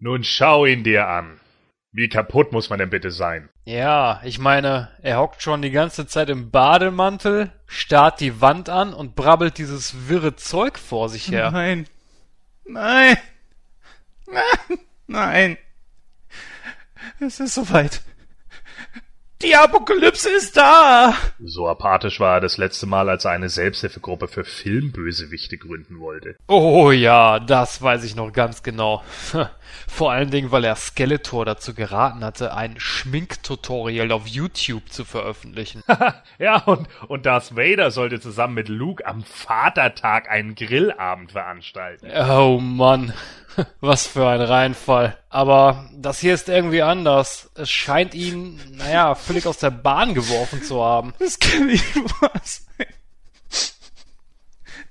Nun schau ihn dir an. Wie kaputt muss man denn bitte sein? Ja, ich meine, er hockt schon die ganze Zeit im Bademantel, starrt die Wand an und brabbelt dieses wirre Zeug vor sich her. Nein. Nein. Nein. Nein. Es ist soweit. Die Apokalypse ist da! So apathisch war er das letzte Mal, als er eine Selbsthilfegruppe für Filmbösewichte gründen wollte. Oh ja, das weiß ich noch ganz genau. Vor allen Dingen, weil er Skeletor dazu geraten hatte, ein Schminktutorial auf YouTube zu veröffentlichen. ja, und, und Darth Vader sollte zusammen mit Luke am Vatertag einen Grillabend veranstalten. Oh Mann. Was für ein Reinfall. Aber das hier ist irgendwie anders. Es scheint ihn, naja, völlig aus der Bahn geworfen zu haben. Das kann nicht wahr sein.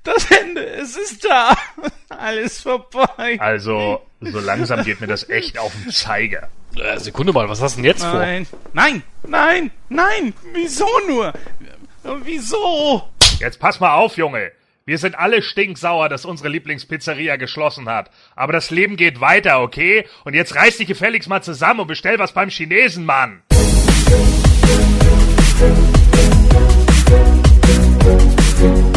Das Ende, es ist da. Alles vorbei. Also, so langsam geht mir das echt auf den Zeiger. Äh, Sekunde mal, was hast du denn jetzt nein, vor? Nein, nein, nein, wieso nur? Wieso? Jetzt pass mal auf, Junge. Wir sind alle stinksauer, dass unsere Lieblingspizzeria geschlossen hat. Aber das Leben geht weiter, okay? Und jetzt reiß dich gefälligst mal zusammen und bestell was beim Chinesen, Mann. Hallo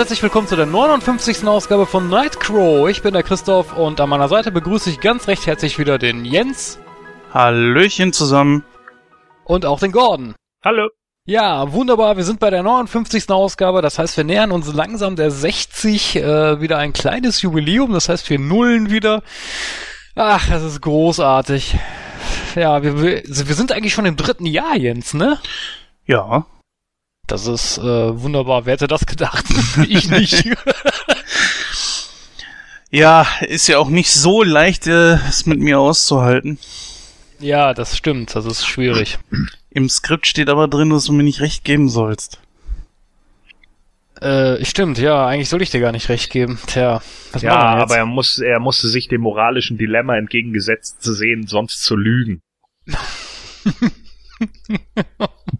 herzlich willkommen zu der 59. Ausgabe von Nightcrow. Ich bin der Christoph und an meiner Seite begrüße ich ganz recht herzlich wieder den Jens. Hallöchen zusammen. Und auch den Gordon. Hallo. Ja, wunderbar. Wir sind bei der 59. Ausgabe. Das heißt, wir nähern uns langsam der 60. Äh, wieder ein kleines Jubiläum. Das heißt, wir nullen wieder. Ach, das ist großartig. Ja, wir, wir sind eigentlich schon im dritten Jahr, Jens, ne? Ja. Das ist äh, wunderbar. Wer hätte das gedacht? ich nicht. ja, ist ja auch nicht so leicht, äh, es mit mir auszuhalten. Ja, das stimmt. Das ist schwierig. Im Skript steht aber drin, dass du mir nicht recht geben sollst. Äh, stimmt, ja, eigentlich soll ich dir gar nicht recht geben. Tja, was ja, aber er, muss, er musste sich dem moralischen Dilemma entgegengesetzt zu sehen, sonst zu lügen.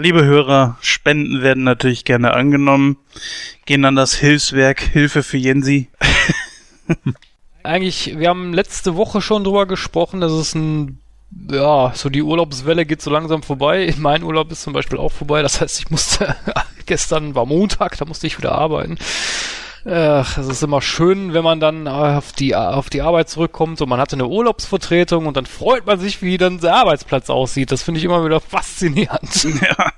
Liebe Hörer, Spenden werden natürlich gerne angenommen. Gehen an das Hilfswerk Hilfe für Jensi. Eigentlich, wir haben letzte Woche schon drüber gesprochen, dass es ein, ja, so die Urlaubswelle geht so langsam vorbei. Mein Urlaub ist zum Beispiel auch vorbei. Das heißt, ich musste, gestern war Montag, da musste ich wieder arbeiten. Ach, es ist immer schön, wenn man dann auf die, auf die Arbeit zurückkommt und man hatte eine Urlaubsvertretung und dann freut man sich, wie dann der Arbeitsplatz aussieht. Das finde ich immer wieder faszinierend. Ja.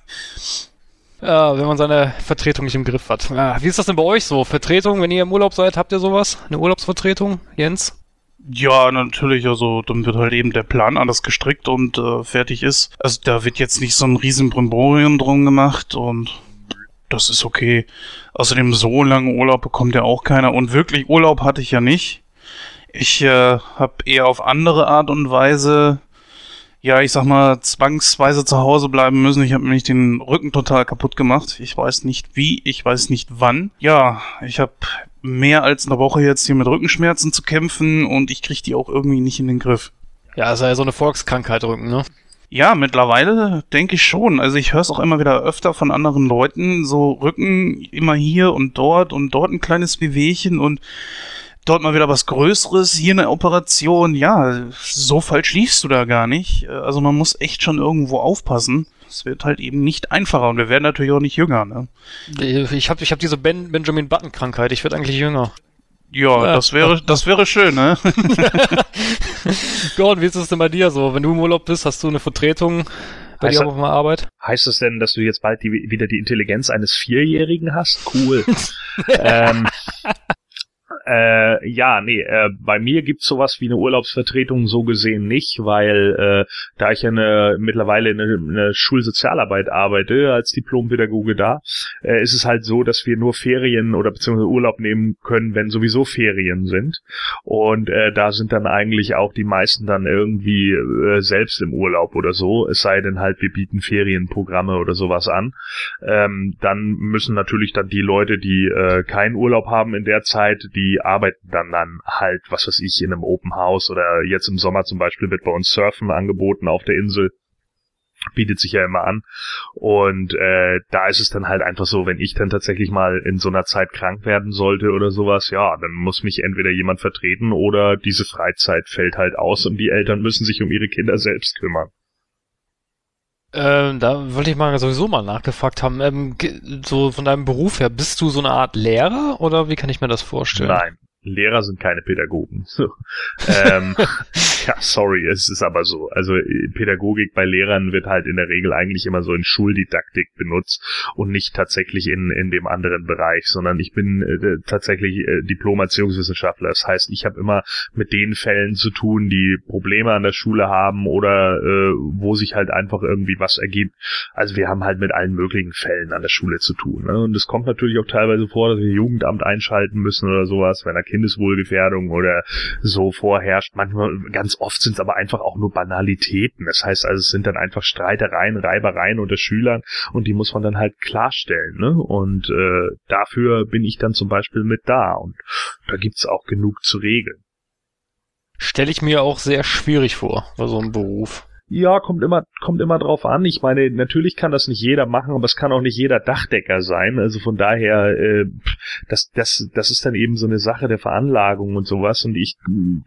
Ja, wenn man seine Vertretung nicht im Griff hat. Ja, wie ist das denn bei euch so? Vertretung, wenn ihr im Urlaub seid, habt ihr sowas? Eine Urlaubsvertretung, Jens? Ja, natürlich. Also dann wird halt eben der Plan alles gestrickt und äh, fertig ist. Also da wird jetzt nicht so ein riesen Brimborium drum gemacht und das ist okay. Außerdem so lange Urlaub bekommt ja auch keiner. Und wirklich Urlaub hatte ich ja nicht. Ich äh, habe eher auf andere Art und Weise, ja, ich sag mal, zwangsweise zu Hause bleiben müssen. Ich habe nämlich den Rücken total kaputt gemacht. Ich weiß nicht wie, ich weiß nicht wann. Ja, ich habe mehr als eine Woche jetzt hier mit Rückenschmerzen zu kämpfen und ich kriege die auch irgendwie nicht in den Griff. Ja, ist ja so eine Volkskrankheit Rücken, ne? Ja, mittlerweile denke ich schon. Also ich höre es auch immer wieder öfter von anderen Leuten, so Rücken immer hier und dort und dort ein kleines Wehwehchen und dort mal wieder was Größeres, hier eine Operation. Ja, so falsch liefst du da gar nicht. Also man muss echt schon irgendwo aufpassen. Es wird halt eben nicht einfacher und wir werden natürlich auch nicht jünger. Ne? Ich habe ich hab diese ben Benjamin Button Krankheit. Ich werde eigentlich jünger. Ja, ja, das wäre, das wäre schön, ne? Gordon, wie ist es denn bei dir so? Wenn du im Urlaub bist, hast du eine Vertretung bei heißt dir auf der Arbeit? Heißt das denn, dass du jetzt bald die, wieder die Intelligenz eines Vierjährigen hast? Cool. ähm, Äh, ja, nee, äh, bei mir gibt's sowas wie eine Urlaubsvertretung so gesehen nicht, weil äh, da ich ja eine, mittlerweile eine, eine Schulsozialarbeit arbeite als Diplompädagoge da, äh, ist es halt so, dass wir nur Ferien oder beziehungsweise Urlaub nehmen können, wenn sowieso Ferien sind. Und äh, da sind dann eigentlich auch die meisten dann irgendwie äh, selbst im Urlaub oder so, es sei denn halt, wir bieten Ferienprogramme oder sowas an. Ähm, dann müssen natürlich dann die Leute, die äh, keinen Urlaub haben in der Zeit, die arbeiten dann dann halt, was weiß ich, in einem Open House oder jetzt im Sommer zum Beispiel wird bei uns Surfen angeboten auf der Insel bietet sich ja immer an. Und äh, da ist es dann halt einfach so, wenn ich dann tatsächlich mal in so einer Zeit krank werden sollte oder sowas, ja, dann muss mich entweder jemand vertreten oder diese Freizeit fällt halt aus und die Eltern müssen sich um ihre Kinder selbst kümmern. Ähm, da wollte ich mal sowieso mal nachgefragt haben. Ähm, so von deinem Beruf her, bist du so eine Art Lehrer oder wie kann ich mir das vorstellen? Nein, Lehrer sind keine Pädagogen. ähm, ja, sorry, es ist aber so. Also äh, Pädagogik bei Lehrern wird halt in der Regel eigentlich immer so in Schuldidaktik benutzt und nicht tatsächlich in, in dem anderen Bereich, sondern ich bin äh, tatsächlich äh, Diplom-Erziehungswissenschaftler. Das heißt, ich habe immer mit den Fällen zu tun, die Probleme an der Schule haben oder äh, wo sich halt einfach irgendwie was ergibt. Also wir haben halt mit allen möglichen Fällen an der Schule zu tun. Ne? Und es kommt natürlich auch teilweise vor, dass wir Jugendamt einschalten müssen oder sowas, wenn da Kindeswohlgefährdung oder so vorherrscht. Manchmal, ganz oft sind es aber einfach auch nur Banalitäten. Das heißt also, es sind dann einfach Streitereien, Reibereien unter Schülern und die muss man dann halt klarstellen. Ne? Und äh, dafür bin ich dann zum Beispiel mit da und da gibt's auch genug zu regeln. Stelle ich mir auch sehr schwierig vor, bei so einem Beruf. Ja, kommt immer, kommt immer drauf an. Ich meine, natürlich kann das nicht jeder machen, aber es kann auch nicht jeder Dachdecker sein. Also von daher, äh, das, das, das ist dann eben so eine Sache der Veranlagung und sowas. Und ich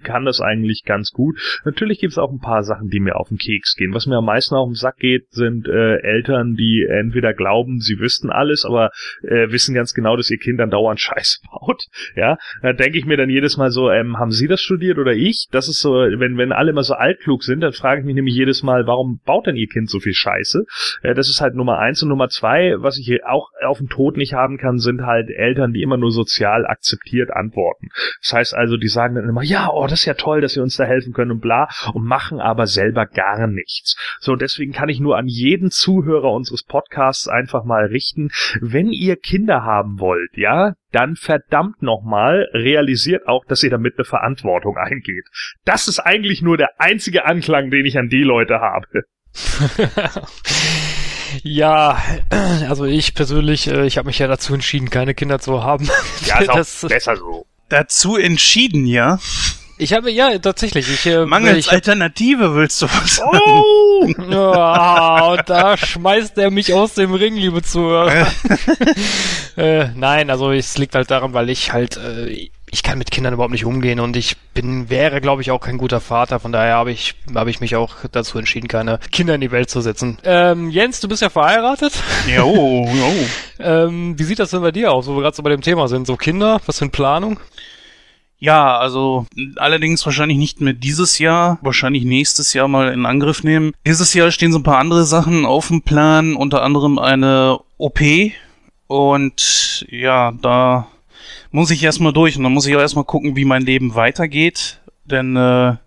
kann das eigentlich ganz gut. Natürlich gibt es auch ein paar Sachen, die mir auf den Keks gehen. Was mir am meisten auf den Sack geht, sind äh, Eltern, die entweder glauben, sie wüssten alles, aber äh, wissen ganz genau, dass ihr Kind dann dauernd Scheiß baut. Ja, da denke ich mir dann jedes Mal so, ähm, haben Sie das studiert oder ich? Das ist so, wenn, wenn alle immer so altklug sind, dann frage ich mich nämlich jedes jedes Mal, warum baut denn ihr Kind so viel Scheiße? Das ist halt Nummer eins. Und Nummer zwei, was ich auch auf den Tod nicht haben kann, sind halt Eltern, die immer nur sozial akzeptiert antworten. Das heißt also, die sagen dann immer, ja, oh, das ist ja toll, dass wir uns da helfen können und bla, und machen aber selber gar nichts. So, deswegen kann ich nur an jeden Zuhörer unseres Podcasts einfach mal richten, wenn ihr Kinder haben wollt, ja, dann verdammt nochmal realisiert auch, dass ihr damit eine Verantwortung eingeht. Das ist eigentlich nur der einzige Anklang, den ich an die Leute habe. Ja, also ich persönlich, äh, ich habe mich ja dazu entschieden, keine Kinder zu haben. Ja, ist auch das, besser so. Dazu entschieden, ja? Ich habe, ja, tatsächlich. Ich, äh, Mangels ich Alternative willst du was sagen? Oh! ja, und da schmeißt er mich aus dem Ring, liebe Zuhörer. äh, nein, also es liegt halt daran, weil ich halt, äh, ich kann mit Kindern überhaupt nicht umgehen und ich bin, wäre, glaube ich, auch kein guter Vater. Von daher habe ich, habe ich mich auch dazu entschieden, keine Kinder in die Welt zu setzen. Ähm, Jens, du bist ja verheiratet. Jo, jo. ähm, wie sieht das denn bei dir aus, wo wir gerade so bei dem Thema sind? So Kinder, was für eine Planung? Ja, also allerdings wahrscheinlich nicht mehr dieses Jahr, wahrscheinlich nächstes Jahr mal in Angriff nehmen. Dieses Jahr stehen so ein paar andere Sachen auf dem Plan, unter anderem eine OP. Und ja, da muss ich erstmal durch und dann muss ich auch erstmal gucken, wie mein Leben weitergeht. Denn äh,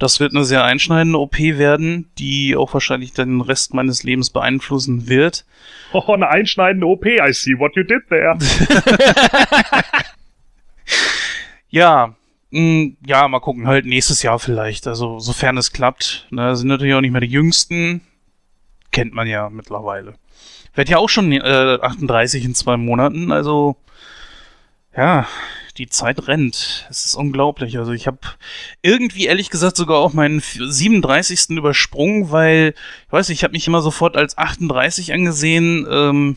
das wird eine sehr einschneidende OP werden, die auch wahrscheinlich den Rest meines Lebens beeinflussen wird. Oh, eine einschneidende OP, I see what you did there. Ja, mh, mm, ja, mal gucken, halt nächstes Jahr vielleicht. Also, sofern es klappt. Ne, sind natürlich auch nicht mehr die Jüngsten. Kennt man ja mittlerweile. Werd ja auch schon äh, 38 in zwei Monaten, also ja, die Zeit rennt. Es ist unglaublich. Also ich habe irgendwie ehrlich gesagt sogar auch meinen 37. übersprungen, weil ich weiß, ich habe mich immer sofort als 38 angesehen. Ähm,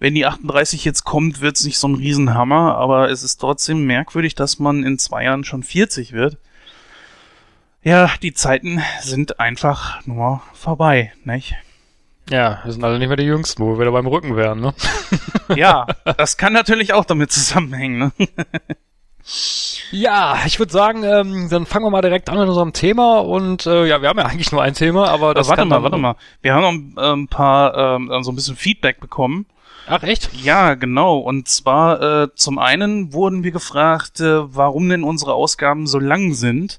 wenn die 38 jetzt kommt, wird es nicht so ein Riesenhammer, aber es ist trotzdem merkwürdig, dass man in zwei Jahren schon 40 wird. Ja, die Zeiten sind einfach nur vorbei, nicht? Ja, wir sind alle nicht mehr die Jüngsten, wo wir wieder beim Rücken wären, ne? ja, das kann natürlich auch damit zusammenhängen, ne? Ja, ich würde sagen, ähm, dann fangen wir mal direkt an mit unserem Thema und äh, ja, wir haben ja eigentlich nur ein Thema, aber das aber warte mal, warte mal. Wir haben noch ein, äh, ein paar ähm, so ein bisschen Feedback bekommen Ach echt? Ja, genau. Und zwar äh, zum einen wurden wir gefragt, äh, warum denn unsere Ausgaben so lang sind.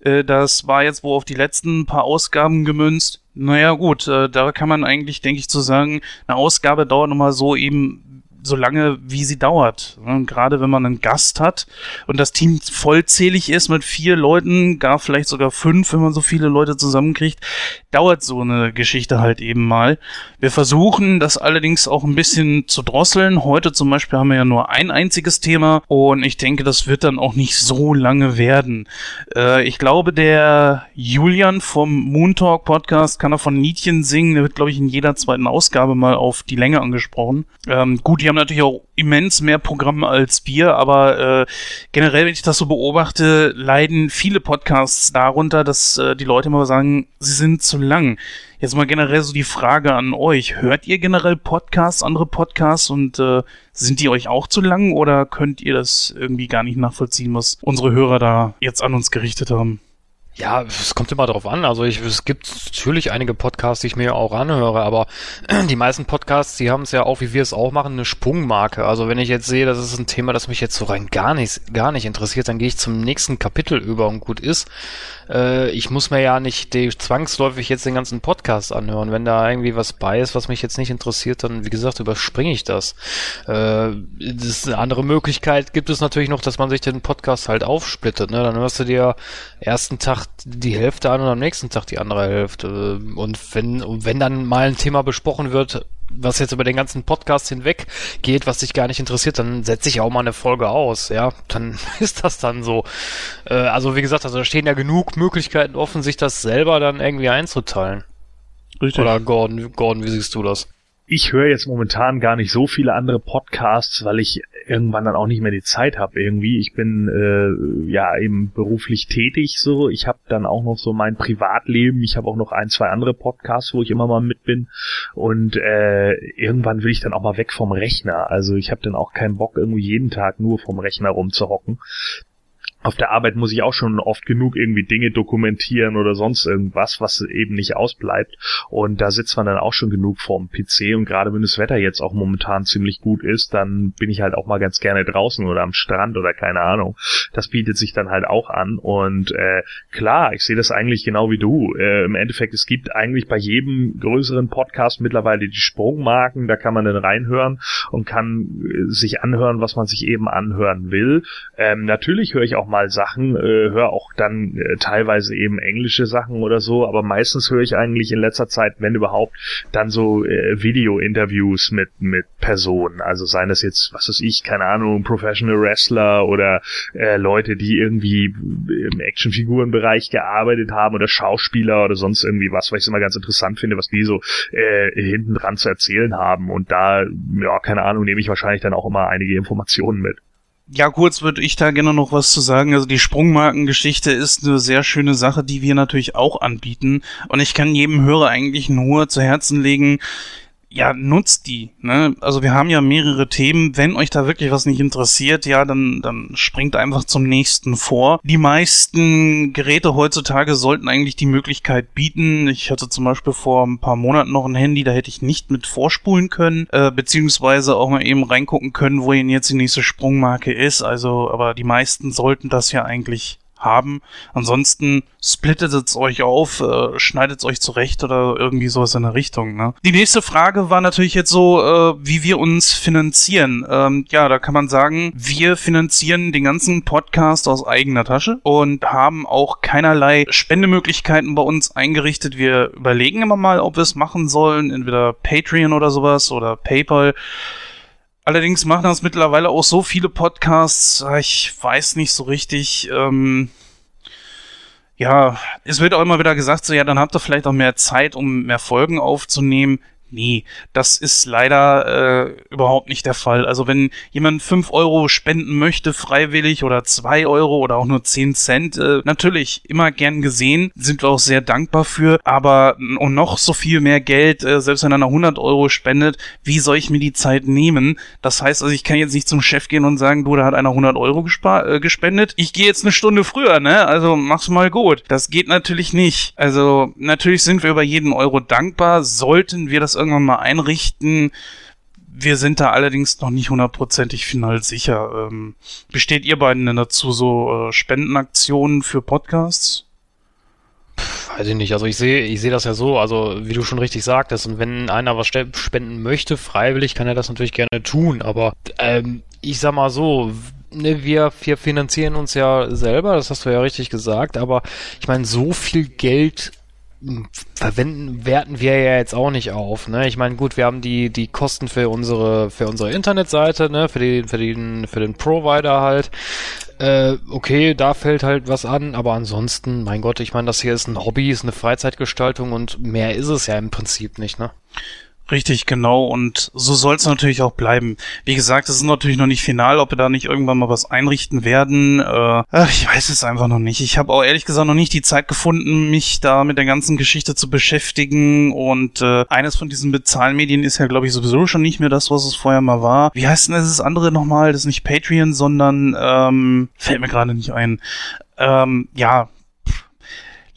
Äh, das war jetzt wo auf die letzten paar Ausgaben gemünzt. Naja gut, äh, da kann man eigentlich, denke ich, zu sagen, eine Ausgabe dauert nochmal so eben so lange, wie sie dauert. Und gerade wenn man einen Gast hat und das Team vollzählig ist mit vier Leuten, gar vielleicht sogar fünf, wenn man so viele Leute zusammenkriegt, dauert so eine Geschichte halt eben mal. Wir versuchen das allerdings auch ein bisschen zu drosseln. Heute zum Beispiel haben wir ja nur ein einziges Thema und ich denke, das wird dann auch nicht so lange werden. Äh, ich glaube, der Julian vom Moon Talk Podcast kann er von Niedchen singen. Der wird, glaube ich, in jeder zweiten Ausgabe mal auf die Länge angesprochen. Ähm, gut, die haben natürlich auch immens mehr Programme als wir, aber äh, generell, wenn ich das so beobachte, leiden viele Podcasts darunter, dass äh, die Leute immer sagen, sie sind zu lang. Jetzt mal generell so die Frage an euch. Hört ihr generell Podcasts, andere Podcasts und äh, sind die euch auch zu lang oder könnt ihr das irgendwie gar nicht nachvollziehen, was unsere Hörer da jetzt an uns gerichtet haben? Ja, es kommt immer darauf an. Also ich, es gibt natürlich einige Podcasts, die ich mir auch anhöre, aber die meisten Podcasts, die haben es ja auch, wie wir es auch machen, eine Sprungmarke. Also wenn ich jetzt sehe, das ist ein Thema, das mich jetzt so rein gar nicht, gar nicht interessiert, dann gehe ich zum nächsten Kapitel über und gut ist. Äh, ich muss mir ja nicht die, zwangsläufig jetzt den ganzen Podcast anhören. Wenn da irgendwie was bei ist, was mich jetzt nicht interessiert, dann, wie gesagt, überspringe ich das. Äh, das ist eine andere Möglichkeit gibt es natürlich noch, dass man sich den Podcast halt aufsplittet. Ne? Dann hörst du dir ersten Tag die Hälfte an und am nächsten Tag die andere Hälfte. Und wenn, wenn dann mal ein Thema besprochen wird, was jetzt über den ganzen Podcast hinweg geht, was dich gar nicht interessiert, dann setze ich auch mal eine Folge aus, ja, dann ist das dann so. Äh, also wie gesagt, also da stehen ja genug Möglichkeiten offen, sich das selber dann irgendwie einzuteilen. Richtig. Oder Gordon, Gordon, wie siehst du das? Ich höre jetzt momentan gar nicht so viele andere Podcasts, weil ich irgendwann dann auch nicht mehr die Zeit habe irgendwie. Ich bin äh, ja eben beruflich tätig so. Ich habe dann auch noch so mein Privatleben. Ich habe auch noch ein, zwei andere Podcasts, wo ich immer mal mit bin. Und äh, irgendwann will ich dann auch mal weg vom Rechner. Also ich habe dann auch keinen Bock, irgendwie jeden Tag nur vom Rechner rumzuhocken auf der Arbeit muss ich auch schon oft genug irgendwie Dinge dokumentieren oder sonst irgendwas, was eben nicht ausbleibt. Und da sitzt man dann auch schon genug vorm PC. Und gerade wenn das Wetter jetzt auch momentan ziemlich gut ist, dann bin ich halt auch mal ganz gerne draußen oder am Strand oder keine Ahnung. Das bietet sich dann halt auch an. Und äh, klar, ich sehe das eigentlich genau wie du. Äh, Im Endeffekt, es gibt eigentlich bei jedem größeren Podcast mittlerweile die Sprungmarken. Da kann man dann reinhören und kann äh, sich anhören, was man sich eben anhören will. Ähm, natürlich höre ich auch mal Sachen, äh, höre auch dann äh, teilweise eben englische Sachen oder so, aber meistens höre ich eigentlich in letzter Zeit, wenn überhaupt, dann so äh, Video-Interviews mit, mit Personen. Also seien das jetzt, was weiß ich, keine Ahnung, Professional Wrestler oder äh, Leute, die irgendwie im Actionfigurenbereich gearbeitet haben oder Schauspieler oder sonst irgendwie was, was ich immer ganz interessant finde, was die so äh, hinten dran zu erzählen haben. Und da, ja, keine Ahnung, nehme ich wahrscheinlich dann auch immer einige Informationen mit. Ja, kurz würde ich da gerne noch was zu sagen. Also die Sprungmarkengeschichte ist eine sehr schöne Sache, die wir natürlich auch anbieten. Und ich kann jedem Hörer eigentlich nur zu Herzen legen, ja, nutzt die. Ne? Also wir haben ja mehrere Themen. Wenn euch da wirklich was nicht interessiert, ja, dann, dann springt einfach zum nächsten vor. Die meisten Geräte heutzutage sollten eigentlich die Möglichkeit bieten. Ich hatte zum Beispiel vor ein paar Monaten noch ein Handy, da hätte ich nicht mit vorspulen können, äh, beziehungsweise auch mal eben reingucken können, wo denn jetzt die nächste Sprungmarke ist. Also, aber die meisten sollten das ja eigentlich haben. Ansonsten splittet es euch auf, äh, schneidet es euch zurecht oder irgendwie sowas in der Richtung. Ne? Die nächste Frage war natürlich jetzt so, äh, wie wir uns finanzieren. Ähm, ja, da kann man sagen, wir finanzieren den ganzen Podcast aus eigener Tasche und haben auch keinerlei Spendemöglichkeiten bei uns eingerichtet. Wir überlegen immer mal, ob wir es machen sollen, entweder Patreon oder sowas oder PayPal. Allerdings machen das mittlerweile auch so viele Podcasts, ah, ich weiß nicht so richtig. Ähm, ja, es wird auch immer wieder gesagt, so ja, dann habt ihr vielleicht auch mehr Zeit, um mehr Folgen aufzunehmen. Nee, das ist leider äh, überhaupt nicht der Fall. Also wenn jemand fünf Euro spenden möchte, freiwillig oder zwei Euro oder auch nur zehn Cent, äh, natürlich immer gern gesehen, sind wir auch sehr dankbar für. Aber und noch so viel mehr Geld, äh, selbst wenn einer 100 Euro spendet, wie soll ich mir die Zeit nehmen? Das heißt also, ich kann jetzt nicht zum Chef gehen und sagen, du, da hat einer 100 Euro äh, gespendet. Ich gehe jetzt eine Stunde früher, ne? Also mach's mal gut. Das geht natürlich nicht. Also natürlich sind wir über jeden Euro dankbar. Sollten wir das irgendwann mal einrichten, wir sind da allerdings noch nicht hundertprozentig final sicher. Ähm, besteht ihr beiden denn dazu so äh, Spendenaktionen für Podcasts? Weiß ich nicht. Also ich sehe, ich sehe das ja so, also wie du schon richtig sagtest, und wenn einer was spenden möchte, freiwillig, kann er das natürlich gerne tun. Aber ähm, ich sag mal so, ne, wir, wir finanzieren uns ja selber, das hast du ja richtig gesagt, aber ich meine, so viel Geld verwenden, werten wir ja jetzt auch nicht auf. Ne? Ich meine, gut, wir haben die, die Kosten für unsere, für unsere Internetseite, ne, für den, für den, für den Provider halt. Äh, okay, da fällt halt was an, aber ansonsten, mein Gott, ich meine, das hier ist ein Hobby, ist eine Freizeitgestaltung und mehr ist es ja im Prinzip nicht, ne? Richtig, genau. Und so soll es natürlich auch bleiben. Wie gesagt, es ist natürlich noch nicht final, ob wir da nicht irgendwann mal was einrichten werden. Äh, ich weiß es einfach noch nicht. Ich habe auch ehrlich gesagt noch nicht die Zeit gefunden, mich da mit der ganzen Geschichte zu beschäftigen. Und äh, eines von diesen Bezahlmedien ist ja, glaube ich, sowieso schon nicht mehr das, was es vorher mal war. Wie heißt denn das andere nochmal? Das ist nicht Patreon, sondern ähm, fällt mir gerade nicht ein. Ähm, ja,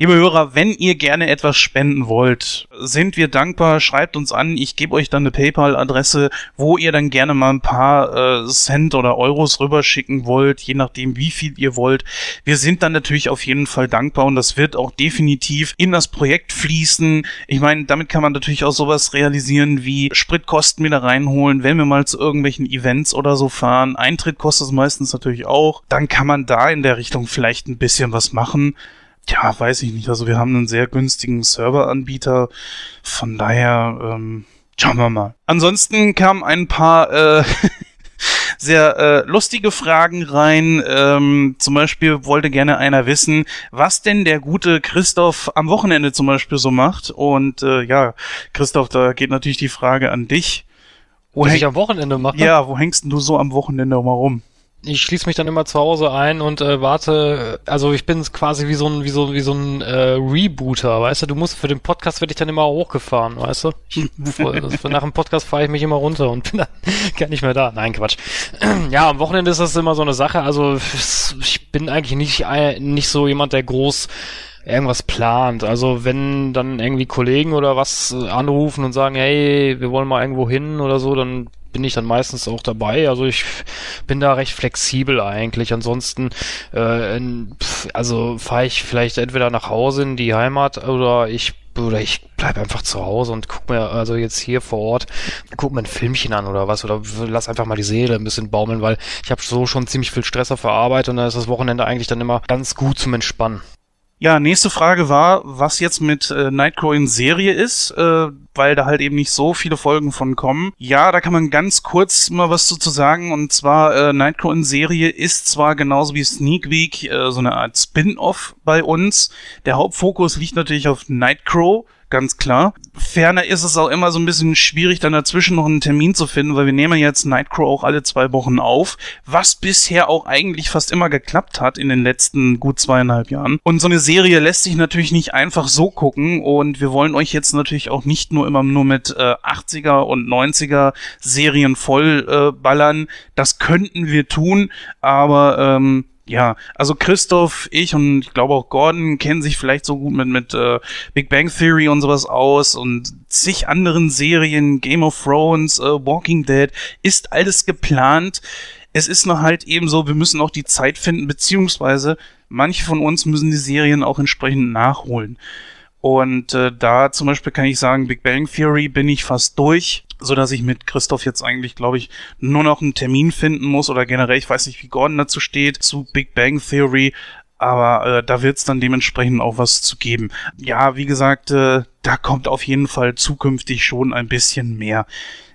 Liebe Hörer, wenn ihr gerne etwas spenden wollt, sind wir dankbar. Schreibt uns an. Ich gebe euch dann eine PayPal-Adresse, wo ihr dann gerne mal ein paar äh, Cent oder Euros rüberschicken wollt, je nachdem, wie viel ihr wollt. Wir sind dann natürlich auf jeden Fall dankbar und das wird auch definitiv in das Projekt fließen. Ich meine, damit kann man natürlich auch sowas realisieren wie Spritkosten wieder reinholen, wenn wir mal zu irgendwelchen Events oder so fahren. Eintritt kostet es meistens natürlich auch. Dann kann man da in der Richtung vielleicht ein bisschen was machen. Ja, weiß ich nicht. Also wir haben einen sehr günstigen Serveranbieter. Von daher, ähm, schauen wir mal. Ansonsten kamen ein paar äh, sehr äh, lustige Fragen rein. Ähm, zum Beispiel wollte gerne einer wissen, was denn der gute Christoph am Wochenende zum Beispiel so macht. Und äh, ja, Christoph, da geht natürlich die Frage an dich. Wo Was ich am Wochenende mache? Ja, wo hängst denn du so am Wochenende mal rum? Ich schließe mich dann immer zu Hause ein und äh, warte, also ich bin quasi wie so ein, wie so, wie so ein äh, Rebooter, weißt du, du musst für den Podcast werde ich dann immer hochgefahren, weißt du? Ich, nach dem Podcast fahre ich mich immer runter und bin dann gar nicht mehr da. Nein, Quatsch. ja, am Wochenende ist das immer so eine Sache, also ich bin eigentlich nicht, nicht so jemand, der groß irgendwas plant. Also wenn dann irgendwie Kollegen oder was anrufen und sagen, hey, wir wollen mal irgendwo hin oder so, dann bin ich dann meistens auch dabei. Also ich bin da recht flexibel eigentlich. Ansonsten, äh, also fahre ich vielleicht entweder nach Hause in die Heimat oder ich oder ich bleib einfach zu Hause und guck mir also jetzt hier vor Ort guck mir ein Filmchen an oder was oder lass einfach mal die Seele ein bisschen baumeln, weil ich habe so schon ziemlich viel Stress auf der Arbeit und da ist das Wochenende eigentlich dann immer ganz gut zum Entspannen. Ja, nächste Frage war, was jetzt mit äh, Nightcrow in Serie ist, äh, weil da halt eben nicht so viele Folgen von kommen. Ja, da kann man ganz kurz mal was zu sagen. Und zwar, äh, Nightcrow in Serie ist zwar genauso wie Sneak Week äh, so eine Art Spin-off bei uns. Der Hauptfokus liegt natürlich auf Nightcrow ganz klar. Ferner ist es auch immer so ein bisschen schwierig, dann dazwischen noch einen Termin zu finden, weil wir nehmen jetzt Nightcrow auch alle zwei Wochen auf, was bisher auch eigentlich fast immer geklappt hat in den letzten gut zweieinhalb Jahren. Und so eine Serie lässt sich natürlich nicht einfach so gucken und wir wollen euch jetzt natürlich auch nicht nur immer nur mit äh, 80er und 90er Serien voll äh, ballern. Das könnten wir tun, aber ähm, ja, also Christoph, ich und ich glaube auch Gordon kennen sich vielleicht so gut mit, mit äh, Big Bang Theory und sowas aus und zig anderen Serien, Game of Thrones, äh, Walking Dead, ist alles geplant. Es ist nur halt eben so, wir müssen auch die Zeit finden, beziehungsweise manche von uns müssen die Serien auch entsprechend nachholen. Und äh, da zum Beispiel kann ich sagen, Big Bang Theory bin ich fast durch so dass ich mit Christoph jetzt eigentlich, glaube ich, nur noch einen Termin finden muss oder generell, ich weiß nicht, wie Gordon dazu steht, zu Big Bang Theory, aber äh, da wird es dann dementsprechend auch was zu geben. Ja, wie gesagt, äh, da kommt auf jeden Fall zukünftig schon ein bisschen mehr.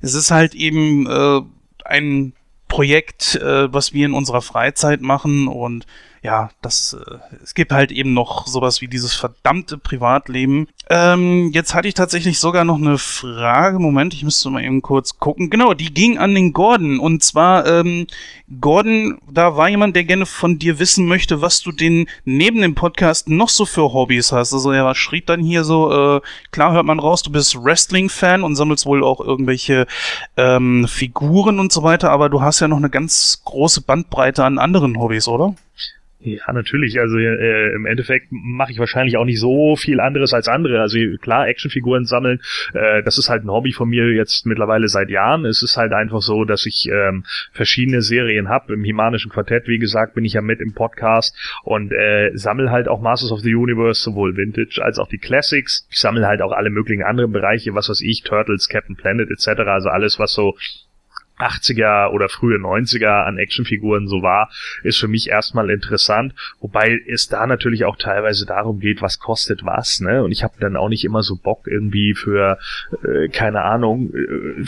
Es ist halt eben äh, ein Projekt, äh, was wir in unserer Freizeit machen und ja, das, äh, es gibt halt eben noch sowas wie dieses verdammte Privatleben. Ähm, jetzt hatte ich tatsächlich sogar noch eine Frage. Moment, ich müsste mal eben kurz gucken. Genau, die ging an den Gordon. Und zwar, ähm, Gordon, da war jemand, der gerne von dir wissen möchte, was du denn neben dem Podcast noch so für Hobbys hast. Also er schrieb dann hier so, äh, klar hört man raus, du bist Wrestling-Fan und sammelst wohl auch irgendwelche ähm, Figuren und so weiter, aber du hast ja noch eine ganz große Bandbreite an anderen Hobbys, oder? Ja, natürlich. Also äh, im Endeffekt mache ich wahrscheinlich auch nicht so viel anderes als andere. Also klar, Actionfiguren sammeln, äh, das ist halt ein Hobby von mir jetzt mittlerweile seit Jahren. Es ist halt einfach so, dass ich ähm, verschiedene Serien habe. Im Himanischen Quartett, wie gesagt, bin ich ja mit im Podcast und äh, sammle halt auch Masters of the Universe, sowohl Vintage als auch die Classics. Ich sammle halt auch alle möglichen anderen Bereiche, was weiß ich, Turtles, Captain Planet etc. Also alles, was so 80er oder frühe 90er an Actionfiguren so war, ist für mich erstmal interessant, wobei es da natürlich auch teilweise darum geht, was kostet was, ne? Und ich habe dann auch nicht immer so Bock irgendwie für äh, keine Ahnung äh,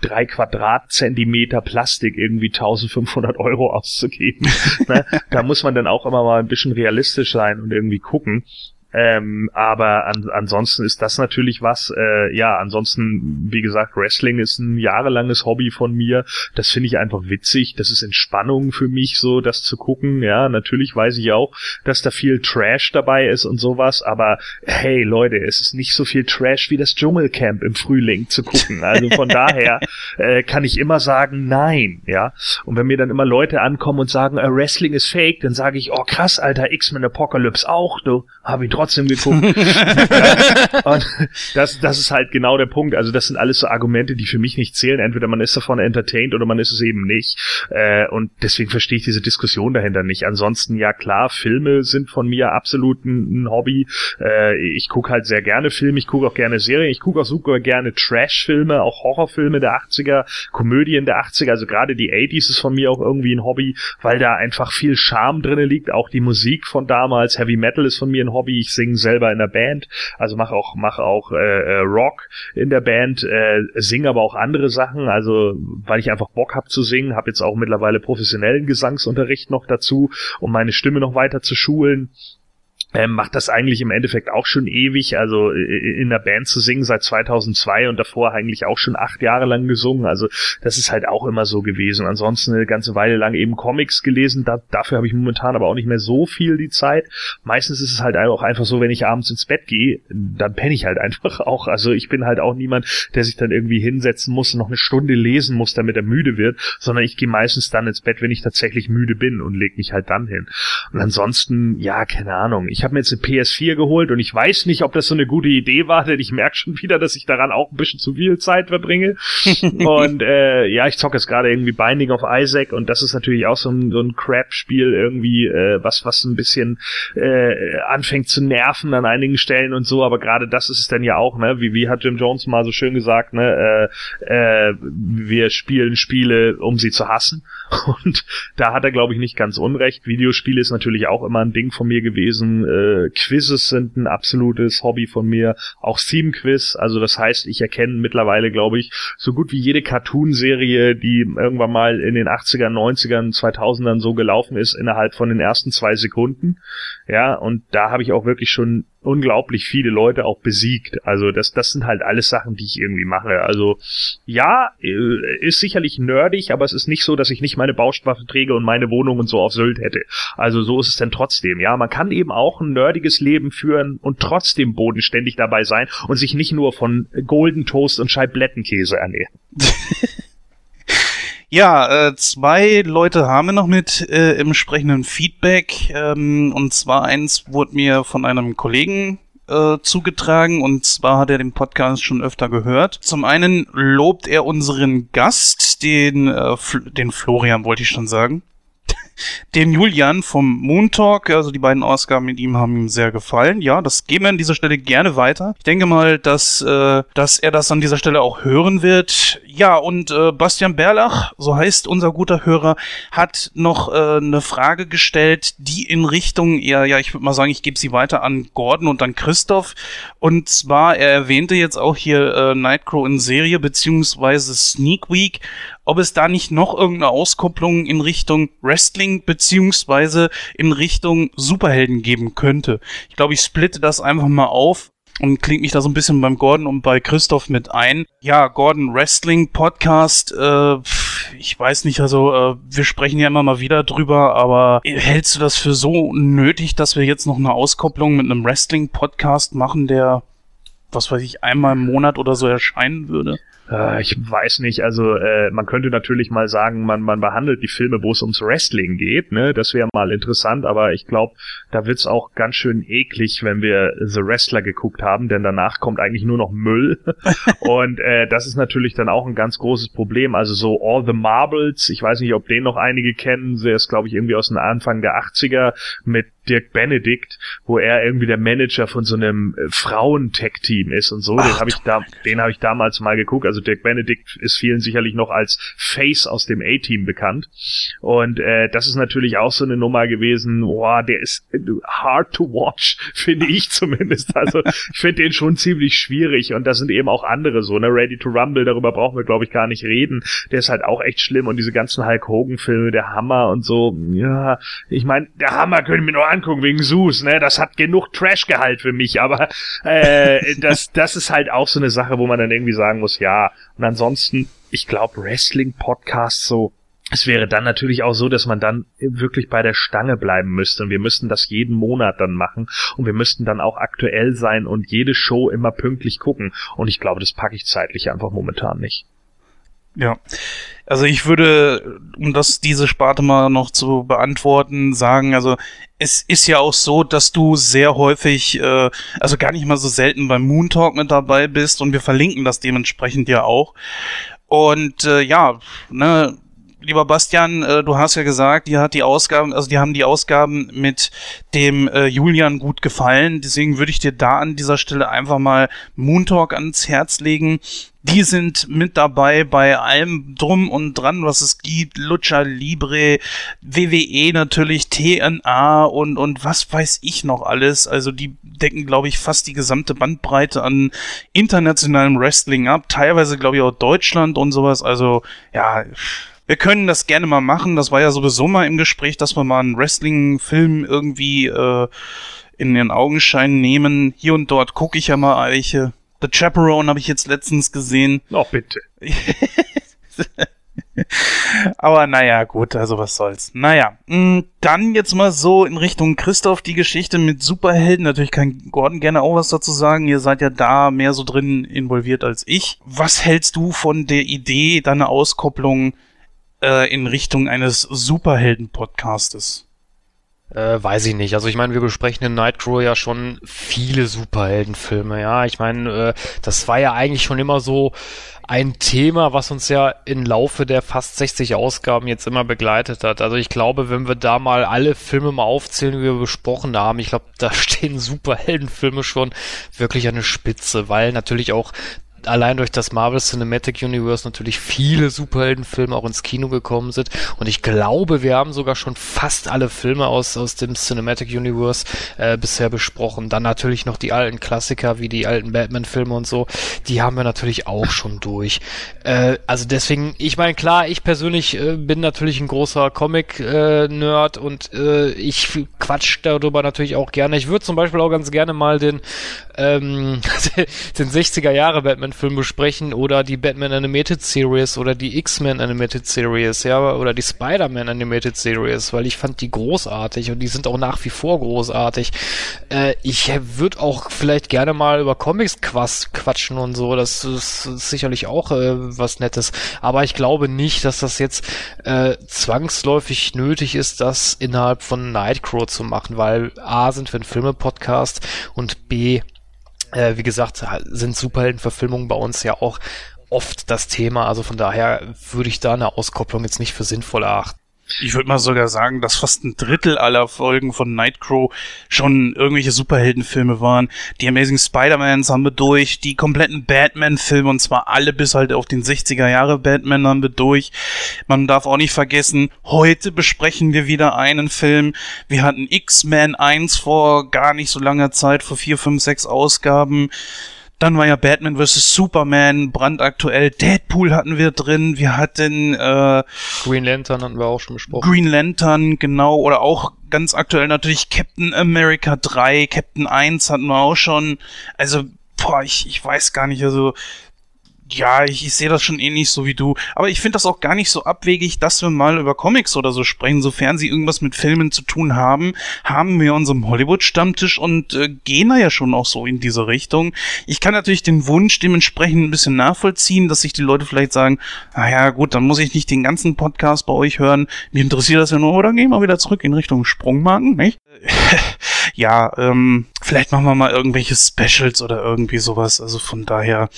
drei Quadratzentimeter Plastik irgendwie 1500 Euro auszugeben. ne? Da muss man dann auch immer mal ein bisschen realistisch sein und irgendwie gucken. Ähm, aber an, ansonsten ist das natürlich was, äh, ja, ansonsten, wie gesagt, Wrestling ist ein jahrelanges Hobby von mir. Das finde ich einfach witzig. Das ist Entspannung für mich, so das zu gucken. Ja, natürlich weiß ich auch, dass da viel Trash dabei ist und sowas, aber hey Leute, es ist nicht so viel Trash wie das Dschungelcamp im Frühling zu gucken. Also von daher äh, kann ich immer sagen, nein, ja. Und wenn mir dann immer Leute ankommen und sagen, äh, Wrestling ist fake, dann sage ich, oh krass, Alter, X-Men Apocalypse auch, du, hab ich trotzdem geguckt. und das, das ist halt genau der Punkt. Also das sind alles so Argumente, die für mich nicht zählen. Entweder man ist davon entertained oder man ist es eben nicht. Äh, und deswegen verstehe ich diese Diskussion dahinter nicht. Ansonsten, ja klar, Filme sind von mir absolut ein, ein Hobby. Äh, ich gucke halt sehr gerne Filme, ich gucke auch gerne Serien, ich gucke auch super gerne Trash-Filme, auch Horrorfilme der 80er, Komödien der 80er, also gerade die 80s ist von mir auch irgendwie ein Hobby, weil da einfach viel Charme drinne liegt. Auch die Musik von damals, Heavy Metal ist von mir ein Hobby. Ich ich singe selber in der Band, also mache auch mache auch äh, äh, Rock in der Band, äh, singe aber auch andere Sachen, also weil ich einfach Bock habe zu singen, habe jetzt auch mittlerweile professionellen Gesangsunterricht noch dazu, um meine Stimme noch weiter zu schulen ähm, macht das eigentlich im Endeffekt auch schon ewig, also in der Band zu singen seit 2002 und davor eigentlich auch schon acht Jahre lang gesungen, also das ist halt auch immer so gewesen. Ansonsten eine ganze Weile lang eben Comics gelesen, da, dafür habe ich momentan aber auch nicht mehr so viel die Zeit. Meistens ist es halt auch einfach so, wenn ich abends ins Bett gehe, dann penne ich halt einfach auch. Also ich bin halt auch niemand, der sich dann irgendwie hinsetzen muss und noch eine Stunde lesen muss, damit er müde wird, sondern ich gehe meistens dann ins Bett, wenn ich tatsächlich müde bin und leg mich halt dann hin. Und ansonsten, ja, keine Ahnung, ich ich habe mir jetzt eine PS4 geholt und ich weiß nicht, ob das so eine gute Idee war, denn ich merke schon wieder, dass ich daran auch ein bisschen zu viel Zeit verbringe. und äh, ja, ich zocke jetzt gerade irgendwie Binding of Isaac und das ist natürlich auch so ein, so ein Crap-Spiel irgendwie, äh, was, was ein bisschen äh, anfängt zu nerven an einigen Stellen und so, aber gerade das ist es dann ja auch, ne? Wie, wie hat Jim Jones mal so schön gesagt, ne? Äh, äh, wir spielen Spiele, um sie zu hassen. Und da hat er, glaube ich, nicht ganz unrecht. Videospiele ist natürlich auch immer ein Ding von mir gewesen äh, Quizzes sind ein absolutes Hobby von mir, auch Theme-Quiz, also das heißt, ich erkenne mittlerweile, glaube ich, so gut wie jede Cartoon-Serie, die irgendwann mal in den 80ern, 90ern, 2000ern so gelaufen ist, innerhalb von den ersten zwei Sekunden. Ja, und da habe ich auch wirklich schon unglaublich viele Leute auch besiegt. Also das, das sind halt alles Sachen, die ich irgendwie mache. Also ja, äh, ist sicherlich nerdig, aber es ist nicht so, dass ich nicht meine Baustoffe träge und meine Wohnung und so auf Sylt hätte. Also so ist es denn trotzdem. Ja, man kann eben auch ein nerdiges Leben führen und trotzdem bodenständig dabei sein und sich nicht nur von Golden Toast und Scheiblettenkäse ernähren. Ja, äh, zwei Leute haben wir noch mit äh, im entsprechenden Feedback. Ähm, und zwar eins wurde mir von einem Kollegen äh, zugetragen und zwar hat er den Podcast schon öfter gehört. Zum einen lobt er unseren Gast, den, äh, den Florian wollte ich schon sagen den Julian vom Moon Talk. Also die beiden Ausgaben mit ihm haben ihm sehr gefallen. Ja, das geben wir an dieser Stelle gerne weiter. Ich denke mal, dass, äh, dass er das an dieser Stelle auch hören wird. Ja, und äh, Bastian Berlach, so heißt unser guter Hörer, hat noch äh, eine Frage gestellt, die in Richtung, ja, ja, ich würde mal sagen, ich gebe sie weiter an Gordon und an Christoph. Und zwar, er erwähnte jetzt auch hier äh, Nightcrow in Serie beziehungsweise Sneak Week ob es da nicht noch irgendeine Auskopplung in Richtung Wrestling beziehungsweise in Richtung Superhelden geben könnte. Ich glaube, ich splitte das einfach mal auf und klingt mich da so ein bisschen beim Gordon und bei Christoph mit ein. Ja, Gordon Wrestling Podcast, äh, ich weiß nicht, also äh, wir sprechen ja immer mal wieder drüber, aber hältst du das für so nötig, dass wir jetzt noch eine Auskopplung mit einem Wrestling Podcast machen, der was weiß ich, einmal im Monat oder so erscheinen würde? Äh, ich weiß nicht, also äh, man könnte natürlich mal sagen, man, man behandelt die Filme, wo es ums Wrestling geht, ne? Das wäre mal interessant, aber ich glaube, da wird's auch ganz schön eklig, wenn wir The Wrestler geguckt haben, denn danach kommt eigentlich nur noch Müll. Und äh, das ist natürlich dann auch ein ganz großes Problem. Also so All the Marbles, ich weiß nicht, ob den noch einige kennen, der ist, glaube ich, irgendwie aus dem Anfang der 80er mit Dirk Benedict, wo er irgendwie der Manager von so einem äh, Frauen-Tech-Team ist und so. Ach, den habe ich da, den habe ich damals mal geguckt. Also Dirk Benedict ist vielen sicherlich noch als Face aus dem A-Team bekannt. Und äh, das ist natürlich auch so eine Nummer gewesen. Boah, der ist äh, hard to watch, finde ich zumindest. Also ich finde den schon ziemlich schwierig. Und da sind eben auch andere so. Ne, Ready to Rumble, darüber brauchen wir glaube ich gar nicht reden. Der ist halt auch echt schlimm. Und diese ganzen Hulk Hogan-Filme, der Hammer und so. Ja, ich meine, der Hammer können wir nur an angucken wegen Sus, ne? Das hat genug Trash-Gehalt für mich, aber äh, das, das ist halt auch so eine Sache, wo man dann irgendwie sagen muss, ja. Und ansonsten, ich glaube, Wrestling-Podcasts so, es wäre dann natürlich auch so, dass man dann wirklich bei der Stange bleiben müsste und wir müssten das jeden Monat dann machen und wir müssten dann auch aktuell sein und jede Show immer pünktlich gucken und ich glaube, das packe ich zeitlich einfach momentan nicht. Ja. Also ich würde, um das diese Sparte mal noch zu beantworten, sagen, also es ist ja auch so, dass du sehr häufig, äh, also gar nicht mal so selten beim Moon Talk mit dabei bist und wir verlinken das dementsprechend ja auch. Und äh, ja, ne, lieber Bastian, äh, du hast ja gesagt, die hat die Ausgaben, also die haben die Ausgaben mit dem äh, Julian gut gefallen. Deswegen würde ich dir da an dieser Stelle einfach mal Moon Talk ans Herz legen. Die sind mit dabei bei allem drum und dran, was es gibt. Lucha Libre, WWE natürlich, TNA und, und was weiß ich noch alles. Also die decken, glaube ich, fast die gesamte Bandbreite an internationalem Wrestling ab. Teilweise, glaube ich, auch Deutschland und sowas. Also, ja, wir können das gerne mal machen. Das war ja sowieso mal im Gespräch, dass wir mal einen Wrestling-Film irgendwie äh, in den Augenschein nehmen. Hier und dort gucke ich ja mal welche. The Chaperone habe ich jetzt letztens gesehen. Oh, bitte. Aber naja, gut, also was soll's. Naja, mm, dann jetzt mal so in Richtung Christoph die Geschichte mit Superhelden. Natürlich kann Gordon gerne auch was dazu sagen. Ihr seid ja da mehr so drin involviert als ich. Was hältst du von der Idee, deine Auskopplung äh, in Richtung eines Superhelden-Podcastes? Äh, weiß ich nicht. Also ich meine, wir besprechen in Nightcrow ja schon viele Superheldenfilme, ja. Ich meine, äh, das war ja eigentlich schon immer so ein Thema, was uns ja im Laufe der fast 60 Ausgaben jetzt immer begleitet hat. Also ich glaube, wenn wir da mal alle Filme mal aufzählen, die wir besprochen haben, ich glaube, da stehen Superheldenfilme schon wirklich an der Spitze, weil natürlich auch allein durch das Marvel Cinematic Universe natürlich viele Superheldenfilme auch ins Kino gekommen sind. Und ich glaube, wir haben sogar schon fast alle Filme aus, aus dem Cinematic Universe äh, bisher besprochen. Dann natürlich noch die alten Klassiker wie die alten Batman-Filme und so. Die haben wir natürlich auch schon durch. Äh, also deswegen, ich meine, klar, ich persönlich äh, bin natürlich ein großer Comic-Nerd und äh, ich quatsch darüber natürlich auch gerne. Ich würde zum Beispiel auch ganz gerne mal den, ähm, den 60er Jahre Batman Batman-Film besprechen oder die Batman Animated Series oder die X-Men Animated Series, ja, oder die Spider-Man Animated Series, weil ich fand die großartig und die sind auch nach wie vor großartig. Äh, ich würde auch vielleicht gerne mal über Comics quatschen und so, das ist, sicherlich auch äh, was Nettes, aber ich glaube nicht, dass das jetzt äh, zwangsläufig nötig ist, das innerhalb von Nightcrow zu machen, weil A sind wir ein Filme-Podcast und B äh, wie gesagt, sind Superheldenverfilmungen bei uns ja auch oft das Thema. Also von daher würde ich da eine Auskopplung jetzt nicht für sinnvoll erachten. Ich würde mal sogar sagen, dass fast ein Drittel aller Folgen von Nightcrow schon irgendwelche Superheldenfilme waren. Die Amazing Spider-Mans haben wir durch, die kompletten Batman-Filme, und zwar alle bis halt auf den 60er Jahre Batman haben wir durch. Man darf auch nicht vergessen, heute besprechen wir wieder einen Film. Wir hatten X-Men 1 vor gar nicht so langer Zeit, vor vier, fünf, sechs Ausgaben. Dann war ja Batman vs. Superman brandaktuell. Deadpool hatten wir drin. Wir hatten äh, Green Lantern hatten wir auch schon besprochen. Green Lantern, genau. Oder auch ganz aktuell natürlich Captain America 3, Captain 1 hatten wir auch schon. Also, boah, ich, ich weiß gar nicht. Also, Ja, ich, ich sehe das schon ähnlich so wie du. Aber ich finde das auch gar nicht so abwegig, dass wir mal über Comics oder so sprechen. Sofern sie irgendwas mit Filmen zu tun haben, haben wir unserem Hollywood-Stammtisch und äh, gehen da ja schon auch so in diese Richtung. Ich kann natürlich den Wunsch dementsprechend ein bisschen nachvollziehen, dass sich die Leute vielleicht sagen, naja, gut, dann muss ich nicht den ganzen Podcast bei euch hören. Mich interessiert das ja nur, oder gehen wir wieder zurück in Richtung Sprungmarken, nicht? ja, ähm, vielleicht machen wir mal irgendwelche Specials oder irgendwie sowas. Also von daher.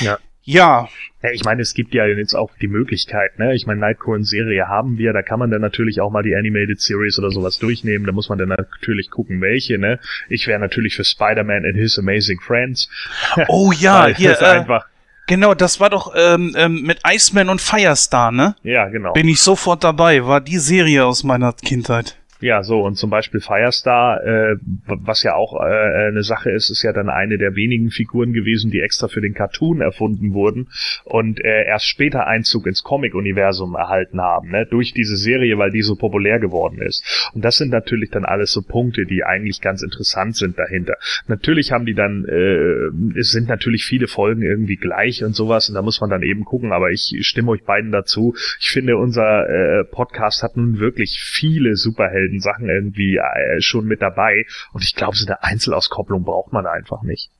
Ja. Ja. Ja, ich meine, es gibt ja jetzt auch die Möglichkeit, ne? Ich meine, Nightcrawler-Serie haben wir, da kann man dann natürlich auch mal die Animated Series oder sowas durchnehmen, da muss man dann natürlich gucken, welche, ne? Ich wäre natürlich für Spider-Man and His Amazing Friends. Oh ja, hier, das äh, einfach, genau, das war doch ähm, ähm, mit Iceman und Firestar, ne? ja, genau. Bin ich sofort dabei, war die Serie aus meiner Kindheit. Ja, so, und zum Beispiel Firestar, äh, was ja auch äh, eine Sache ist, ist ja dann eine der wenigen Figuren gewesen, die extra für den Cartoon erfunden wurden und äh, erst später Einzug ins Comic-Universum erhalten haben, ne, durch diese Serie, weil die so populär geworden ist. Und das sind natürlich dann alles so Punkte, die eigentlich ganz interessant sind dahinter. Natürlich haben die dann, äh, es sind natürlich viele Folgen irgendwie gleich und sowas, und da muss man dann eben gucken, aber ich stimme euch beiden dazu. Ich finde, unser äh, Podcast hat nun wirklich viele Superhelden Sachen irgendwie äh, schon mit dabei. Und ich glaube, so eine Einzelauskopplung braucht man einfach nicht.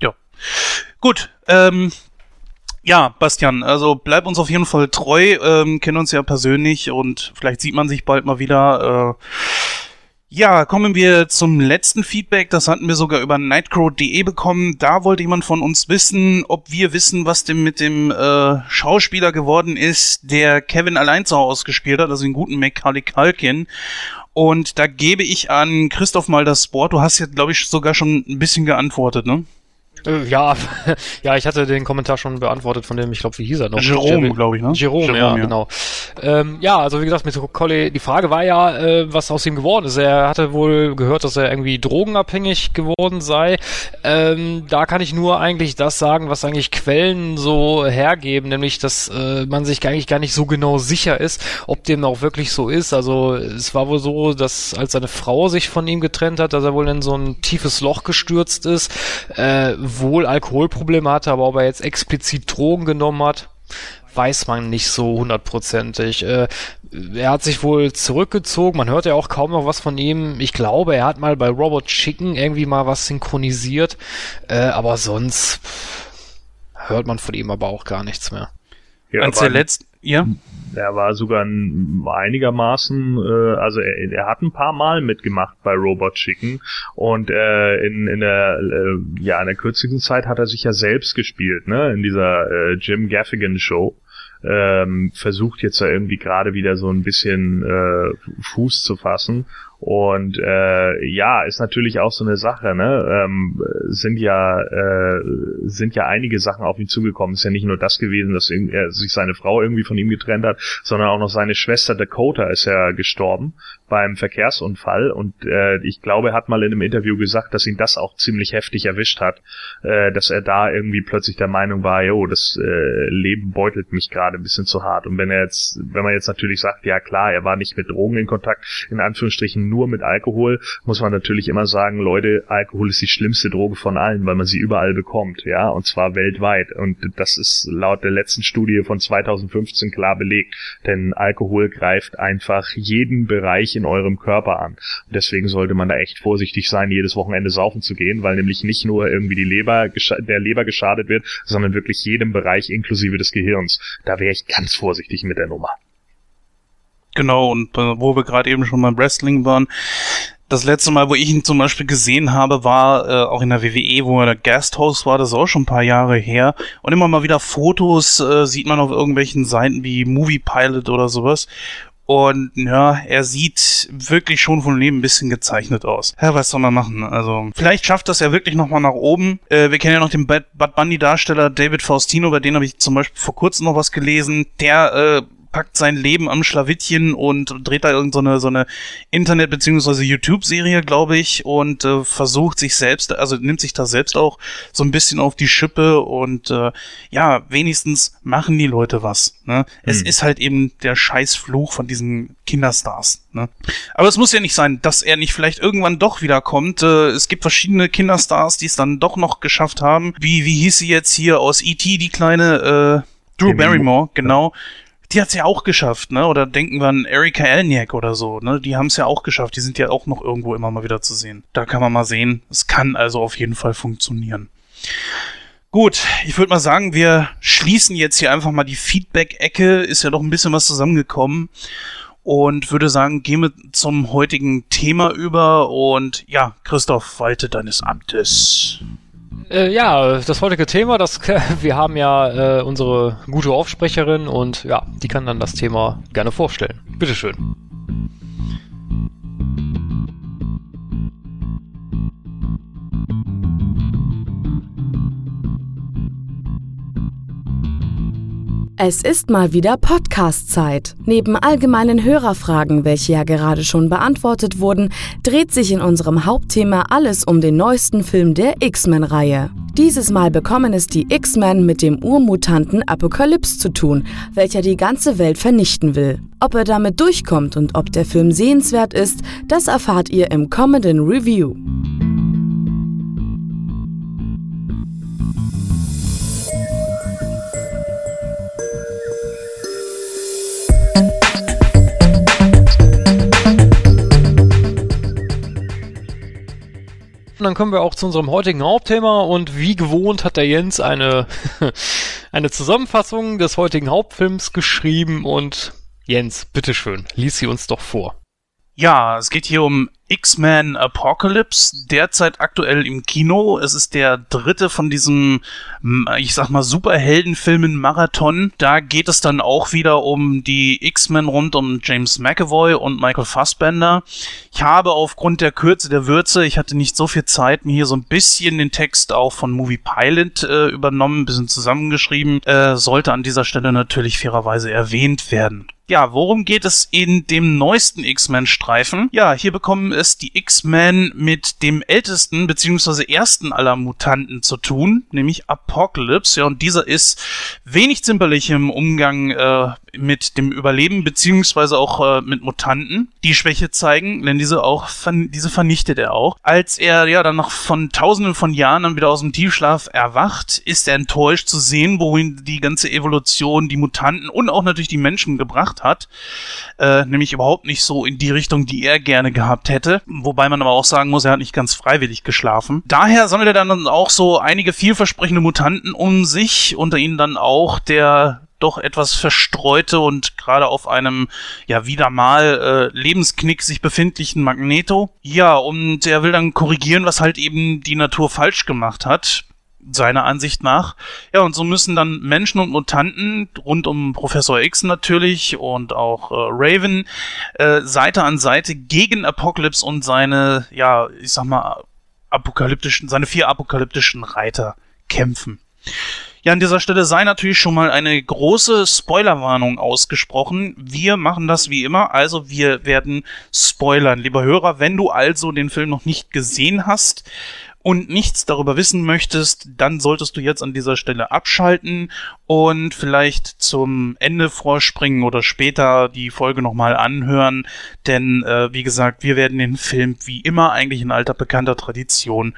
Ja. Gut, ähm, ja, Bastian, also bleib uns auf jeden Fall treu, ähm, kennen uns ja persönlich und vielleicht sieht man sich bald mal wieder. Äh, ja, kommen wir zum letzten Feedback. Das hatten wir sogar über nightcrow.de bekommen. Da wollte jemand von uns wissen, ob wir wissen, was denn mit dem äh, Schauspieler geworden ist, der Kevin allein zu Hause gespielt hat, also den guten Macaulay Culkin. Und da gebe ich an Christoph mal das Wort. Du hast ja, glaube ich, sogar schon ein bisschen geantwortet, ne? Äh, ja, ja, ich hatte den Kommentar schon beantwortet von dem, ich glaube, wie hieß er noch? Jerome, glaube ich, ne? Jerome, Jerome, ja, ja. genau. Ähm, ja, also wie gesagt, mit Collie, die Frage war ja, äh, was aus ihm geworden ist. Er hatte wohl gehört, dass er irgendwie drogenabhängig geworden sei. Ähm, da kann ich nur eigentlich das sagen, was eigentlich Quellen so hergeben, nämlich, dass äh, man sich eigentlich gar nicht so genau sicher ist, ob dem auch wirklich so ist. Also es war wohl so, dass als seine Frau sich von ihm getrennt hat, dass er wohl in so ein tiefes Loch gestürzt ist, äh, wohl Alkoholprobleme hatte, aber ob er jetzt explizit Drogen genommen hat, weiß man nicht so hundertprozentig. Äh, er hat sich wohl zurückgezogen, man hört ja auch kaum noch was von ihm. Ich glaube, er hat mal bei Robot Chicken irgendwie mal was synchronisiert, äh, aber sonst hört man von ihm aber auch gar nichts mehr. Ja, Eins der letzten, ja? Er war sogar ein, einigermaßen, äh, also er, er hat ein paar Mal mitgemacht bei Robot Chicken und äh, in, in der äh, ja in der kürzesten Zeit hat er sich ja selbst gespielt, ne, in dieser äh, Jim Gaffigan Show. Ähm, versucht jetzt da irgendwie gerade wieder so ein bisschen äh, Fuß zu fassen und äh, ja, ist natürlich auch so eine Sache, ne? Ähm, sind ja äh, sind ja einige Sachen auf ihn zugekommen. Ist ja nicht nur das gewesen, dass er sich seine Frau irgendwie von ihm getrennt hat, sondern auch noch seine Schwester Dakota ist ja gestorben beim Verkehrsunfall und äh, ich glaube, er hat mal in einem Interview gesagt, dass ihn das auch ziemlich heftig erwischt hat, äh, dass er da irgendwie plötzlich der Meinung war, jo, das äh, Leben beutelt mich gerade ein bisschen zu hart. Und wenn er jetzt, wenn man jetzt natürlich sagt, ja klar, er war nicht mit Drogen in Kontakt, in Anführungsstrichen nur mit Alkohol, muss man natürlich immer sagen, Leute, Alkohol ist die schlimmste Droge von allen, weil man sie überall bekommt, ja, und zwar weltweit. Und das ist laut der letzten Studie von 2015 klar belegt, denn Alkohol greift einfach jeden Bereich in eurem Körper an. Und deswegen sollte man da echt vorsichtig sein, jedes Wochenende saufen zu gehen, weil nämlich nicht nur irgendwie die Leber, der Leber geschadet wird, sondern wirklich jedem Bereich inklusive des Gehirns. Da wäre ich ganz vorsichtig mit der Nummer. Genau, und äh, wo wir gerade eben schon beim Wrestling waren, das letzte Mal, wo ich ihn zum Beispiel gesehen habe, war äh, auch in der WWE, wo er der Gasthost war, das ist auch schon ein paar Jahre her. Und immer mal wieder Fotos äh, sieht man auf irgendwelchen Seiten wie Movie Pilot oder sowas. Und ja, er sieht wirklich schon von Leben ein bisschen gezeichnet aus. Ja, was soll man machen? Also, vielleicht schafft das ja wirklich nochmal nach oben. Äh, wir kennen ja noch den Bad, Bad Bunny-Darsteller David Faustino, bei dem habe ich zum Beispiel vor kurzem noch was gelesen. Der äh, verpackt sein Leben am Schlawittchen und dreht da irgendeine so eine Internet- bzw. YouTube-Serie, glaube ich, und äh, versucht sich selbst, also nimmt sich da selbst auch so ein bisschen auf die Schippe und äh, ja, wenigstens machen die Leute was. Ne? Es Hm. ist halt eben der Scheißfluch von diesen Kinderstars. Ne? Aber es muss ja nicht sein, dass er nicht vielleicht irgendwann doch wiederkommt. Äh, es gibt verschiedene Kinderstars, die es dann doch noch geschafft haben. Wie, wie hieß sie jetzt hier aus E.T., die kleine äh, Drew Barrymore, genau. Die hat's ja auch geschafft, ne? Oder denken wir an Erika Elniak oder so, ne? Die haben's ja auch geschafft. Die sind ja auch noch irgendwo immer mal wieder zu sehen. Da kann man mal sehen. Es kann also auf jeden Fall funktionieren. Gut, ich würde mal sagen, wir schließen jetzt hier einfach mal die Feedback-Ecke. Ist ja doch ein bisschen was zusammengekommen. Und würde sagen, gehen wir zum heutigen Thema über. Und ja, Christoph, walte deines Amtes. Äh, ja, das heutige Thema, das wir haben ja äh, unsere gute Aufsprecherin und ja, die kann dann das Thema gerne vorstellen. Bitteschön. Es ist mal wieder Podcast-Zeit. Neben allgemeinen Hörerfragen, welche ja gerade schon beantwortet wurden, dreht sich in unserem Hauptthema alles um den neuesten Film der X-Men-Reihe. Dieses Mal bekommen es die X-Men mit dem Urmutanten Apokalypse zu tun, welcher die ganze Welt vernichten will. Ob er damit durchkommt und ob der Film sehenswert ist, das erfahrt ihr im kommenden Review. Und dann kommen wir auch zu unserem heutigen Hauptthema und wie gewohnt hat der Jens eine, eine Zusammenfassung des heutigen Hauptfilms geschrieben und Jens, bitteschön, lies sie uns doch vor. Ja, es geht hier um X-Men Apocalypse, derzeit aktuell im Kino. Es ist der dritte von diesem, ich sag mal, Superheldenfilmen-Marathon. Da geht es dann auch wieder um die X-Men rund um James McAvoy und Michael Fassbender. Ich habe aufgrund der Kürze der Würze, ich hatte nicht so viel Zeit, mir hier so ein bisschen den Text auch von Movie Pilot äh, übernommen, ein bisschen zusammengeschrieben. Äh, sollte an dieser Stelle natürlich fairerweise erwähnt werden. Ja, worum geht es in dem neuesten X-Men-Streifen? Ja, hier bekommen es die X-Men mit dem ältesten bzw. ersten aller Mutanten zu tun, nämlich Apocalypse. Ja, und dieser ist wenig zimperlich im Umgang äh, mit dem Überleben beziehungsweise auch äh, mit Mutanten, die Schwäche zeigen, denn diese auch ver- diese vernichtet er auch. Als er ja dann noch von Tausenden von Jahren dann wieder aus dem Tiefschlaf erwacht, ist er enttäuscht zu sehen, wohin die ganze Evolution die Mutanten und auch natürlich die Menschen gebracht hat, äh, nämlich überhaupt nicht so in die Richtung, die er gerne gehabt hätte. Wobei man aber auch sagen muss, er hat nicht ganz freiwillig geschlafen. Daher sammelt er dann auch so einige vielversprechende Mutanten um sich, unter ihnen dann auch der doch etwas verstreute und gerade auf einem ja wieder mal äh, Lebensknick sich befindlichen Magneto. Ja, und er will dann korrigieren, was halt eben die Natur falsch gemacht hat seiner Ansicht nach. Ja, und so müssen dann Menschen und Mutanten rund um Professor X natürlich und auch äh, Raven äh, Seite an Seite gegen Apocalypse und seine, ja, ich sag mal, apokalyptischen, seine vier apokalyptischen Reiter kämpfen. Ja, an dieser Stelle sei natürlich schon mal eine große Spoilerwarnung ausgesprochen. Wir machen das wie immer, also wir werden spoilern. Lieber Hörer, wenn du also den Film noch nicht gesehen hast und nichts darüber wissen möchtest, dann solltest du jetzt an dieser Stelle abschalten und vielleicht zum Ende vorspringen oder später die Folge nochmal anhören. Denn, äh, wie gesagt, wir werden den Film wie immer eigentlich in alter bekannter Tradition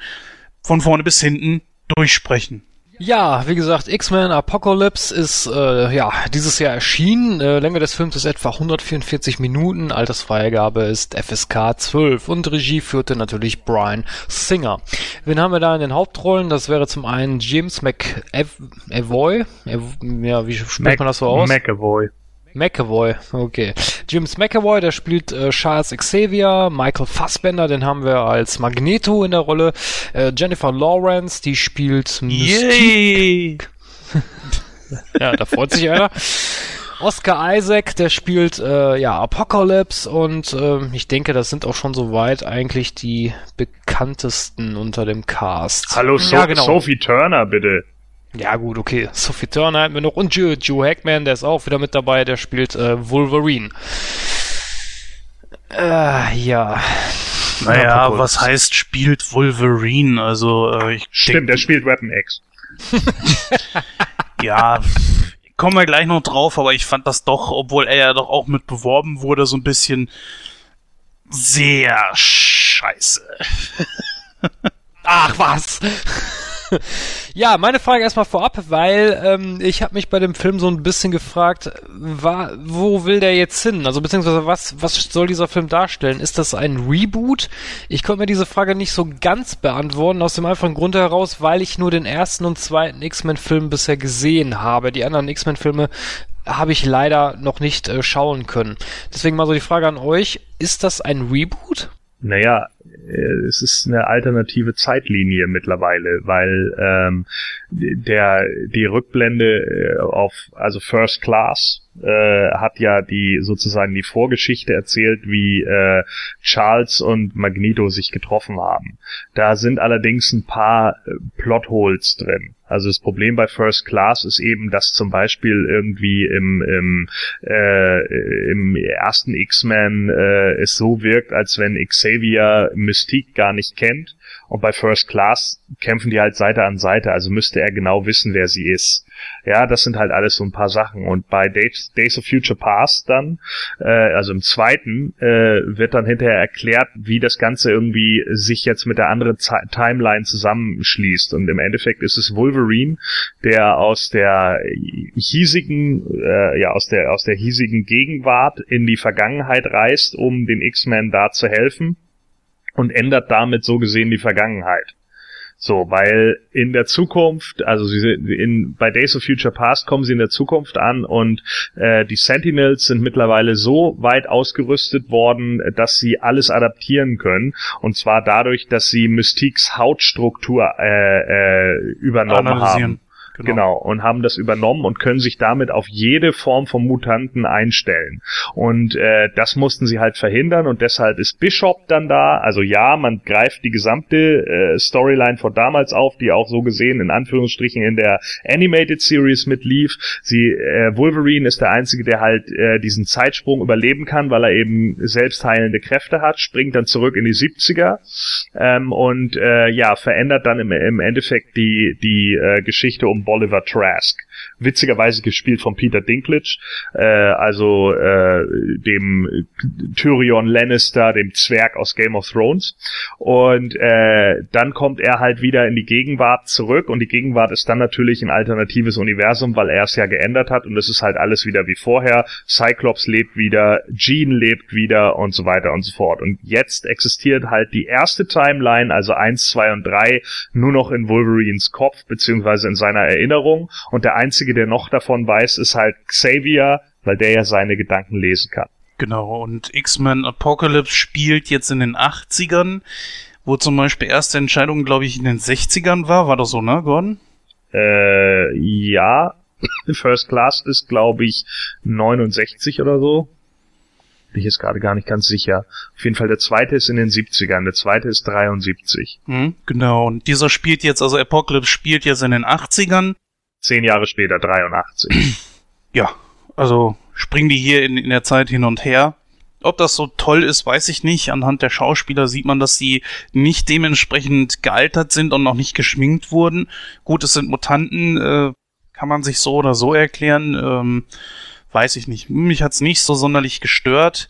von vorne bis hinten durchsprechen. Ja, wie gesagt, X-Men Apocalypse ist äh, ja dieses Jahr erschienen. Äh, Länge des Films ist etwa 144 Minuten, Altersfreigabe ist FSK 12 und Regie führte natürlich Brian Singer. Wen haben wir da in den Hauptrollen? Das wäre zum einen James McAvoy. Ja, wie spricht man das so aus? McAvoy. McAvoy, okay. James McAvoy, der spielt äh, Charles Xavier, Michael Fassbender, den haben wir als Magneto in der Rolle, äh, Jennifer Lawrence, die spielt Mystique. Ja, da freut sich einer. Oscar Isaac, der spielt äh, ja Apocalypse und ähm, ich denke, das sind auch schon soweit eigentlich die bekanntesten unter dem Cast. Hallo, so ja, genau. Sophie Turner, bitte. Ja, gut, okay. Sophie Turner hatten wir noch und Joe, Joe Hackman, der ist auch wieder mit dabei, der spielt äh, Wolverine. Äh, ja. Naja, was heißt spielt Wolverine? Also, äh, ich Stimmt, der spielt Weapon X. ja, kommen wir gleich noch drauf, aber ich fand das doch, obwohl er ja doch auch mit beworben wurde, so ein bisschen sehr scheiße. Ach was! ja, meine Frage erstmal vorab, weil ähm, ich habe mich bei dem Film so ein bisschen gefragt, wa wo will der jetzt hin? Also beziehungsweise was, was soll dieser Film darstellen? Ist das ein Reboot? Ich konnte mir diese Frage nicht so ganz beantworten, aus dem einfachen Grund heraus, weil ich nur den ersten und zweiten X-Men-Film bisher gesehen habe. Die anderen X-Men-Filme habe ich leider noch nicht äh, schauen können. Deswegen mal so die Frage an euch, ist das ein Reboot? Naja, es ist eine alternative Zeitlinie mittlerweile, weil ähm, der die Rückblende äh, auf also First Class äh, hat ja die sozusagen die Vorgeschichte erzählt, wie äh, Charles und Magneto sich getroffen haben. Da sind allerdings ein paar äh, Plotholes drin. Also das Problem bei First Class ist eben, dass zum Beispiel irgendwie im, im, äh, im ersten X-Men äh, es so wirkt, als wenn Xavier Mystique gar nicht kennt. Und bei First Class kämpfen die halt Seite an Seite, also müsste er genau wissen, wer sie ist. Ja, das sind halt alles so ein paar Sachen. Und bei Days, Days of Future Past dann, äh, also im zweiten, äh, wird dann hinterher erklärt, wie das Ganze irgendwie sich jetzt mit der anderen Z Timeline zusammenschließt. Und im Endeffekt ist es Wolverine, der aus der hiesigen, äh, ja, aus der, aus der hiesigen Gegenwart in die Vergangenheit reist, um den X-Men da zu helfen und ändert damit so gesehen die Vergangenheit. So, weil in der Zukunft, also sie in bei Days of Future Past kommen sie in der Zukunft an und äh, die Sentinels sind mittlerweile so weit ausgerüstet worden, dass sie alles adaptieren können und zwar dadurch, dass sie Mystiques Hautstruktur äh, äh, übernommen haben. Genau. genau. Und haben das übernommen und können sich damit auf jede Form von Mutanten einstellen. Und äh, das mussten sie halt verhindern und deshalb ist Bishop dann da. Also ja, man greift die gesamte äh, Storyline von damals auf, die auch so gesehen in Anführungsstrichen in der Animated Series mitlief. Sie, äh, Wolverine ist der Einzige, der halt äh, diesen Zeitsprung überleben kann, weil er eben selbst heilende Kräfte hat, springt dann zurück in die 70er ähm, und äh, ja, verändert dann im, im Endeffekt die, die äh, Geschichte um Bolivar Trask. Witzigerweise gespielt von Peter Dinklage, äh, also äh, dem Tyrion Lannister, dem Zwerg aus Game of Thrones. Und äh, dann kommt er halt wieder in die Gegenwart zurück und die Gegenwart ist dann natürlich ein alternatives Universum, weil er es ja geändert hat und es ist halt alles wieder wie vorher. Cyclops lebt wieder, Jean lebt wieder und so weiter und so fort. Und jetzt existiert halt die erste Timeline, also eins, zwei und drei, nur noch in Wolverines Kopf beziehungsweise in seiner Erinnerung und der Einzige, der noch davon weiß, ist halt Xavier, weil der ja seine Gedanken lesen kann. Genau, und X-Men Apocalypse spielt jetzt in den 80ern, wo zum Beispiel erste Entscheidung, glaube ich, in den 60ern war. War das so, ne, Gordon? Äh, ja. First Class ist, glaube ich, 69 oder so. Bin ich jetzt gerade gar nicht ganz sicher. Auf jeden Fall der zweite ist in den 70ern, der zweite ist 73. Mhm, genau, und dieser spielt jetzt, also Apocalypse spielt jetzt in den 80ern zehn Jahre später, 83. Ja, also springen die hier in, in der Zeit hin und her. Ob das so toll ist, weiß ich nicht. Anhand der Schauspieler sieht man, dass sie nicht dementsprechend gealtert sind und noch nicht geschminkt wurden. Gut, es sind Mutanten, äh, kann man sich so oder so erklären. Ähm, weiß ich nicht. Mich hat's nicht so sonderlich gestört.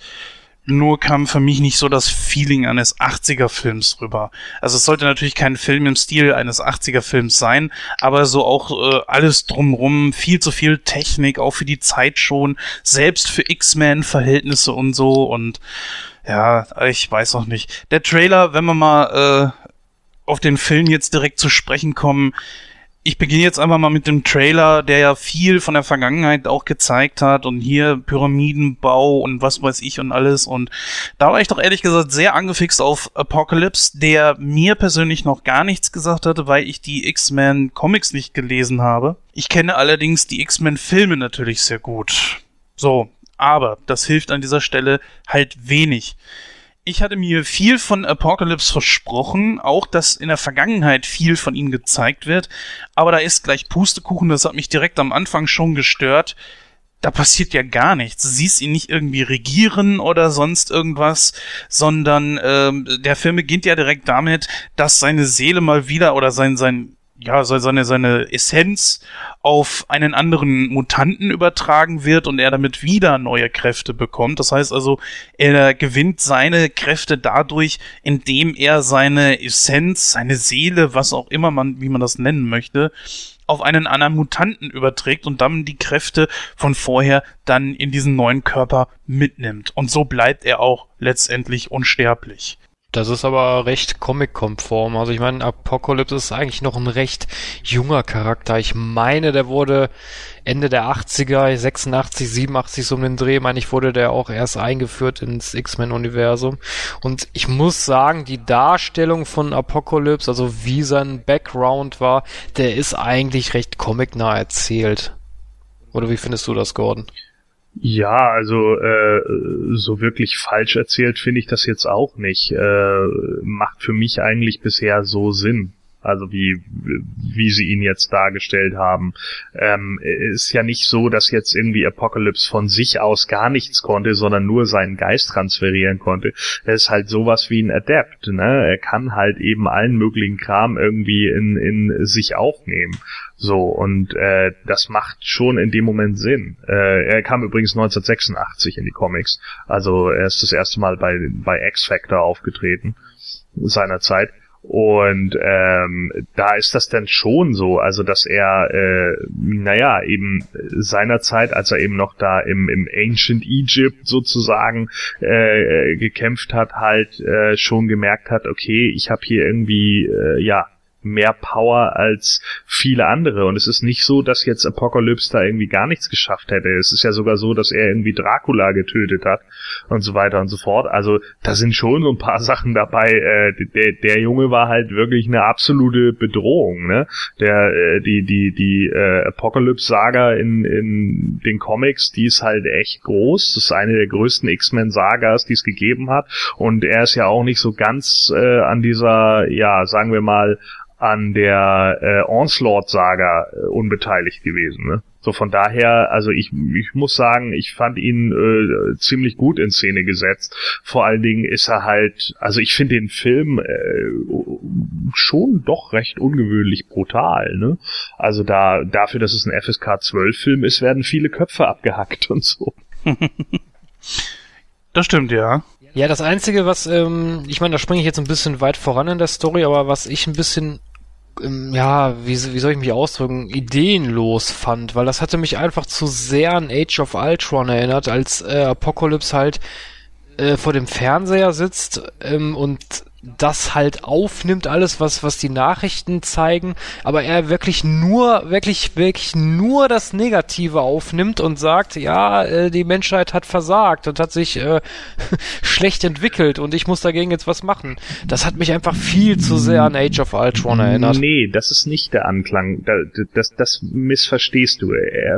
Nur kam für mich nicht so das Feeling eines 80er-Films rüber. Also es sollte natürlich kein Film im Stil eines 80er-Films sein, aber so auch äh, alles drumrum, viel zu viel Technik, auch für die Zeit schon, selbst für X-Men-Verhältnisse und so und ja, ich weiß noch nicht. Der Trailer, wenn wir mal äh, auf den Film jetzt direkt zu sprechen kommen, ich beginne jetzt einfach mal mit dem Trailer, der ja viel von der Vergangenheit auch gezeigt hat und hier Pyramidenbau und was weiß ich und alles. Und da war ich doch ehrlich gesagt sehr angefixt auf Apocalypse, der mir persönlich noch gar nichts gesagt hatte, weil ich die X-Men Comics nicht gelesen habe. Ich kenne allerdings die X-Men Filme natürlich sehr gut. So, aber das hilft an dieser Stelle halt wenig. Ich hatte mir viel von Apocalypse versprochen, auch dass in der Vergangenheit viel von ihm gezeigt wird, aber da ist gleich Pustekuchen, das hat mich direkt am Anfang schon gestört. Da passiert ja gar nichts. Du siehst ihn nicht irgendwie regieren oder sonst irgendwas, sondern ähm, der Film beginnt ja direkt damit, dass seine Seele mal wieder oder sein, sein ja, seine, seine Essenz auf einen anderen Mutanten übertragen wird und er damit wieder neue Kräfte bekommt. Das heißt also, er gewinnt seine Kräfte dadurch, indem er seine Essenz, seine Seele, was auch immer man, wie man das nennen möchte, auf einen anderen Mutanten überträgt und dann die Kräfte von vorher dann in diesen neuen Körper mitnimmt. Und so bleibt er auch letztendlich unsterblich. Das ist aber recht comic-konform. Also ich meine, Apocalypse ist eigentlich noch ein recht junger Charakter. Ich meine, der wurde Ende der 80er, 86, 87 so um den Dreh, meine ich, wurde der auch erst eingeführt ins X-Men-Universum. Und ich muss sagen, die Darstellung von Apocalypse, also wie sein Background war, der ist eigentlich recht comic-nah erzählt. Oder wie findest du das, Gordon? Ja, also äh, so wirklich falsch erzählt finde ich das jetzt auch nicht. Äh, macht für mich eigentlich bisher so Sinn. Also wie, wie sie ihn jetzt dargestellt haben. Ähm, ist ja nicht so, dass jetzt irgendwie Apocalypse von sich aus gar nichts konnte, sondern nur seinen Geist transferieren konnte. Er ist halt sowas wie ein Adept, ne? Er kann halt eben allen möglichen Kram irgendwie in, in sich aufnehmen. So, und äh, das macht schon in dem Moment Sinn. Äh, er kam übrigens 1986 in die Comics. Also er ist das erste Mal bei, bei X-Factor aufgetreten seinerzeit. Und ähm, da ist das dann schon so, also dass er, äh, naja, eben seinerzeit, als er eben noch da im, im Ancient Egypt sozusagen äh, gekämpft hat, halt äh, schon gemerkt hat, okay, ich habe hier irgendwie, äh, ja, mehr Power als viele andere. Und es ist nicht so, dass jetzt Apocalypse da irgendwie gar nichts geschafft hätte. Es ist ja sogar so, dass er irgendwie Dracula getötet hat und so weiter und so fort. Also da sind schon so ein paar Sachen dabei. Äh, der, der Junge war halt wirklich eine absolute Bedrohung. Ne? Der, äh, die die die äh, Apocalypse-Saga in, in den Comics, die ist halt echt groß. Das ist eine der größten X-Men-Sagas, die es gegeben hat. Und er ist ja auch nicht so ganz äh, an dieser, ja, sagen wir mal, an der äh, Onslaught-Saga äh, unbeteiligt gewesen. Ne? So von daher, also ich, ich muss sagen, ich fand ihn äh, ziemlich gut in Szene gesetzt. Vor allen Dingen ist er halt, also ich finde den Film äh, schon doch recht ungewöhnlich brutal. Ne? Also da dafür, dass es ein FSK 12 Film ist, werden viele Köpfe abgehackt und so. das stimmt ja. Ja, das Einzige, was, ähm, ich meine, da springe ich jetzt ein bisschen weit voran in der Story, aber was ich ein bisschen ähm, ja, wie, wie soll ich mich ausdrücken, ideenlos fand, weil das hatte mich einfach zu sehr an Age of Ultron erinnert, als äh, Apocalypse halt äh, vor dem Fernseher sitzt ähm, und das halt aufnimmt, alles, was, was die Nachrichten zeigen, aber er wirklich nur, wirklich, wirklich nur das Negative aufnimmt und sagt, ja, äh, die Menschheit hat versagt und hat sich äh, schlecht entwickelt und ich muss dagegen jetzt was machen. Das hat mich einfach viel zu sehr an Age of Ultron erinnert. Nee, das ist nicht der Anklang. Das, das, das missverstehst du.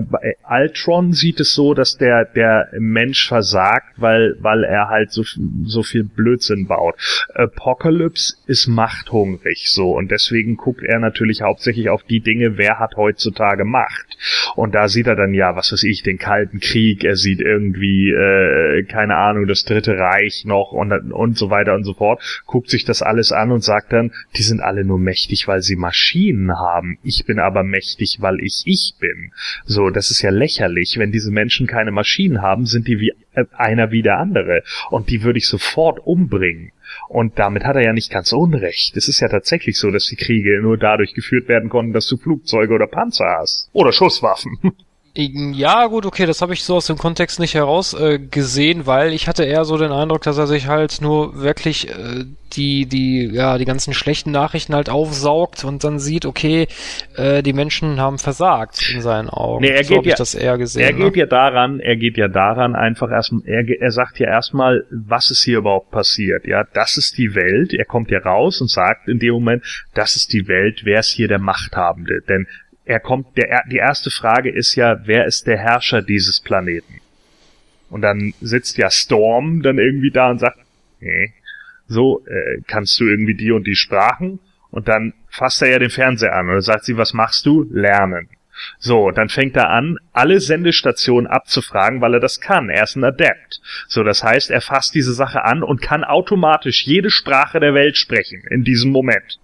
Bei Ultron sieht es so, dass der, der Mensch versagt, weil, weil er halt so, so viel Blödsinn baut. Apocalypse Apocalypse ist machthungrig so und deswegen guckt er natürlich hauptsächlich auf die Dinge, wer hat heutzutage Macht. Und da sieht er dann ja, was weiß ich, den Kalten Krieg, er sieht irgendwie, äh, keine Ahnung, das Dritte Reich noch und, und so weiter und so fort, guckt sich das alles an und sagt dann, die sind alle nur mächtig, weil sie Maschinen haben. Ich bin aber mächtig, weil ich ich bin. So, das ist ja lächerlich. Wenn diese Menschen keine Maschinen haben, sind die wie äh, einer wie der andere. Und die würde ich sofort umbringen. Und damit hat er ja nicht ganz unrecht. Es ist ja tatsächlich so, dass die Kriege nur dadurch geführt werden konnten, dass du Flugzeuge oder Panzer hast. Oder Schusswaffen. Ja, gut, okay, das habe ich so aus dem Kontext nicht heraus äh, gesehen, weil ich hatte eher so den Eindruck, dass er sich halt nur wirklich äh, die, die, ja, die ganzen schlechten Nachrichten halt aufsaugt und dann sieht, okay, äh, die Menschen haben versagt in seinen Augen. Nee, er so geht ja, das eher gesehen. Er ne? geht ja daran, er geht ja daran einfach erst, er, er sagt ja erstmal, was ist hier überhaupt passiert, ja, das ist die Welt, er kommt ja raus und sagt in dem Moment, das ist die Welt, wer ist hier der Machthabende, denn er kommt, der, die erste Frage ist ja, wer ist der Herrscher dieses Planeten? Und dann sitzt ja Storm dann irgendwie da und sagt, nee, so, äh, kannst du irgendwie die und die Sprachen? Und dann fasst er ja den Fernseher an und sagt sie, was machst du? Lernen. So, dann fängt er an, alle Sendestationen abzufragen, weil er das kann. Er ist ein Adept. So, das heißt, er fasst diese Sache an und kann automatisch jede Sprache der Welt sprechen in diesem Moment.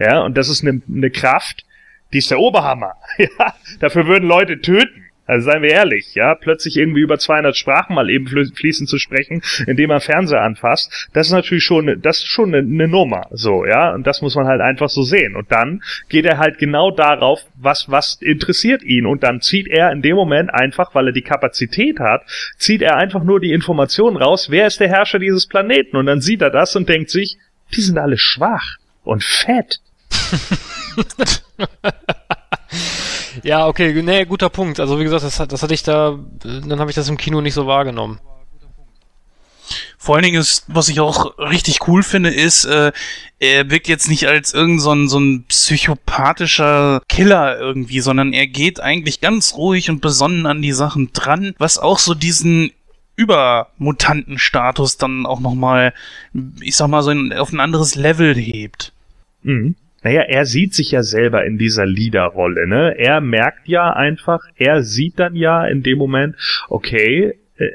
Ja, und das ist eine, eine Kraft, die ist der Oberhammer. Ja, dafür würden Leute töten. Also seien wir ehrlich, ja, plötzlich irgendwie über 200 Sprachen mal eben fließend zu sprechen, indem man Fernseher anfasst, das ist natürlich schon, das ist schon eine, eine Nummer, so, ja, und das muss man halt einfach so sehen. Und dann geht er halt genau darauf, was, was interessiert ihn. Und dann zieht er in dem Moment einfach, weil er die Kapazität hat, zieht er einfach nur die Informationen raus, wer ist der Herrscher dieses Planeten? Und dann sieht er das und denkt sich, die sind alle schwach und fett. Ja, okay, nee, guter Punkt. Also wie gesagt, das, das hatte ich da, dann habe ich das im Kino nicht so wahrgenommen. Vor allen Dingen ist, was ich auch richtig cool finde, ist, äh, er wirkt jetzt nicht als irgend so ein, so ein psychopathischer Killer irgendwie, sondern er geht eigentlich ganz ruhig und besonnen an die Sachen dran, was auch so diesen Übermutanten-Status dann auch nochmal, ich sag mal, so ein, auf ein anderes Level hebt. Mhm. Naja, er sieht sich ja selber in dieser Leaderrolle, ne? Er merkt ja einfach, er sieht dann ja in dem Moment, okay, äh,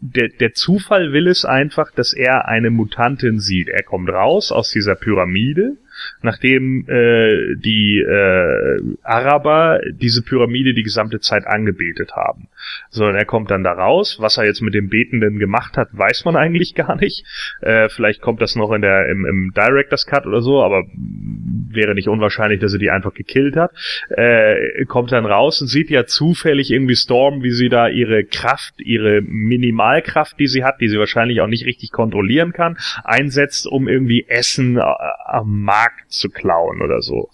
der, der Zufall will es einfach, dass er eine Mutantin sieht. Er kommt raus aus dieser Pyramide, nachdem äh, die äh, Araber diese Pyramide die gesamte Zeit angebetet haben. So, und er kommt dann da raus. Was er jetzt mit dem Betenden gemacht hat, weiß man eigentlich gar nicht. Äh, vielleicht kommt das noch in der im, im Director's Cut oder so, aber wäre nicht unwahrscheinlich, dass er die einfach gekillt hat. Äh, kommt dann raus und sieht ja zufällig irgendwie Storm, wie sie da ihre Kraft, ihre Minimalkraft, die sie hat, die sie wahrscheinlich auch nicht richtig kontrollieren kann, einsetzt, um irgendwie Essen äh, am Markt zu klauen oder so.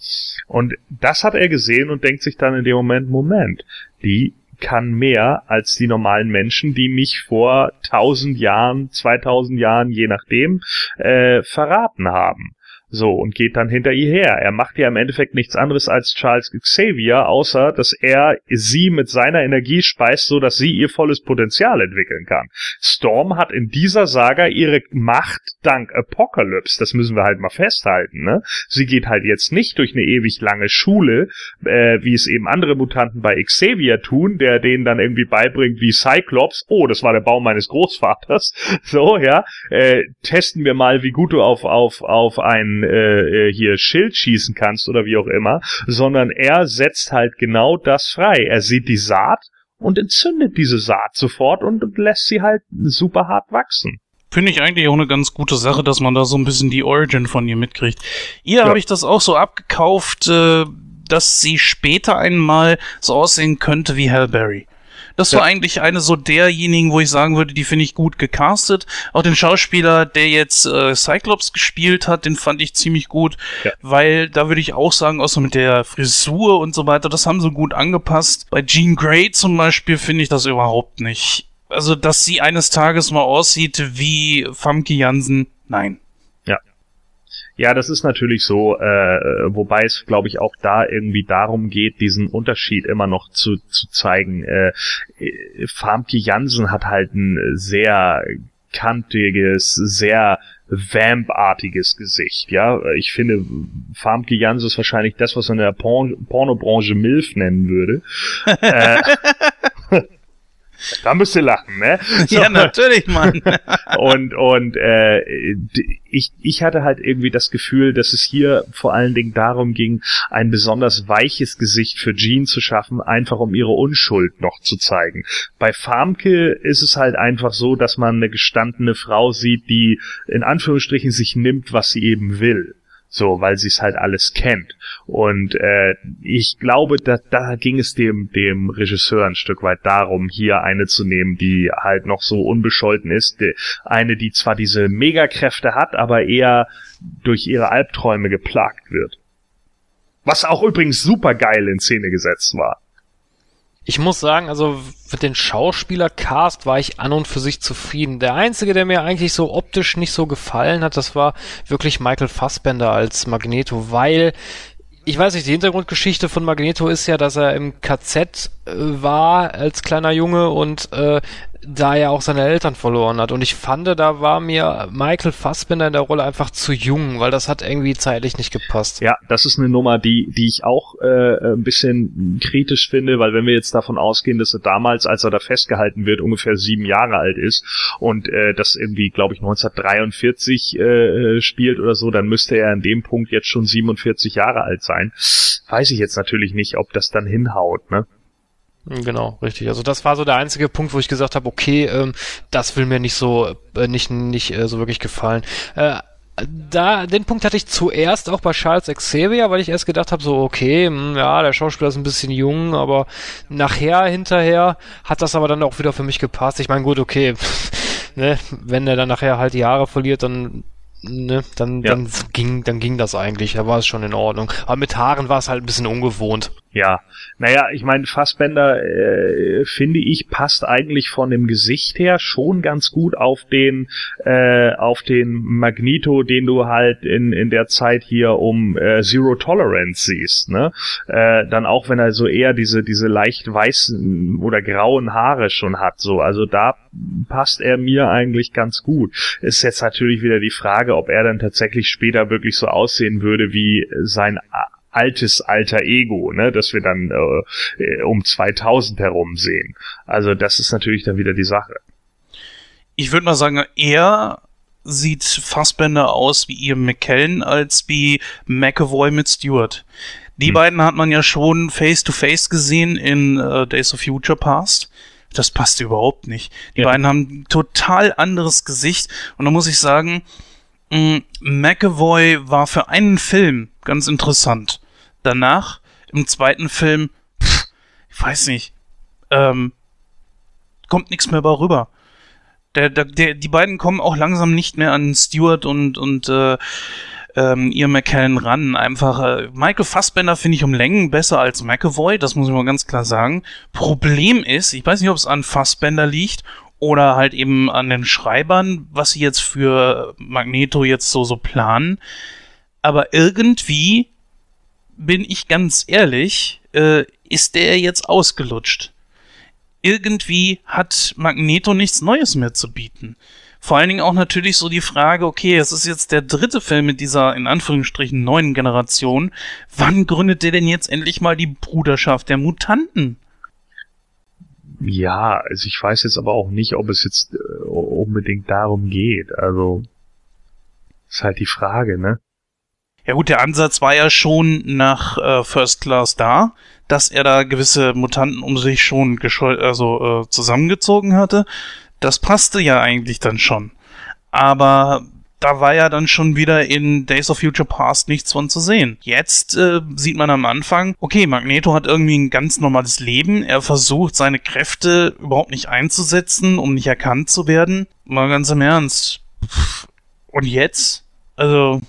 Und das hat er gesehen und denkt sich dann in dem Moment, Moment, die kann mehr als die normalen Menschen, die mich vor 1000 Jahren, 2000 Jahren, je nachdem, äh, verraten haben. So, und geht dann hinter ihr her. Er macht ja im Endeffekt nichts anderes als Charles Xavier, außer dass er sie mit seiner Energie speist, so dass sie ihr volles Potenzial entwickeln kann. Storm hat in dieser Saga ihre Macht dank Apocalypse. Das müssen wir halt mal festhalten, ne? Sie geht halt jetzt nicht durch eine ewig lange Schule, äh, wie es eben andere Mutanten bei Xavier tun, der denen dann irgendwie beibringt, wie Cyclops, oh, das war der Baum meines Großvaters. So, ja. Äh, testen wir mal, wie gut du auf, auf, auf einen äh, äh, hier Schild schießen kannst oder wie auch immer, sondern er setzt halt genau das frei. Er sieht die Saat und entzündet diese Saat sofort und, und lässt sie halt super hart wachsen. Finde ich eigentlich auch eine ganz gute Sache, dass man da so ein bisschen die Origin von ihr mitkriegt. Ihr ja. habe ich das auch so abgekauft, äh, dass sie später einmal so aussehen könnte wie Hellberry. Das war eigentlich eine so derjenigen, wo ich sagen würde, die finde ich gut gecastet. Auch den Schauspieler, der jetzt äh, Cyclops gespielt hat, den fand ich ziemlich gut, ja. weil da würde ich auch sagen, außer mit der Frisur und so weiter, das haben sie gut angepasst. Bei Jean Grey zum Beispiel finde ich das überhaupt nicht. Also, dass sie eines Tages mal aussieht wie Famke Jansen, nein. Ja, das ist natürlich so, äh, wobei es, glaube ich, auch da irgendwie darum geht, diesen Unterschied immer noch zu, zu zeigen. Äh, Famke Jansen hat halt ein sehr kantiges, sehr Vamp-artiges Gesicht, ja. Ich finde, Famke Jansen ist wahrscheinlich das, was man in der Porn Pornobranche MILF nennen würde. äh, da müsst ihr lachen, ne? So. Ja, natürlich, Mann. und und äh, ich, ich hatte halt irgendwie das Gefühl, dass es hier vor allen Dingen darum ging, ein besonders weiches Gesicht für Jean zu schaffen, einfach um ihre Unschuld noch zu zeigen. Bei Farmke ist es halt einfach so, dass man eine gestandene Frau sieht, die in Anführungsstrichen sich nimmt, was sie eben will. So, weil sie es halt alles kennt. Und äh, ich glaube, da, da ging es dem, dem Regisseur ein Stück weit darum, hier eine zu nehmen, die halt noch so unbescholten ist. Eine, die zwar diese Megakräfte hat, aber eher durch ihre Albträume geplagt wird. Was auch übrigens super geil in Szene gesetzt war. Ich muss sagen, also mit den Schauspielercast war ich an und für sich zufrieden. Der einzige, der mir eigentlich so optisch nicht so gefallen hat, das war wirklich Michael Fassbender als Magneto, weil ich weiß nicht, die Hintergrundgeschichte von Magneto ist ja, dass er im KZ war als kleiner Junge und äh, da er auch seine Eltern verloren hat. Und ich fand, da war mir Michael Fassbender in der Rolle einfach zu jung, weil das hat irgendwie zeitlich nicht gepasst. Ja, das ist eine Nummer, die, die ich auch äh, ein bisschen kritisch finde, weil wenn wir jetzt davon ausgehen, dass er damals, als er da festgehalten wird, ungefähr sieben Jahre alt ist und äh, das irgendwie, glaube ich, 1943 äh, spielt oder so, dann müsste er an dem Punkt jetzt schon 47 Jahre alt sein. Weiß ich jetzt natürlich nicht, ob das dann hinhaut, ne? Genau, richtig. Also das war so der einzige Punkt, wo ich gesagt habe, okay, ähm, das will mir nicht so äh, nicht nicht äh, so wirklich gefallen. Äh, da den Punkt hatte ich zuerst auch bei Charles Xavier, weil ich erst gedacht habe, so okay, mh, hm, ja, der Schauspieler ist ein bisschen jung, aber nachher hinterher hat das aber dann auch wieder für mich gepasst. Ich meine, gut, okay, ne, wenn er dann nachher halt die Haare verliert, dann ne, dann, ja. dann ging, dann ging das eigentlich, da war es schon in Ordnung. Aber mit Haaren war es halt ein bisschen ungewohnt. Ja, naja, ich meine, Fassbender, äh, finde ich, passt eigentlich von dem Gesicht her schon ganz gut auf den, äh, auf den Magneto, den du halt in, in der Zeit hier um äh, Zero Tolerance siehst, ne? Äh, dann auch, wenn er so eher diese, diese leicht weißen oder grauen Haare schon hat, so, also da passt er mir eigentlich ganz gut. Ist jetzt natürlich wieder die Frage, ob er dann tatsächlich später wirklich so aussehen würde wie sein altes alter Ego, ne, dass wir dann äh, um 2000 herum sehen. Also das ist natürlich dann wieder die Sache. Ich würde mal sagen, er sieht Fassbender aus wie Ian McKellen als wie McAvoy mit Stewart. Die hm. beiden hat man ja schon face to face gesehen in uh, Days of Future Past. Das passt überhaupt nicht. Die ja. beiden haben ein total anderes Gesicht und da muss ich sagen, mm, McAvoy war für einen Film ganz interessant danach, im zweiten Film, pff, ich weiß nicht, ähm, kommt nichts mehr darüber. Der, der, der, die beiden kommen auch langsam nicht mehr an Stewart und, und äh, ähm, Ian McKellen ran. Einfach, äh, Michael Fassbender finde ich um Längen besser als McAvoy, das muss ich mal ganz klar sagen. Problem ist, ich weiß nicht, ob es an Fassbender liegt oder halt eben an den Schreibern, was sie jetzt für Magneto jetzt so, so planen. Aber irgendwie bin ich ganz ehrlich, äh, ist der jetzt ausgelutscht. Irgendwie hat Magneto nichts Neues mehr zu bieten. Vor allen Dingen auch natürlich so die Frage, okay, es ist jetzt der dritte Film mit dieser, in Anführungsstrichen, neuen Generation. Wann gründet der denn jetzt endlich mal die Bruderschaft der Mutanten? Ja, also ich weiß jetzt aber auch nicht, ob es jetzt äh, unbedingt darum geht. Also, ist halt die Frage, ne? Ja gut, der Ansatz war ja schon nach äh, First Class da, dass er da gewisse Mutanten um sich schon also äh, zusammengezogen hatte. Das passte ja eigentlich dann schon. Aber da war ja dann schon wieder in Days of Future Past nichts von zu sehen. Jetzt äh, sieht man am Anfang, okay, Magneto hat irgendwie ein ganz normales Leben. Er versucht seine Kräfte überhaupt nicht einzusetzen, um nicht erkannt zu werden. Mal ganz im Ernst. Und jetzt? Also,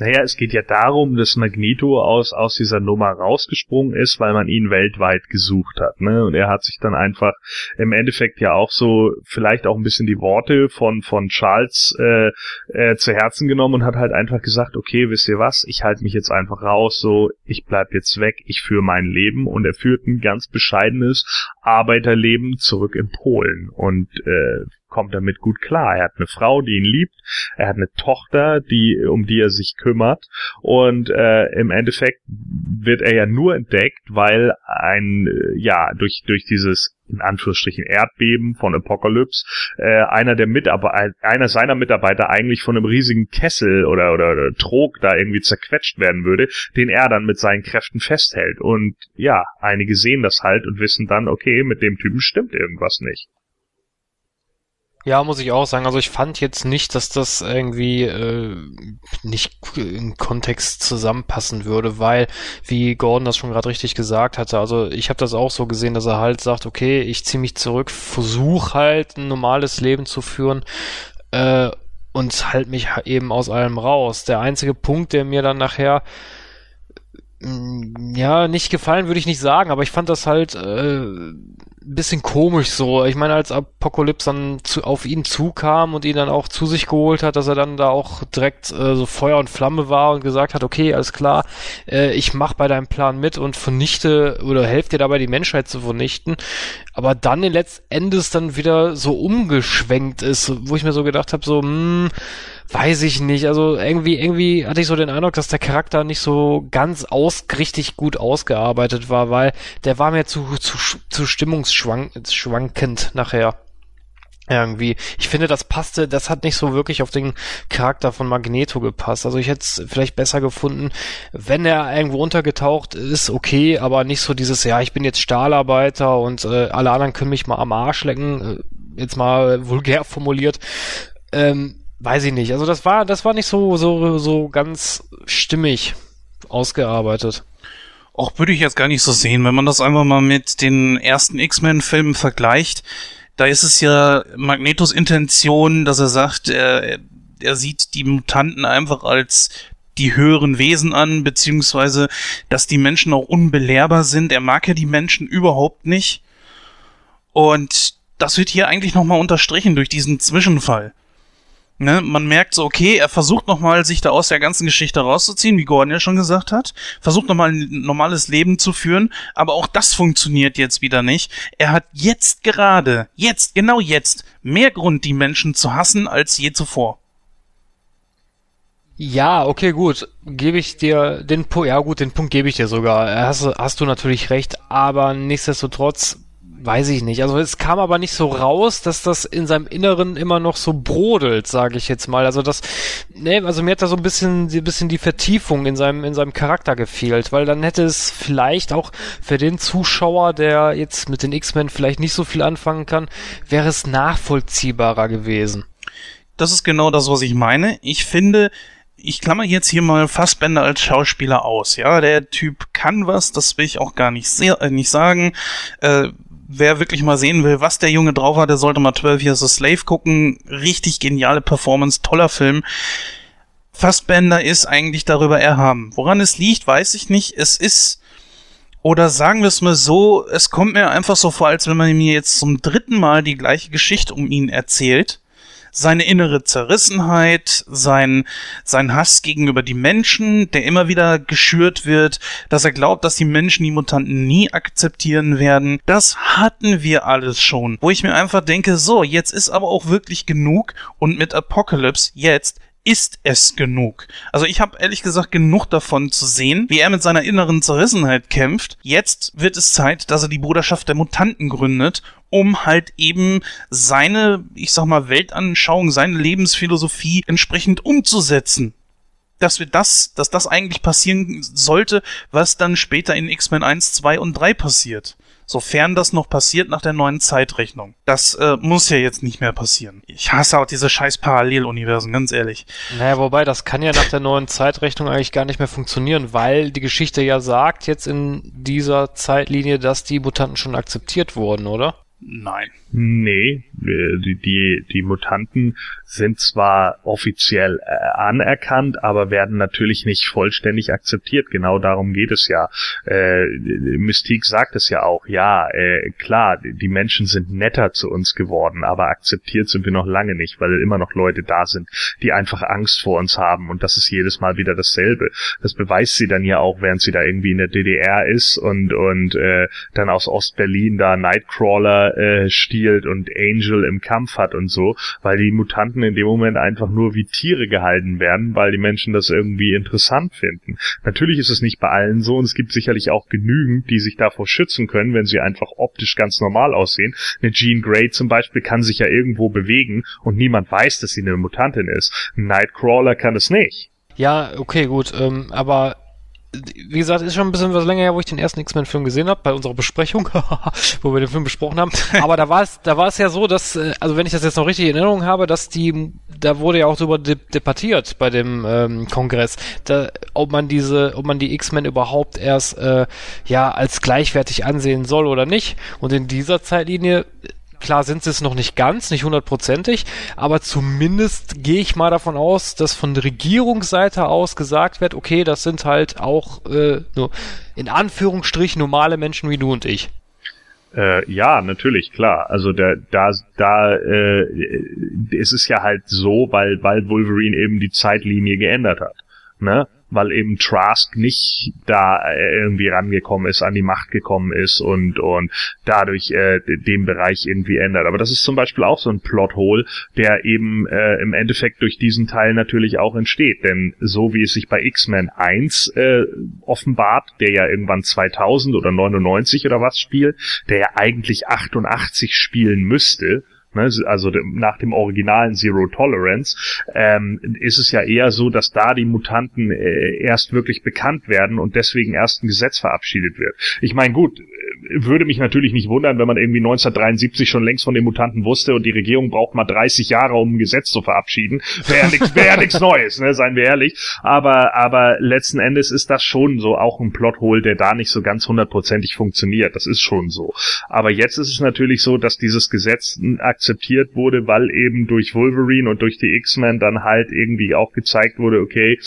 naja, es geht ja darum, dass Magneto aus, aus dieser Nummer rausgesprungen ist, weil man ihn weltweit gesucht hat. Ne? Und er hat sich dann einfach im Endeffekt ja auch so vielleicht auch ein bisschen die Worte von, von Charles äh, äh, zu Herzen genommen und hat halt einfach gesagt, okay, wisst ihr was, ich halte mich jetzt einfach raus, so, ich bleib jetzt weg, ich führe mein Leben. Und er führt ein ganz bescheidenes Arbeiterleben zurück in Polen. Und äh, kommt damit gut klar. Er hat eine Frau, die ihn liebt, er hat eine Tochter, die um die er sich kümmert und äh, im Endeffekt wird er ja nur entdeckt, weil ein äh, ja durch durch dieses in Anführungsstrichen Erdbeben von Apocalypse äh, einer der Mitarbeiter einer seiner Mitarbeiter eigentlich von einem riesigen Kessel oder, oder oder Trog da irgendwie zerquetscht werden würde, den er dann mit seinen Kräften festhält und ja, einige sehen das halt und wissen dann, okay, mit dem Typen stimmt irgendwas nicht. Ja, muss ich auch sagen. Also ich fand jetzt nicht, dass das irgendwie äh, nicht im Kontext zusammenpassen würde, weil, wie Gordon das schon gerade richtig gesagt hatte, also ich habe das auch so gesehen, dass er halt sagt, okay, ich ziehe mich zurück, versuche halt ein normales Leben zu führen äh, und halt mich eben aus allem raus. Der einzige Punkt, der mir dann nachher ja, nicht gefallen würde ich nicht sagen, aber ich fand das halt äh, bisschen komisch so. Ich meine, als Apokalypse dann zu, auf ihn zukam und ihn dann auch zu sich geholt hat, dass er dann da auch direkt äh, so Feuer und Flamme war und gesagt hat, okay, alles klar, äh, ich mach bei deinem Plan mit und vernichte oder helfe dir dabei, die Menschheit zu vernichten. Aber dann in letztendes dann wieder so umgeschwenkt ist, wo ich mir so gedacht habe, so, hm, weiß ich nicht. Also irgendwie, irgendwie hatte ich so den Eindruck, dass der Charakter nicht so ganz aus, richtig gut ausgearbeitet war, weil der war mir zu, zu, zu stimmungsschwankend nachher. Irgendwie. Ich finde, das passte, das hat nicht so wirklich auf den Charakter von Magneto gepasst. Also ich hätte es vielleicht besser gefunden, wenn er irgendwo untergetaucht ist, okay, aber nicht so dieses, ja, ich bin jetzt Stahlarbeiter und äh, alle anderen können mich mal am Arsch lecken, äh, jetzt mal vulgär formuliert. Ähm, weiß ich nicht. Also das war, das war nicht so, so, so ganz stimmig ausgearbeitet. Auch würde ich jetzt gar nicht so sehen, wenn man das einfach mal mit den ersten X-Men-Filmen vergleicht. Da ist es ja Magnetos Intention, dass er sagt, er, er sieht die Mutanten einfach als die höheren Wesen an, beziehungsweise, dass die Menschen auch unbelehrbar sind. Er mag ja die Menschen überhaupt nicht. Und das wird hier eigentlich nochmal unterstrichen durch diesen Zwischenfall. Ne, man merkt so, okay, er versucht nochmal, sich da aus der ganzen Geschichte rauszuziehen, wie Gordon ja schon gesagt hat. Versucht nochmal ein normales Leben zu führen, aber auch das funktioniert jetzt wieder nicht. Er hat jetzt gerade, jetzt, genau jetzt, mehr Grund, die Menschen zu hassen als je zuvor. Ja, okay, gut. Gebe ich dir den Punkt, ja gut, den Punkt gebe ich dir sogar. Hast, hast du natürlich recht, aber nichtsdestotrotz weiß ich nicht. Also es kam aber nicht so raus, dass das in seinem Inneren immer noch so brodelt, sage ich jetzt mal. Also das, ne, also mir hat da so ein bisschen, ein bisschen die Vertiefung in seinem, in seinem Charakter gefehlt, weil dann hätte es vielleicht auch für den Zuschauer, der jetzt mit den X-Men vielleicht nicht so viel anfangen kann, wäre es nachvollziehbarer gewesen. Das ist genau das, was ich meine. Ich finde, ich klammer jetzt hier mal Fassbender als Schauspieler aus. Ja, der Typ kann was, das will ich auch gar nicht, sehr, äh, nicht sagen. Äh, wer wirklich mal sehen will, was der Junge drauf hat, der sollte mal 12 Years a Slave gucken. Richtig geniale Performance, toller Film. Fassbender ist eigentlich darüber erhaben. Woran es liegt, weiß ich nicht. Es ist, oder sagen wir es mal so, es kommt mir einfach so vor, als wenn man mir jetzt zum dritten Mal die gleiche Geschichte um ihn erzählt seine innere Zerrissenheit, sein, sein Hass gegenüber die Menschen, der immer wieder geschürt wird, dass er glaubt, dass die Menschen die Mutanten nie akzeptieren werden. Das hatten wir alles schon. Wo ich mir einfach denke, so, jetzt ist aber auch wirklich genug und mit Apocalypse jetzt ist es genug. Also ich habe ehrlich gesagt genug davon zu sehen, wie er mit seiner inneren Zerrissenheit kämpft. Jetzt wird es Zeit, dass er die Bruderschaft der Mutanten gründet, um halt eben seine, ich sag mal, Weltanschauung, seine Lebensphilosophie entsprechend umzusetzen dass wir das, dass das eigentlich passieren sollte, was dann später in X-Men 1, 2 und 3 passiert. Sofern das noch passiert nach der neuen Zeitrechnung. Das äh, muss ja jetzt nicht mehr passieren. Ich hasse auch diese scheiß Paralleluniversen, ganz ehrlich. Naja, wobei, das kann ja nach der neuen Zeitrechnung eigentlich gar nicht mehr funktionieren, weil die Geschichte ja sagt jetzt in dieser Zeitlinie, dass die Mutanten schon akzeptiert wurden, oder? Nein. Nee, äh, die, die, die Mutanten sind zwar offiziell äh, anerkannt, aber werden natürlich nicht vollständig akzeptiert. Genau darum geht es ja. Äh, Mystique sagt es ja auch. Ja, äh, klar, die Menschen sind netter zu uns geworden, aber akzeptiert sind wir noch lange nicht, weil immer noch Leute da sind, die einfach Angst vor uns haben. Und das ist jedes Mal wieder dasselbe. Das beweist sie dann ja auch, während sie da irgendwie in der DDR ist und, und äh, dann aus Ostberlin da Nightcrawler äh, stiehlt und Angel im Kampf hat und so, weil die Mutanten in dem Moment einfach nur wie Tiere gehalten werden, weil die Menschen das irgendwie interessant finden. Natürlich ist es nicht bei allen so und es gibt sicherlich auch genügend, die sich davor schützen können, wenn sie einfach optisch ganz normal aussehen. Eine Jean Grey zum Beispiel kann sich ja irgendwo bewegen und niemand weiß, dass sie eine Mutantin ist. Ein Nightcrawler kann es nicht. Ja, okay, gut, ähm, aber wie gesagt, ist schon ein bisschen was länger her, wo ich den ersten X-Men-Film gesehen habe, bei unserer Besprechung, wo wir den Film besprochen haben. Aber da war es, da war es ja so, dass, äh, also wenn ich das jetzt noch richtig in Erinnerung habe, dass die, da wurde ja auch darüber de debattiert bei dem ähm, Kongress, da, ob man diese, ob man die X-Men überhaupt erst äh, ja als gleichwertig ansehen soll oder nicht. Und in dieser Zeitlinie klar sind sie es noch nicht ganz, nicht hundertprozentig, aber zumindest gehe ich mal davon aus, dass von der Regierungsseite aus gesagt wird, okay, das sind halt auch äh, nur in Anführungsstrichen normale Menschen wie du und ich. Äh, ja, natürlich, klar. Also da, da, da äh, ist es ja halt so, weil, weil Wolverine eben die Zeitlinie geändert hat. Ne? Weil eben Trask nicht da äh, irgendwie rangekommen ist, an die Macht gekommen ist und und dadurch äh, den Bereich irgendwie ändert. Aber das ist zum Beispiel auch so ein Plothole, der eben äh, im Endeffekt durch diesen Teil natürlich auch entsteht. Denn so wie es sich bei X-Men 1 äh, offenbart, der ja irgendwann 2000 oder 99 oder was spielt, der ja eigentlich 88 spielen müsste, ne, also nach dem originalen Zero Tolerance, ähm, ist es ja eher so, dass da die Mutanten äh, erst wirklich bekannt werden und deswegen erst ein Gesetz verabschiedet wird. Ich meine, gut, würde mich natürlich nicht wundern, wenn man irgendwie 1973 schon längst von den Mutanten wusste und die Regierung braucht mal 30 Jahre, um ein Gesetz zu verabschieden. Wäre ja nichts wär nix Neues, ne, seien wir ehrlich. Aber, aber letzten Endes ist das schon so auch ein Plothole, der da nicht so ganz hundertprozentig funktioniert. Das ist schon so. Aber jetzt ist es natürlich so, dass dieses Gesetz akzeptiert wurde, weil eben durch Wolverine und durch die X-Men dann halt irgendwie auch gezeigt wurde, okay,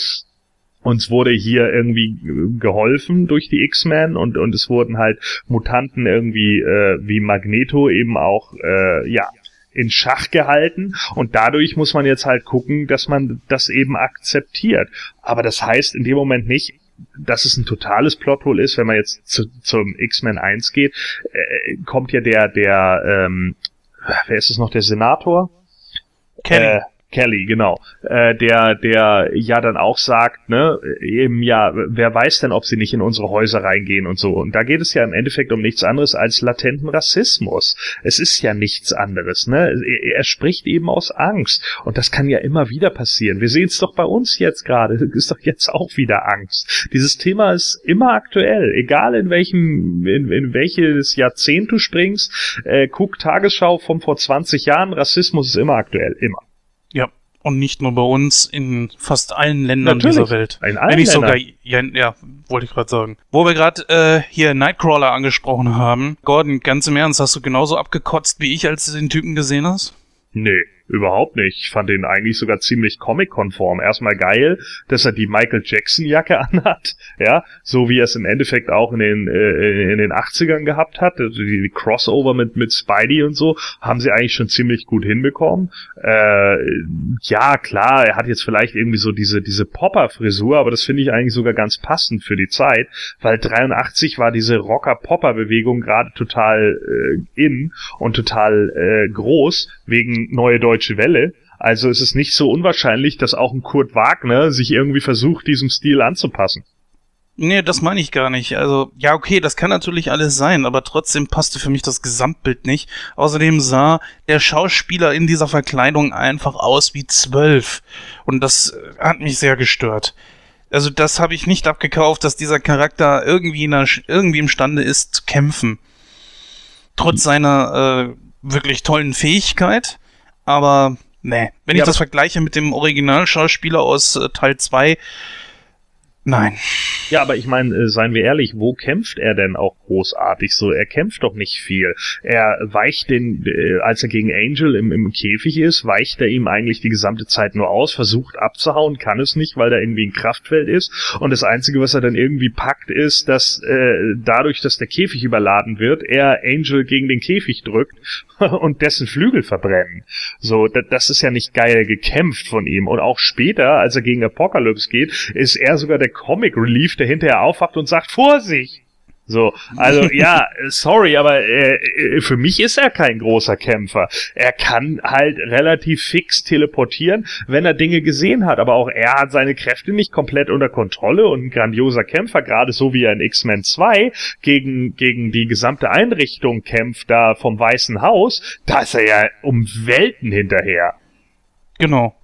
uns wurde hier irgendwie geholfen durch die X-Men und, und es wurden halt Mutanten irgendwie äh, wie Magneto eben auch, äh, ja, in Schach gehalten und dadurch muss man jetzt halt gucken, dass man das eben akzeptiert. Aber das heißt in dem Moment nicht, dass es ein totales Plothole ist, wenn man jetzt zu, zum X-Men 1 geht, äh, kommt ja der, der, ähm, wer ist es noch, der Senator? Kenny. Äh, Kelly, genau, äh, der, der ja dann auch sagt, ne, eben ja, wer weiß denn, ob sie nicht in unsere Häuser reingehen und so. Und da geht es ja im Endeffekt um nichts anderes als latenten Rassismus. Es ist ja nichts anderes, ne? Er, spricht eben aus Angst. Und das kann ja immer wieder passieren. Wir sehen es doch bei uns jetzt gerade. Ist doch jetzt auch wieder Angst. Dieses Thema ist immer aktuell, egal in welchem, in, in welches Jahrzehnt du springst. Äh, guck Tagesschau von vor 20 Jahren. Rassismus ist immer aktuell, immer. Und nicht nur bei uns, in fast allen Ländern Natürlich, dieser Welt. In allen Wenn nicht sogar, ja, ja wollte ich gerade sagen. Wo wir gerade äh, hier Nightcrawler angesprochen haben. Gordon, ganz im Ernst, hast du genauso abgekotzt wie ich, als du den Typen gesehen hast? Nee, überhaupt nicht. Ich fand den eigentlich sogar ziemlich comic-konform. Erstmal geil, dass er die Michael Jackson-Jacke anhat, ja, so wie er es im Endeffekt auch in den, äh, in den 80ern gehabt hat. Also die, die Crossover mit, mit Spidey und so haben sie eigentlich schon ziemlich gut hinbekommen. Äh, ja, klar, er hat jetzt vielleicht irgendwie so diese, diese Popper-Frisur, aber das finde ich eigentlich sogar ganz passend für die Zeit, weil 83 war diese Rocker-Popper-Bewegung gerade total äh, in und total äh, groß wegen Neue Deutsche Welle. Also es ist nicht so unwahrscheinlich, dass auch ein Kurt Wagner sich irgendwie versucht, diesem Stil anzupassen. Nee, das meine ich gar nicht. Also, ja, okay, das kann natürlich alles sein, aber trotzdem passte für mich das Gesamtbild nicht. Außerdem sah der Schauspieler in dieser Verkleidung einfach aus wie zwölf. Und das äh, hat mich sehr gestört. Also, das habe ich nicht abgekauft, dass dieser Charakter irgendwie, in der, irgendwie imstande ist zu kämpfen. Trotz seiner äh, wirklich tollen Fähigkeit. Aber, nee, wenn Ja, ich das vergleiche mit dem Originalschauspieler aus äh, Teil 2, nein. Ja, aber ich meine, äh, seien wir ehrlich, wo kämpft er denn auch großartig so? Er kämpft doch nicht viel. Er weicht den, äh, als er gegen Angel im, im Käfig ist, weicht er ihm eigentlich die gesamte Zeit nur aus, versucht abzuhauen, kann es nicht, weil da irgendwie ein Kraftfeld ist. Und das Einzige, was er dann irgendwie packt, ist, dass äh, dadurch, dass der Käfig überladen wird, er Angel gegen den Käfig drückt und dessen Flügel verbrennen. So, da, das ist ja nicht geil gekämpft von ihm. Und auch später, als er gegen Apocalypse geht, ist er sogar der Comic Relief, der hinterher aufwacht und sagt, Vorsicht! So, also ja, sorry, aber äh, für mich ist er kein großer Kämpfer. Er kann halt relativ fix teleportieren, wenn er Dinge gesehen hat, aber auch er hat seine Kräfte nicht komplett unter Kontrolle und ein grandioser Kämpfer, gerade so wie er in X-Men 2 gegen, gegen die gesamte Einrichtung kämpft, da vom Weißen Haus, da ist er ja um Welten hinterher. Genau.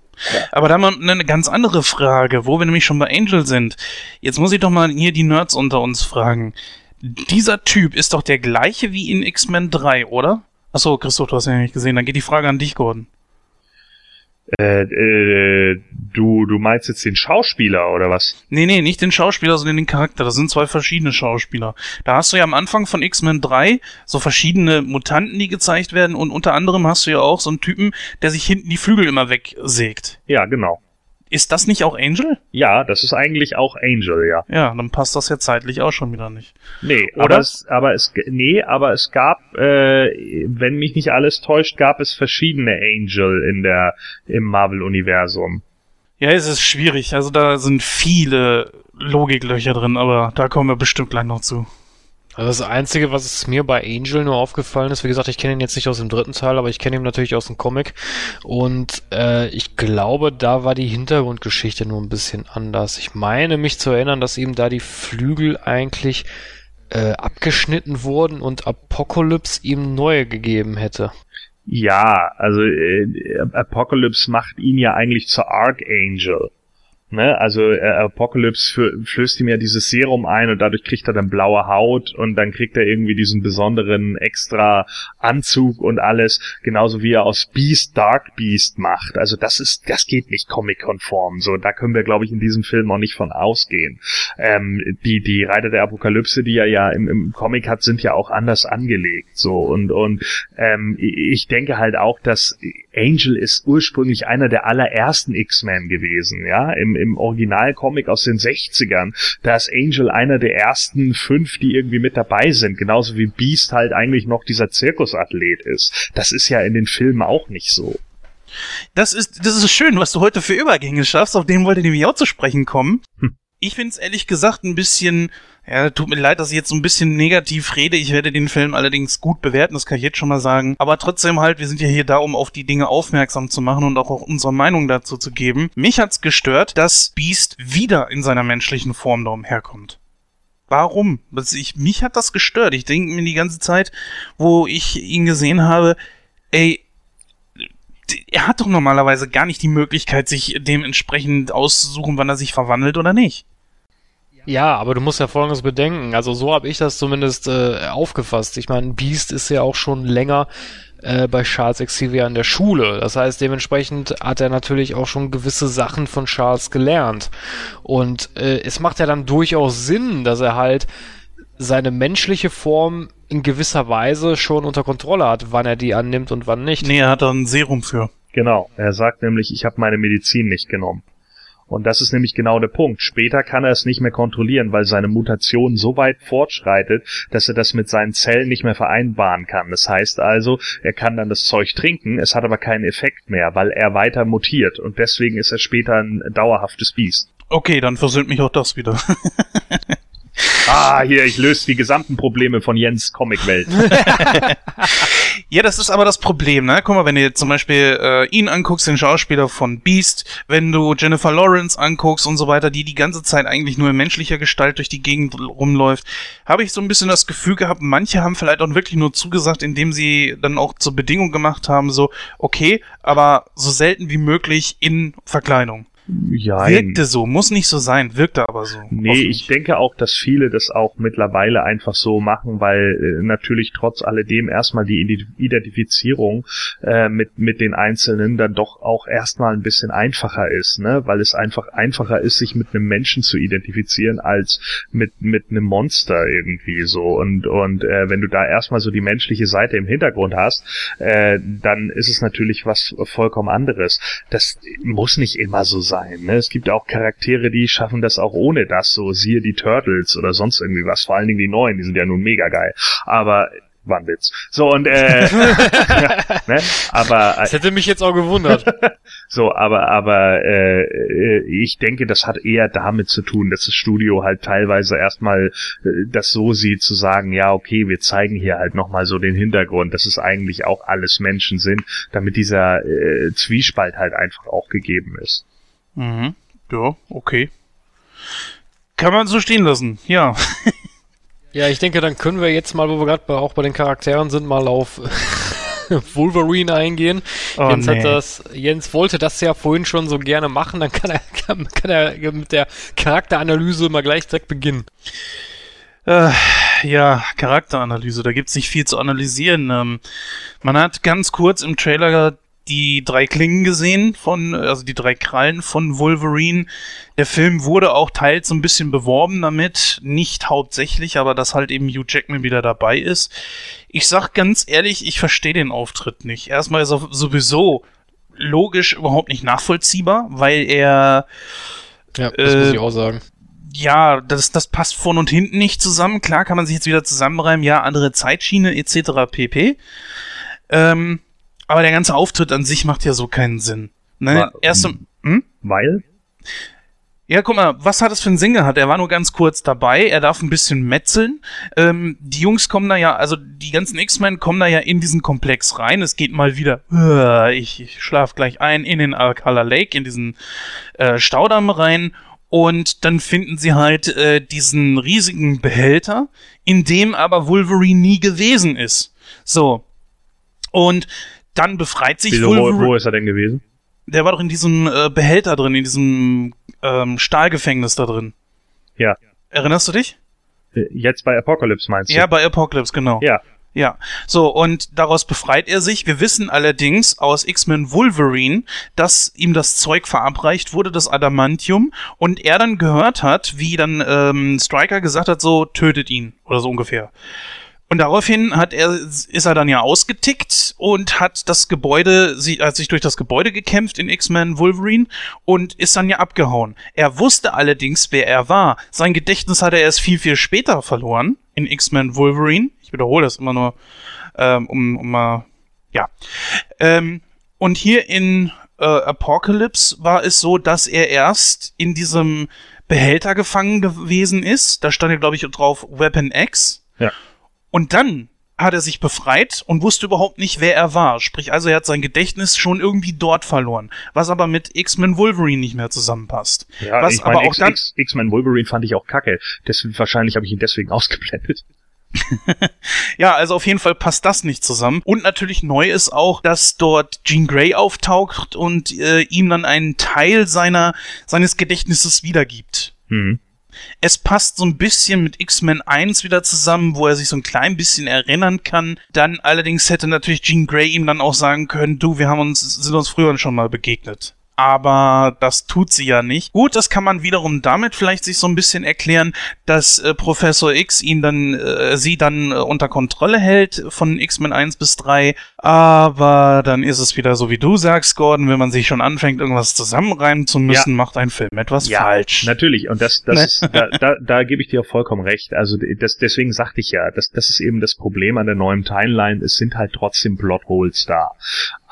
Aber da mal eine ganz andere Frage, wo wir nämlich schon bei Angel sind. Jetzt muss ich doch mal hier die Nerds unter uns fragen. Dieser Typ ist doch der gleiche wie in X-Men 3, oder? Achso, Christoph, du hast ja nicht gesehen. Dann geht die Frage an dich, Gordon. Äh, äh, du, du meinst jetzt den Schauspieler oder was? Nee, nee, nicht den Schauspieler, sondern den Charakter. Das sind zwei verschiedene Schauspieler. Da hast du ja am Anfang von X-Men 3 so verschiedene Mutanten, die gezeigt werden und unter anderem hast du ja auch so einen Typen, der sich hinten die Flügel immer wegsägt. Ja, genau. Ist das nicht auch Angel? Ja, das ist eigentlich auch Angel, ja. Ja, dann passt das ja zeitlich auch schon wieder nicht. Nee, Oder? aber es, aber es, nee, aber es gab, äh, wenn mich nicht alles täuscht, gab es verschiedene Angel in der, im Marvel-Universum. Ja, es ist schwierig. Also da sind viele Logiklöcher drin, aber da kommen wir bestimmt gleich noch zu. Also das Einzige, was mir bei Angel nur aufgefallen ist, wie gesagt, ich kenne ihn jetzt nicht aus dem dritten Teil, aber ich kenne ihn natürlich aus dem Comic. Und äh, ich glaube, da war die Hintergrundgeschichte nur ein bisschen anders. Ich meine mich zu erinnern, dass ihm da die Flügel eigentlich äh, abgeschnitten wurden und Apocalypse ihm neue gegeben hätte. Ja, also äh, Apocalypse macht ihn ja eigentlich zur Archangel. Ne? Also äh, Apocalypse für, flößt ihm ja dieses Serum ein und dadurch kriegt er dann blaue Haut und dann kriegt er irgendwie diesen besonderen extra Anzug und alles, genauso wie er aus Beast Dark Beast macht. Also das ist, das geht nicht comic-konform. So, da können wir, glaube ich, in diesem Film auch nicht von ausgehen. Ähm, die, die Reiter der Apokalypse, die er ja im, im Comic hat, sind ja auch anders angelegt. So und, und ähm, ich denke halt auch, dass Angel ist ursprünglich einer der allerersten X-Men gewesen, ja, im, im Originalcomic aus den 60ern. Da ist Angel einer der ersten fünf, die irgendwie mit dabei sind, genauso wie Beast halt eigentlich noch dieser Zirkusathlet ist. Das ist ja in den Filmen auch nicht so. Das ist, das ist schön, was du heute für Übergänge schaffst, auf den wollte ich nämlich auch zu sprechen kommen. Hm. Ich finde es ehrlich gesagt ein bisschen, ja, tut mir leid, dass ich jetzt so ein bisschen negativ rede. Ich werde den Film allerdings gut bewerten, das kann ich jetzt schon mal sagen. Aber trotzdem halt, wir sind ja hier da, um auf die Dinge aufmerksam zu machen und auch unsere Meinung dazu zu geben. Mich hat's gestört, dass Beast wieder in seiner menschlichen Form da umherkommt. Warum? Also ich, mich hat das gestört. Ich denke mir die ganze Zeit, wo ich ihn gesehen habe, ey, er hat doch normalerweise gar nicht die Möglichkeit, sich dementsprechend auszusuchen, wann er sich verwandelt oder nicht. Ja, aber du musst ja Folgendes bedenken. Also so habe ich das zumindest äh, aufgefasst. Ich meine, Beast ist ja auch schon länger äh, bei Charles Xavier in der Schule. Das heißt, dementsprechend hat er natürlich auch schon gewisse Sachen von Charles gelernt. Und äh, es macht ja dann durchaus Sinn, dass er halt seine menschliche Form in gewisser Weise schon unter Kontrolle hat, wann er die annimmt und wann nicht. Nee, er hat da ein Serum für. Genau. Er sagt nämlich, ich habe meine Medizin nicht genommen. Und das ist nämlich genau der Punkt. Später kann er es nicht mehr kontrollieren, weil seine Mutation so weit fortschreitet, dass er das mit seinen Zellen nicht mehr vereinbaren kann. Das heißt also, er kann dann das Zeug trinken, es hat aber keinen Effekt mehr, weil er weiter mutiert. Und deswegen ist er später ein dauerhaftes Biest. Okay, dann versöhnt mich auch das wieder. Ah, hier, ich löse die gesamten Probleme von Jens Comicwelt. Ja, das ist aber das Problem, ne? Guck mal, wenn du jetzt zum Beispiel äh, ihn anguckst, den Schauspieler von Beast, wenn du Jennifer Lawrence anguckst und so weiter, die die ganze Zeit eigentlich nur in menschlicher Gestalt durch die Gegend rumläuft, habe ich so ein bisschen das Gefühl gehabt, manche haben vielleicht auch wirklich nur zugesagt, indem sie dann auch zur Bedingung gemacht haben, so, okay, aber so selten wie möglich in Verkleidung. Ja, Wirkte so, muss nicht so sein, wirkte aber so. Nee, ich denke auch, dass viele das auch mittlerweile einfach so machen, weil äh, natürlich trotz alledem erstmal die Ide- Identifizierung äh, mit, mit den Einzelnen dann doch auch erstmal ein bisschen einfacher ist, ne? Weil es einfach einfacher ist, sich mit einem Menschen zu identifizieren, als mit, mit einem Monster irgendwie so. Und, und äh, wenn du da erstmal so die menschliche Seite im Hintergrund hast, äh, dann ist es natürlich was vollkommen anderes. Das muss nicht immer so sein. Ne? Es gibt auch Charaktere, die schaffen das auch ohne das, so siehe die Turtles oder sonst irgendwie was. Vor allen Dingen die neuen, die sind ja nun mega geil. Aber war ein Witz. So und äh, ne? aber Das hätte mich jetzt auch gewundert. so, aber aber äh, äh, ich denke, das hat eher damit zu tun, dass das Studio halt teilweise erstmal äh, das so sieht, zu sagen, ja okay, wir zeigen hier halt nochmal so den Hintergrund, dass es eigentlich auch alles Menschen sind, damit dieser äh, Zwiespalt halt einfach auch gegeben ist. Mhm. Ja, okay. Kann man so stehen lassen, ja. Ja, ich denke, dann können wir jetzt mal, wo wir gerade auch bei den Charakteren sind, mal auf Wolverine eingehen. Oh, Jens, nee. hat das, Jens wollte das ja vorhin schon so gerne machen, dann kann er, kann, kann er mit der Charakteranalyse mal gleich direkt beginnen. Äh, ja, Charakteranalyse, da gibt's nicht viel zu analysieren. Ähm, man hat ganz kurz im Trailer die drei Klingen gesehen von, also die drei Krallen von Wolverine. Der Film wurde auch teils so ein bisschen beworben damit, nicht hauptsächlich, aber dass halt eben Hugh Jackman wieder dabei ist. Ich sag ganz ehrlich, ich verstehe den Auftritt nicht. Erstmal ist er sowieso logisch überhaupt nicht nachvollziehbar, weil er Ja, das Äh, muss ich auch sagen. ja, das, das passt vorn und hinten nicht zusammen. Klar kann man sich jetzt wieder zusammenreimen, ja, andere Zeitschiene etc. pp. Ähm, aber der ganze Auftritt an sich macht ja so keinen Sinn. Ne? Erst im, hm? Weil? Ja, guck mal, was hat es für einen Sinn gehabt? Er war nur ganz kurz dabei, er darf ein bisschen metzeln. Ähm, die Jungs kommen da ja, also die ganzen X-Men kommen da ja in diesen Komplex rein. Es geht mal wieder, äh, ich, ich schlaf gleich ein, in den Alcala Lake, in diesen äh, Staudamm rein. Und dann finden sie halt äh, diesen riesigen Behälter, in dem aber Wolverine nie gewesen ist. So. Und dann befreit sich Wieso, wo, Wolverine. wo ist er denn gewesen? Der war doch in diesem äh, Behälter drin, in diesem ähm, Stahlgefängnis da drin. Ja. Erinnerst du dich? Äh, Jetzt bei Apocalypse meinst du? Ja, bei Apocalypse, genau. Ja. Ja. So, und daraus befreit er sich. Wir wissen allerdings aus X-Men Wolverine, dass ihm das Zeug verabreicht wurde, das Adamantium, und er dann gehört hat, wie dann ähm, Stryker gesagt hat, so tötet ihn oder so ungefähr. Und daraufhin hat er, ist er dann ja ausgetickt und hat das Gebäude, sie, hat sich durch das Gebäude gekämpft in X-Men Wolverine und ist dann ja abgehauen. Er wusste allerdings, wer er war. Sein Gedächtnis hat er erst viel, viel später verloren in X-Men Wolverine. Ich wiederhole das immer nur, ähm, um, um mal, ja. Ähm, und hier in äh, Apocalypse war es so, dass er erst in diesem Behälter gefangen gewesen ist. Da stand ja, glaube ich, drauf Weapon X. Ja. Und dann hat er sich befreit und wusste überhaupt nicht, wer er war. Sprich, also er hat sein Gedächtnis schon irgendwie dort verloren. Was aber mit X-Men Wolverine nicht mehr zusammenpasst. Ja, Was ich meine, aber auch X- dann- X-Men Wolverine fand ich auch kacke. Deswegen, wahrscheinlich habe ich ihn deswegen ausgeblendet. Ja, also auf jeden Fall passt das nicht zusammen. Und natürlich neu ist auch, dass dort Jean Grey auftaucht und äh, ihm dann einen Teil seiner, seines Gedächtnisses wiedergibt. Hm. Es passt so ein bisschen mit X-Men 1 wieder zusammen, wo er sich so ein klein bisschen erinnern kann. Dann allerdings hätte natürlich Jean Grey ihm dann auch sagen können, du, wir haben uns, sind uns früher schon mal begegnet. Aber das tut sie ja nicht. Gut, das kann man wiederum damit vielleicht sich so ein bisschen erklären, dass äh, Professor X ihn dann, äh, sie dann äh, unter Kontrolle hält von X-Men 1 bis 3. Aber dann ist es wieder so, wie du sagst, Gordon, wenn man sich schon anfängt, irgendwas zusammenreimen zu müssen, macht ein Film etwas falsch. Natürlich, und das, das Ne? ist, da, da, da gebe ich dir auch vollkommen recht. Also das, deswegen sagte ich ja, das, das ist eben das Problem an der neuen Timeline. Es sind halt trotzdem Plotholes da.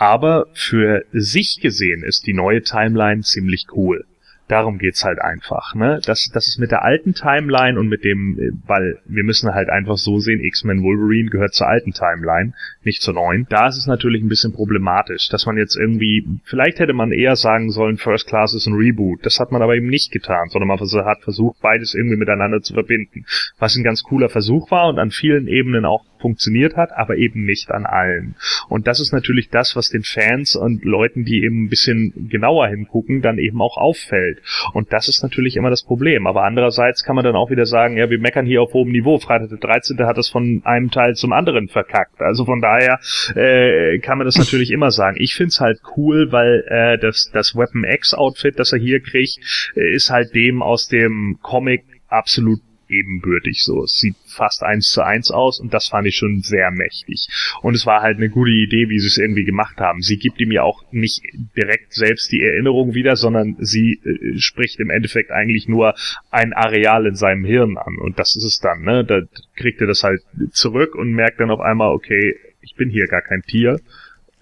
Aber für sich gesehen ist die neue Timeline ziemlich cool. Darum geht's halt einfach, ne? Das, das ist mit der alten Timeline und mit dem, äh, weil wir müssen halt einfach so sehen, X-Men Wolverine gehört zur alten Timeline, nicht zur neuen. Da ist es natürlich ein bisschen problematisch, dass man jetzt irgendwie, vielleicht hätte man eher sagen sollen, First Class ist ein Reboot. Das hat man aber eben nicht getan, sondern man hat versucht, beides irgendwie miteinander zu verbinden. Was ein ganz cooler Versuch war und an vielen Ebenen auch funktioniert hat, aber eben nicht an allen. Und das ist natürlich das, was den Fans und Leuten, die eben ein bisschen genauer hingucken, dann eben auch auffällt. Und das ist natürlich immer das Problem. Aber andererseits kann man dann auch wieder sagen, ja, wir meckern hier auf hohem Niveau. Freitag der 13. hat es von einem Teil zum anderen verkackt. Also von daher äh, kann man das natürlich immer sagen. Ich find's halt cool, weil äh, das, das Weapon X Outfit, das er hier kriegt, äh, ist halt dem aus dem Comic absolut ebenbürtig so. Es sieht fast eins zu eins aus und das fand ich schon sehr mächtig. Und es war halt eine gute Idee, wie sie es irgendwie gemacht haben. Sie gibt ihm ja auch nicht direkt selbst die Erinnerung wieder, sondern sie äh, spricht im Endeffekt eigentlich nur ein Areal in seinem Hirn an. Und das ist es dann, ne? Da kriegt er das halt zurück und merkt dann auf einmal, okay, ich bin hier gar kein Tier,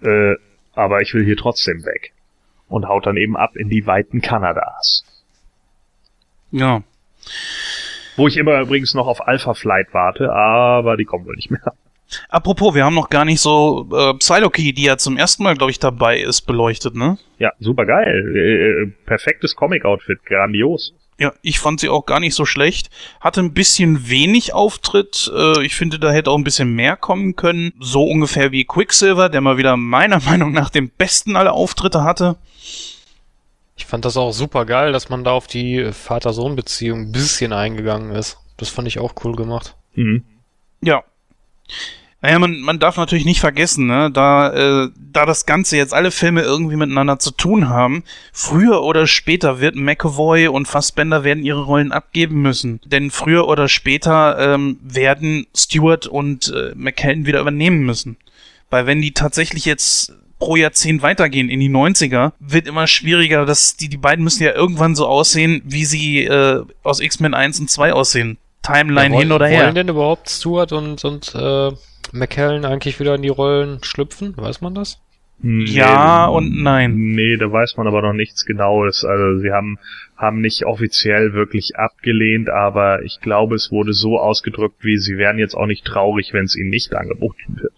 äh, aber ich will hier trotzdem weg. Und haut dann eben ab in die Weiten Kanadas. Ja. Wo ich immer übrigens noch auf Alpha Flight warte, aber die kommen wohl nicht mehr. Apropos, wir haben noch gar nicht so äh, Psylocke, die ja zum ersten Mal, glaube ich, dabei ist, beleuchtet, ne? Ja, super geil. Äh, perfektes Comic-Outfit, grandios. Ja, ich fand sie auch gar nicht so schlecht. Hatte ein bisschen wenig Auftritt. Äh, ich finde, da hätte auch ein bisschen mehr kommen können. So ungefähr wie Quicksilver, der mal wieder meiner Meinung nach den besten aller Auftritte hatte. Ich fand das auch super geil, dass man da auf die Vater-Sohn-Beziehung ein bisschen eingegangen ist. Das fand ich auch cool gemacht. Mhm. Ja. Naja, man, man darf natürlich nicht vergessen, ne, da, äh, da das Ganze jetzt alle Filme irgendwie miteinander zu tun haben, früher oder später wird McAvoy und Fassbender werden ihre Rollen abgeben müssen. Denn früher oder später ähm, werden Stewart und äh, McKellen wieder übernehmen müssen. Weil wenn die tatsächlich jetzt pro Jahrzehnt weitergehen in die 90er, wird immer schwieriger, dass die, die beiden müssen ja irgendwann so aussehen, wie sie äh, aus X-Men 1 und 2 aussehen. Timeline Ja, hin oder her. Wollen denn überhaupt Stewart und, und äh, McKellen eigentlich wieder in die Rollen schlüpfen? Weiß man das? Ja und nein. Nee, da weiß man aber noch nichts Genaues. Also sie haben, haben nicht offiziell wirklich abgelehnt, aber ich glaube, es wurde so ausgedrückt, wie sie wären jetzt auch nicht traurig, wenn es ihnen nicht angeboten wird.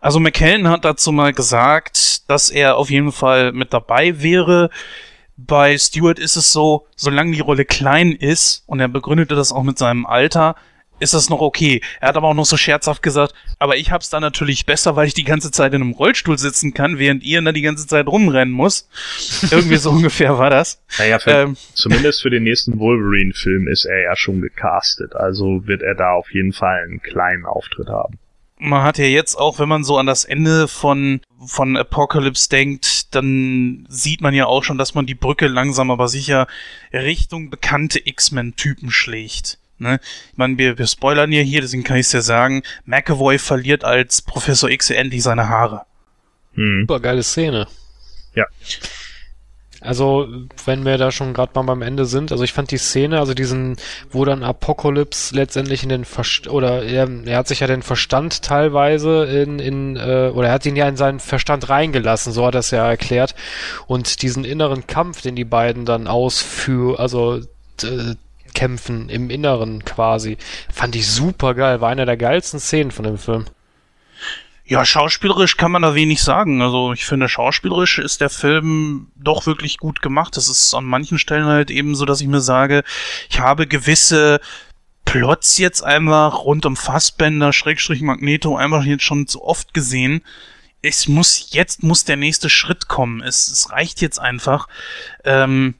Also McKellen hat dazu mal gesagt, dass er auf jeden Fall mit dabei wäre. Bei Stewart ist es so, solange die Rolle klein ist, und er begründete das auch mit seinem Alter, ist das noch okay. Er hat aber auch noch so scherzhaft gesagt, aber ich hab's dann natürlich besser, weil ich die ganze Zeit in einem Rollstuhl sitzen kann, während ihr dann die ganze Zeit rumrennen muss. Irgendwie so ungefähr war das. Naja, für, Ähm, zumindest für den nächsten Wolverine-Film ist er ja schon gecastet. Also wird er da auf jeden Fall einen kleinen Auftritt haben. Man hat ja jetzt auch, wenn man so an das Ende von, von Apocalypse denkt, dann sieht man ja auch schon, dass man die Brücke langsam aber sicher Richtung bekannte X-Men-Typen schlägt. Ne? Ich meine, wir, wir spoilern ja hier, deswegen kann ich es ja sagen, McAvoy verliert als Professor X endlich seine Haare. Hm. Super geile Szene. Ja. Also, wenn wir da schon gerade mal beim Ende sind, also ich fand die Szene, also diesen, wo dann Apocalypse letztendlich in den Verst oder er, er hat sich ja den Verstand teilweise in, in äh, oder er hat ihn ja in seinen Verstand reingelassen, so hat er es ja erklärt. Und diesen inneren Kampf, den die beiden dann ausführen, also äh, kämpfen im Inneren quasi, fand ich super geil. War einer der geilsten Szenen von dem Film. Ja, schauspielerisch kann man da wenig sagen. Also ich finde, schauspielerisch ist der Film doch wirklich gut gemacht. Es ist an manchen Stellen halt eben so, dass ich mir sage, ich habe gewisse Plots jetzt einfach rund um Fassbender, Schrägstrich Magneto einfach jetzt schon zu oft gesehen. Es muss, jetzt muss der nächste Schritt kommen. Es, es reicht jetzt einfach. Ähm,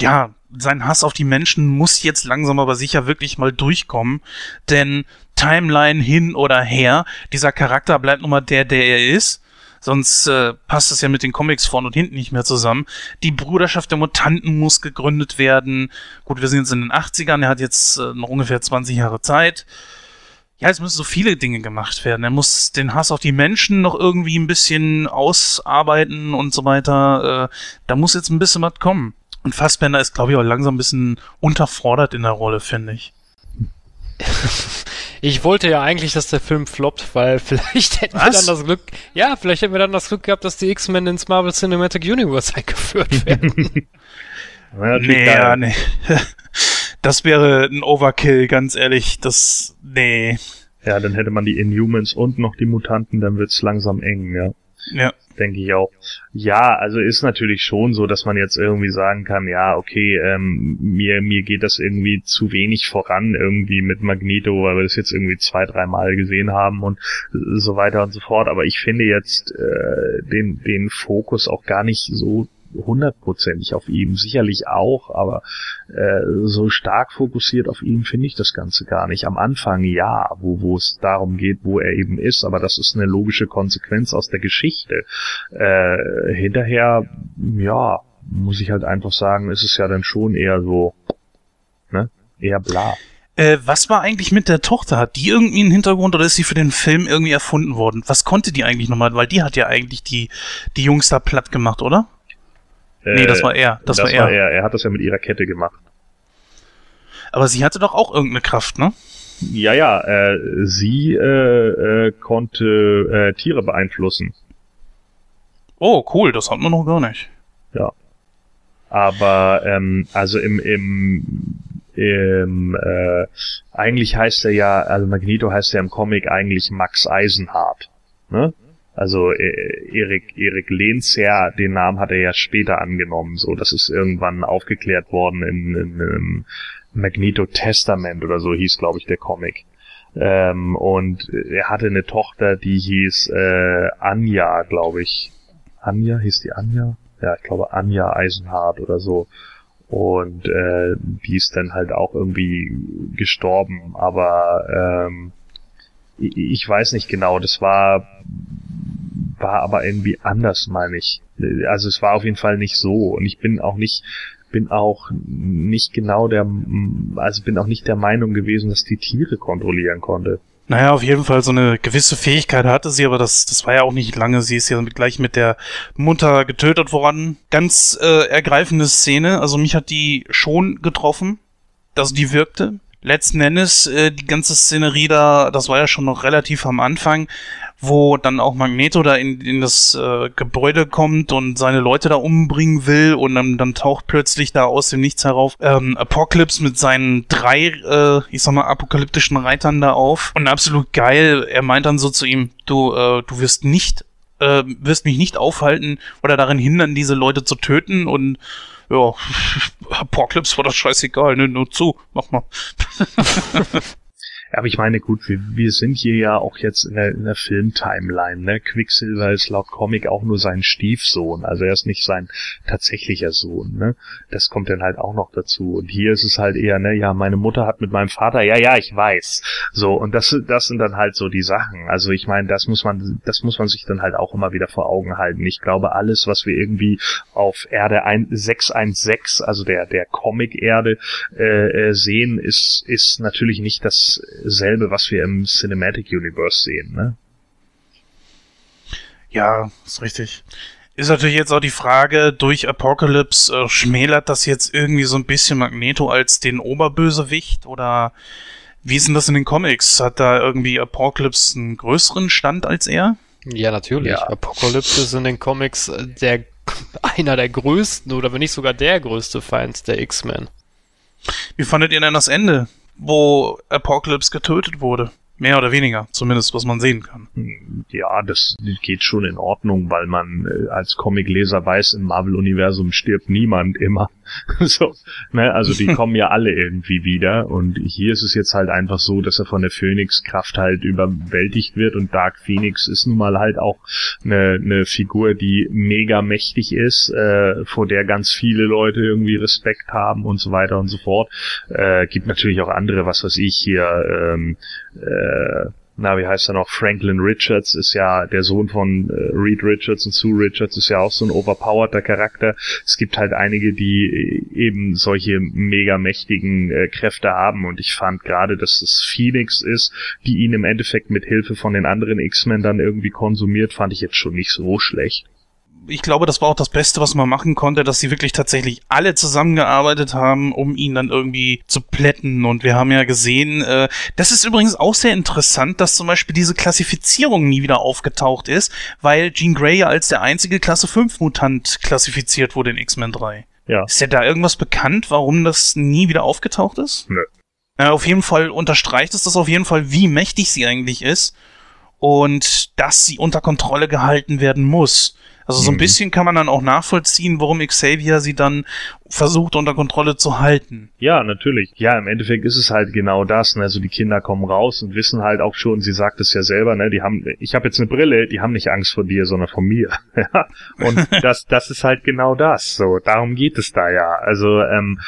ja, sein Hass auf die Menschen muss jetzt langsam aber sicher wirklich mal durchkommen, denn Timeline hin oder her, dieser Charakter bleibt nun mal der, der er ist. Sonst äh, passt es ja mit den Comics vorne und hinten nicht mehr zusammen. Die Bruderschaft der Mutanten muss gegründet werden. Gut, wir sind jetzt in den 80ern, er hat jetzt äh, noch ungefähr 20 Jahre Zeit. Ja, es müssen so viele Dinge gemacht werden. Er muss den Hass auf die Menschen noch irgendwie ein bisschen ausarbeiten und so weiter. Äh, da muss jetzt ein bisschen was kommen. Und Fassbender ist, glaube ich, auch langsam ein bisschen unterfordert in der Rolle, finde ich. Ich wollte ja eigentlich, dass der Film floppt, weil vielleicht hätten wir Was? dann das Glück, ja, vielleicht hätten wir dann das Glück gehabt, dass die X-Men ins Marvel Cinematic Universe eingeführt werden. Ja, Nee, ja, nee. Das wäre ein Overkill, ganz ehrlich. Das, nee. ja, dann hätte man die Inhumans und noch die Mutanten, dann wird's langsam eng, ja. Ja. denke ich auch. Ja, also ist natürlich schon so, dass man jetzt irgendwie sagen kann, ja, okay, ähm, mir, mir geht das irgendwie zu wenig voran irgendwie mit Magneto, weil wir das jetzt irgendwie zwei, dreimal gesehen haben und so weiter und so fort. Aber ich finde jetzt äh, den, den Fokus auch gar nicht so hundertprozentig auf ihm, sicherlich auch, aber äh, so stark fokussiert auf ihn finde ich das Ganze gar nicht. Am Anfang ja, wo, wo es darum geht, wo er eben ist, aber das ist eine logische Konsequenz aus der Geschichte. Äh, hinterher, ja, muss ich halt einfach sagen, ist es ja dann schon eher so, ne, eher bla. Äh, was war eigentlich mit der Tochter? Hat die irgendwie einen Hintergrund oder ist sie für den Film irgendwie erfunden worden? Was konnte die eigentlich nochmal? Weil die hat ja eigentlich die, die Jungs da platt gemacht, oder? Nee, das war er. Das, war er. er. Er hat das ja mit ihrer Kette gemacht. Aber sie hatte doch auch irgendeine Kraft, ne? Ja, ja, äh, sie äh, äh, konnte äh, Tiere beeinflussen. Oh, cool, das hat man noch gar nicht. Aber ähm, also im im im äh, eigentlich heißt er ja, also Magneto heißt ja im Comic eigentlich Max Eisenhardt. Ne? Also äh, Erik Erik Lehnsherr, den Namen hat er ja später angenommen. So, das ist irgendwann aufgeklärt worden in, in, in Magneto Testament oder so hieß, glaube ich, der Comic. Ähm, und er hatte eine Tochter, die hieß äh, Anja, glaube ich. Anja, hieß die Anja? Ja, ich glaube Anja Eisenhardt oder so. Und äh, die ist dann halt auch irgendwie gestorben, aber ähm, ich, weiß nicht genau, das war, war aber irgendwie anders, meine ich. Also es war auf jeden Fall nicht so und ich bin auch nicht bin auch nicht genau der, also bin auch nicht der Meinung gewesen, dass die Tiere kontrollieren konnte. Naja, auf jeden Fall so eine gewisse Fähigkeit hatte sie, aber das, das war ja auch nicht lange. Sie ist ja gleich mit der Mutter getötet worden. Ganz äh, ergreifende Szene. Also mich hat die schon getroffen. Also die wirkte. Letzten Endes, äh, die ganze Szenerie da, das war ja schon noch relativ am Anfang, wo dann auch Magneto da in, in das äh, Gebäude kommt und seine Leute da umbringen will und dann, dann taucht plötzlich da aus dem Nichts herauf ähm, Apocalypse mit seinen drei, äh, ich sag mal, apokalyptischen Reitern da auf und absolut geil. Er meint dann so zu ihm, du, äh, du wirst nicht, äh, wirst mich nicht aufhalten oder darin hindern, diese Leute zu töten und ja, Apocalypse war das scheißegal, ne, nur zu, mach mal. Aber ich meine, gut, wir, wir sind hier ja auch jetzt in der, in der Film-Timeline, ne? Quicksilver ist laut Comic auch nur sein Stiefsohn, also er ist nicht sein tatsächlicher Sohn, ne? Das kommt dann halt auch noch dazu. Und hier ist es halt eher, ne, ja, meine Mutter hat mit meinem Vater, ja, ja, ich weiß. So, und das, das sind dann halt so die Sachen. Also ich meine, das muss man, das muss man sich dann halt auch immer wieder vor Augen halten. Ich glaube, alles, was wir irgendwie auf Erde 616, also der, der Comic-Erde, äh, äh, sehen, ist, ist natürlich nicht das selbe, was wir im Cinematic Universe sehen, ne? Ja, ist richtig. Ist natürlich jetzt auch die Frage, durch Apocalypse äh, schmälert das jetzt irgendwie so ein bisschen Magneto als den Oberbösewicht oder wie ist denn das in den Comics? Hat da irgendwie Apocalypse einen größeren Stand als er? Ja, natürlich. Ja. Apocalypse ist in den Comics äh, der einer der größten oder wenn nicht sogar der größte Feind der X-Men. Wie fandet ihr denn das Ende? Wo Apocalypse getötet wurde. Mehr oder weniger, zumindest was man sehen kann. Ja, das geht schon in Ordnung, weil man äh, als Comicleser weiß, im Marvel-Universum stirbt niemand immer. so, ne? Also die kommen ja alle irgendwie wieder. Und hier ist es jetzt halt einfach so, dass er von der Phoenix-Kraft halt überwältigt wird. Und Dark Phoenix ist nun mal halt auch eine, eine Figur, die mega mächtig ist, äh, vor der ganz viele Leute irgendwie Respekt haben und so weiter und so fort. Äh, gibt natürlich auch andere, was weiß ich hier, ähm, äh, na, wie heißt er noch? Franklin Richards ist ja der Sohn von äh, Reed Richards und Sue Richards ist ja auch so ein overpowerter Charakter. Es gibt halt einige, die äh, eben solche mega mächtigen äh, Kräfte haben und ich fand gerade, dass es Phoenix ist, die ihn im Endeffekt mit Hilfe von den anderen X-Men dann irgendwie konsumiert, fand ich jetzt schon nicht so schlecht ich glaube, das war auch das Beste, was man machen konnte, dass sie wirklich tatsächlich alle zusammengearbeitet haben, um ihn dann irgendwie zu plätten. Und wir haben ja gesehen, äh, das ist übrigens auch sehr interessant, dass zum Beispiel diese Klassifizierung nie wieder aufgetaucht ist, weil Jean Grey ja als der einzige Klasse 5 Mutant klassifiziert wurde in X-Men 3. Ja. Ist ja da irgendwas bekannt, warum das nie wieder aufgetaucht ist? Nö. Äh, auf jeden Fall unterstreicht es das auf jeden Fall, wie mächtig sie eigentlich ist und dass sie unter Kontrolle gehalten werden muss. Also so ein mhm. bisschen kann man dann auch nachvollziehen, warum Xavier sie dann versucht unter Kontrolle zu halten. Ja, natürlich. Ja, im Endeffekt ist es halt genau das. Ne? Also die Kinder kommen raus und wissen halt auch schon, sie sagt es ja selber, ne, die haben, ich habe jetzt eine Brille, die haben nicht Angst vor dir, sondern vor mir. und das, das ist halt genau das. So, darum geht es da ja. Also ähm,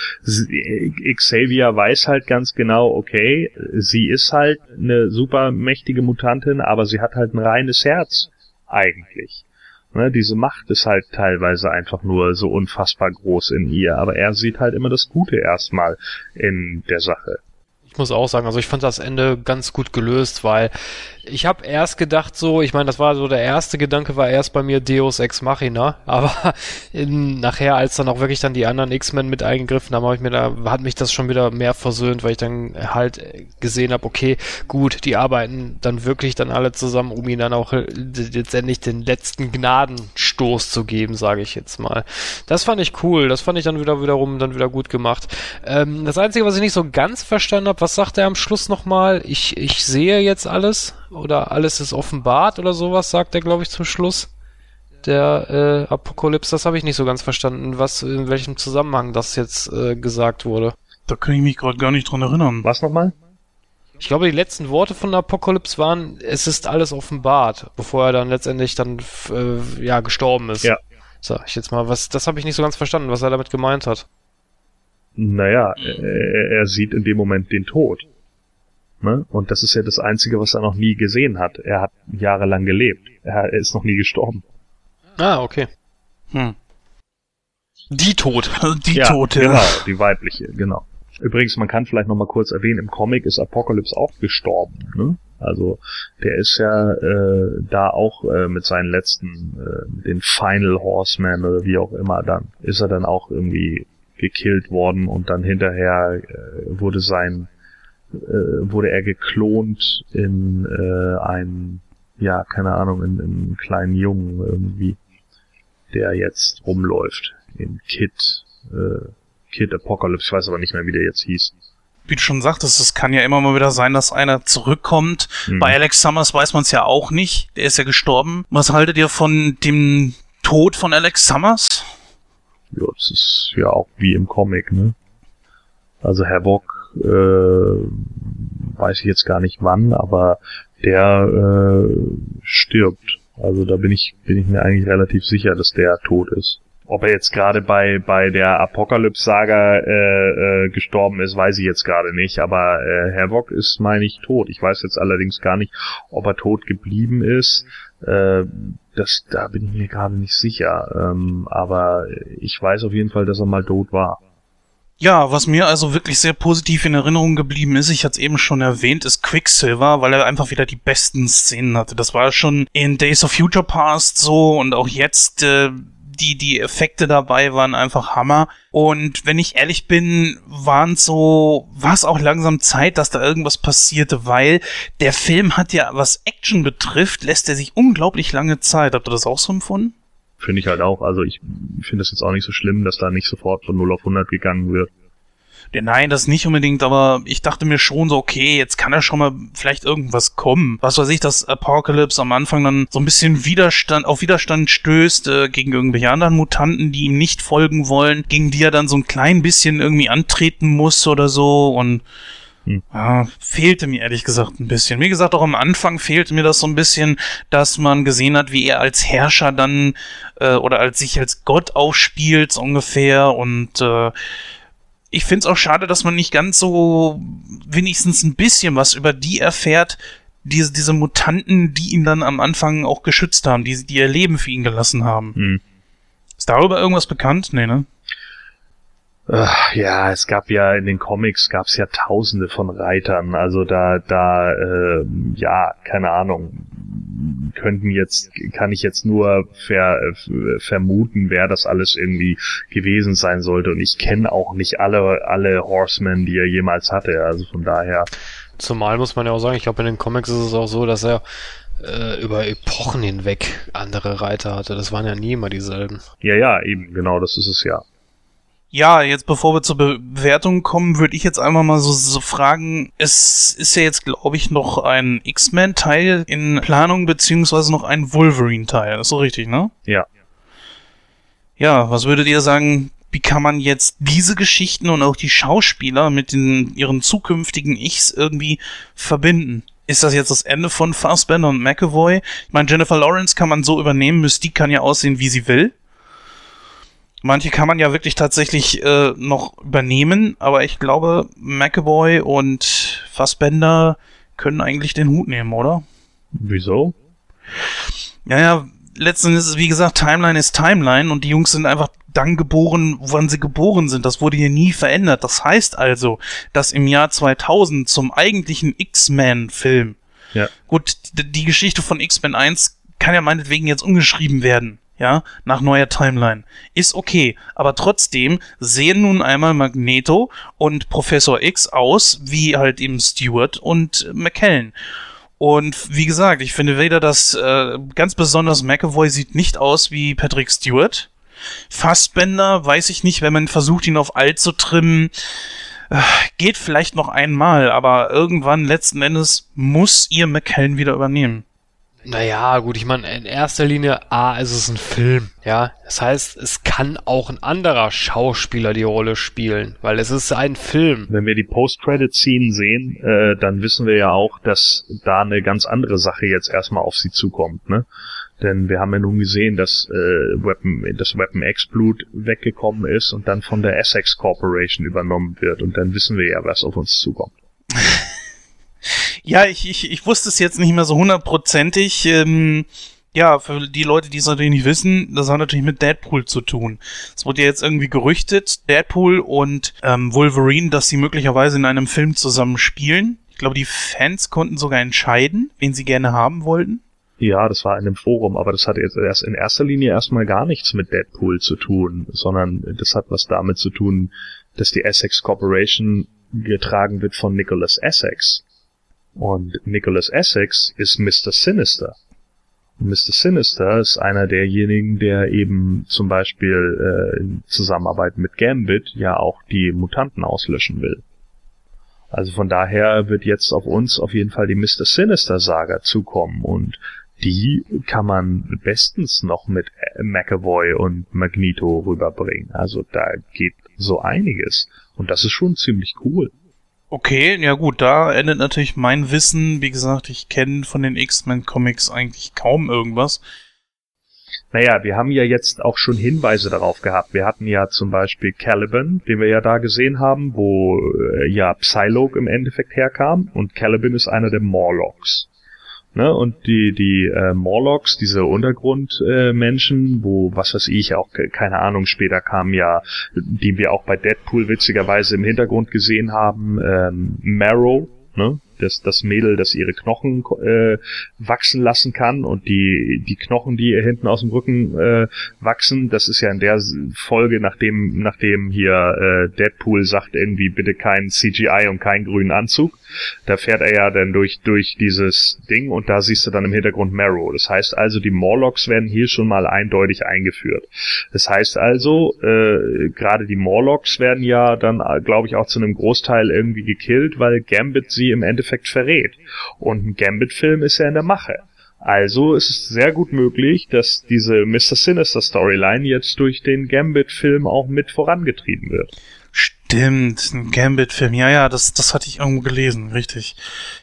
Xavier weiß halt ganz genau, okay, sie ist halt eine super mächtige Mutantin, aber sie hat halt ein reines Herz eigentlich. Ne, diese Macht ist halt teilweise einfach nur so unfassbar groß in ihr, aber er sieht halt immer das Gute erstmal in der Sache. Ich muss auch sagen, also ich fand das Ende ganz gut gelöst, weil ich habe erst gedacht so, ich meine, das war so der erste Gedanke war erst bei mir Deus Ex Machina, aber in, nachher, als dann auch wirklich dann die anderen X-Men mit eingegriffen haben, habe ich mir da, hat mich das schon wieder mehr versöhnt, weil ich dann halt gesehen habe, okay, gut, die arbeiten dann wirklich dann alle zusammen, um ihnen dann auch letztendlich den letzten Gnadenstoß zu geben, sage ich jetzt mal. Das fand ich cool, das fand ich dann wieder wiederum dann wieder gut gemacht. Ähm, das Einzige, was ich nicht so ganz verstanden habe, was sagt er am Schluss nochmal? Ich, ich sehe jetzt alles oder alles ist offenbart oder sowas, sagt er, glaube ich, zum Schluss. Der äh, Apokalypse, das habe ich nicht so ganz verstanden, was in welchem Zusammenhang das jetzt äh, gesagt wurde. Da kann ich mich gerade gar nicht dran erinnern. Was nochmal? Ich glaube, die letzten Worte von Apokalypse waren, es ist alles offenbart, bevor er dann letztendlich dann äh, ja gestorben ist. Ja. Sag ich jetzt mal, was das habe ich nicht so ganz verstanden, was er damit gemeint hat. Naja, er, er sieht in dem Moment den Tod. Ne? Und das ist ja das Einzige, was er noch nie gesehen hat. Er hat jahrelang gelebt. Er, ist noch nie gestorben. Ah, okay. Hm. Die tot. Die ja, tot, ja. Genau, die weibliche, genau. Übrigens, man kann vielleicht noch mal kurz erwähnen, im Comic ist Apocalypse auch gestorben. Ne? Also der ist ja äh, da auch äh, mit seinen letzten, äh, den Final Horseman oder wie auch immer dann, ist er dann auch irgendwie gekillt worden und dann hinterher äh, wurde sein, äh, wurde er geklont in äh, einen, ja, keine Ahnung, in, in einen kleinen Jungen irgendwie, der jetzt rumläuft. In Kid, äh, Kid Apocalypse, ich weiß aber nicht mehr, wie der jetzt hieß wie du schon sagtest, es kann ja immer mal wieder sein, dass einer zurückkommt. Mhm. Bei Alex Summers weiß man es ja auch nicht. Der ist ja gestorben. Was haltet ihr von dem Tod von Alex Summers? Ja, das ist ja auch wie im Comic, ne? Also Herr Bock, äh, weiß ich jetzt gar nicht wann, aber der äh, stirbt. Also da bin ich, bin ich mir eigentlich relativ sicher, dass der tot ist. Ob er jetzt gerade bei, bei der Apokalypse-Saga äh, äh, gestorben ist, weiß ich jetzt gerade nicht. Aber äh, Havoc ist, meine ich, tot. Ich weiß jetzt allerdings gar nicht, ob er tot geblieben ist. Äh, das, da bin ich mir gerade nicht sicher. Ähm, aber ich weiß auf jeden Fall, dass er mal tot war. Ja, was mir also wirklich sehr positiv in Erinnerung geblieben ist, ich hatte es eben schon erwähnt, ist Quicksilver, weil er einfach wieder die besten Szenen hatte. Das war schon in Days of Future Past so und auch jetzt äh, die, die Effekte dabei waren einfach Hammer. Und wenn ich ehrlich bin, waren so, war es auch langsam Zeit, dass da irgendwas passierte, weil der Film hat ja, was Action betrifft, lässt er sich unglaublich lange Zeit. Habt ihr das auch so empfunden? Finde ich halt auch. Also ich finde es jetzt auch nicht so schlimm, dass da nicht sofort von 0 auf 100 gegangen wird. Nein, das nicht unbedingt, aber ich dachte mir schon so, okay, jetzt kann ja schon mal vielleicht irgendwas kommen. Was weiß ich, dass Apocalypse am Anfang dann so ein bisschen Widerstand, auf Widerstand stößt äh, gegen irgendwelche anderen Mutanten, die ihm nicht folgen wollen, gegen die er dann so ein klein bisschen irgendwie antreten muss oder so und hm. Ja, fehlte mir ehrlich gesagt ein bisschen. Wie gesagt, auch am Anfang fehlte mir das so ein bisschen, dass man gesehen hat, wie er als Herrscher dann äh, oder als sich als Gott aufspielt, so ungefähr. Und äh, ich finde es auch schade, dass man nicht ganz so wenigstens ein bisschen was über die erfährt, diese, diese Mutanten, die ihn dann am Anfang auch geschützt haben, die, die ihr Leben für ihn gelassen haben. Hm. Ist darüber irgendwas bekannt? Nee, ne? Ja, es gab ja in den Comics gab es ja tausende von Reitern. Also da, da, äh, ja, keine Ahnung könnten jetzt, kann ich jetzt nur ver, vermuten, wer das alles irgendwie gewesen sein sollte. Und ich kenne auch nicht alle, alle Horsemen, die er jemals hatte. Also von daher. Zumal muss man ja auch sagen, ich glaube, in den Comics ist es auch so, dass er äh, über Epochen hinweg andere Reiter hatte. Das waren ja nie immer dieselben. Ja, ja, eben, genau, das ist es ja. Ja, jetzt bevor wir zur Bewertung kommen, würde ich jetzt einmal mal so, so fragen, es ist ja jetzt, glaube ich, noch ein X-Men-Teil in Planung, beziehungsweise noch ein Wolverine-Teil. Ist so richtig, ne? Ja. Ja, was würdet ihr sagen, wie kann man jetzt diese Geschichten und auch die Schauspieler mit den, ihren zukünftigen Ichs irgendwie verbinden? Ist das jetzt das Ende von Fassbender und McAvoy? Ich meine, Jennifer Lawrence kann man so übernehmen, Mystique kann ja aussehen, wie sie will. Manche kann man ja wirklich tatsächlich äh, noch übernehmen, aber ich glaube, McAvoy und Fassbender können eigentlich den Hut nehmen, oder? Wieso? Ja, ja, letztendlich ist es, wie gesagt, Timeline ist Timeline und die Jungs sind einfach dann geboren, wann sie geboren sind. Das wurde hier nie verändert. Das heißt also, dass im Jahr 2000 zum eigentlichen X-Men-Film, ja. gut, die Geschichte von X-Men 1 kann ja meinetwegen jetzt umgeschrieben werden ja, nach neuer Timeline. Ist okay, aber trotzdem sehen nun einmal Magneto und Professor X aus wie halt eben Stewart und McKellen. Und wie gesagt, ich finde weder das äh, ganz besonders McAvoy sieht nicht aus wie Patrick Stewart. Fassbender weiß ich nicht, wenn man versucht, ihn auf alt zu trimmen. Äh, geht vielleicht noch einmal, aber irgendwann letzten Endes muss ihr McKellen wieder übernehmen. Naja, gut, ich meine, in erster Linie, A, ist es ein Film, ja. Das heißt, es kann auch ein anderer Schauspieler die Rolle spielen, weil es ist ein Film. Wenn wir die Post-Credit-Scene sehen, äh, dann wissen wir ja auch, dass da eine ganz andere Sache jetzt erstmal auf sie zukommt, ne? Denn wir haben ja nun gesehen, dass äh, Weapon, das Weapon X Blut weggekommen ist und dann von der Essex Corporation übernommen wird. Und dann wissen wir ja, was auf uns zukommt. Ja, ich, ich, ich wusste es jetzt nicht mehr so hundertprozentig. Ähm, ja, für die Leute, die es natürlich nicht wissen, das hat natürlich mit Deadpool zu tun. Es wurde ja jetzt irgendwie gerüchtet, Deadpool und ähm, Wolverine, dass sie möglicherweise in einem Film zusammen spielen. Ich glaube, die Fans konnten sogar entscheiden, wen sie gerne haben wollten. Ja, das war in einem Forum, aber das hat jetzt erst in erster Linie erstmal gar nichts mit Deadpool zu tun, sondern das hat was damit zu tun, dass die Essex Corporation getragen wird von Nicholas Essex. Und Nicholas Essex ist Mr. Sinister. Mr. Sinister ist einer derjenigen, der eben zum Beispiel äh, in Zusammenarbeit mit Gambit ja auch die Mutanten auslöschen will. Also von daher wird jetzt auf uns auf jeden Fall die Mr. Sinister Saga zukommen und die kann man bestens noch mit McAvoy und Magneto rüberbringen. Also da geht so einiges. Und das ist schon ziemlich cool. Okay, ja gut, da endet natürlich mein Wissen. Wie gesagt, ich kenne von den X-Men-Comics eigentlich kaum irgendwas. Naja, wir haben ja jetzt auch schon Hinweise darauf gehabt. Wir hatten ja zum Beispiel Caliban, den wir ja da gesehen haben, wo äh, ja Psylocke im Endeffekt herkam. Und Caliban ist einer der Morlocks. Ne? Und die, die äh, Morlocks, diese Untergrundmenschen, äh, wo, was weiß ich, auch, keine Ahnung, später kamen ja, die wir auch bei Deadpool witzigerweise im Hintergrund gesehen haben, ähm, Marrow, ne? Das, das Mädel, das ihre Knochen äh, wachsen lassen kann und die, die Knochen, die ihr hinten aus dem Rücken äh, wachsen, das ist ja in der Folge, nachdem, nachdem hier äh, Deadpool sagt irgendwie bitte kein CGI und keinen grünen Anzug. Da fährt er ja dann durch, durch dieses Ding und da siehst du dann im Hintergrund Marrow. Das heißt also, die Morlocks werden hier schon mal eindeutig eingeführt. Das heißt also, äh, gerade die Morlocks werden ja dann, glaube ich, auch zu einem Großteil irgendwie gekillt, weil Gambit sie im Endeffekt Endeffekt verrät. Und ein Gambit-Film ist ja in der Mache. Also ist es sehr gut möglich, dass diese Mr. Sinister Storyline jetzt durch den Gambit-Film auch mit vorangetrieben wird. Stimmt, ein Gambit-Film. Ja, ja, das, das hatte ich irgendwo gelesen, richtig.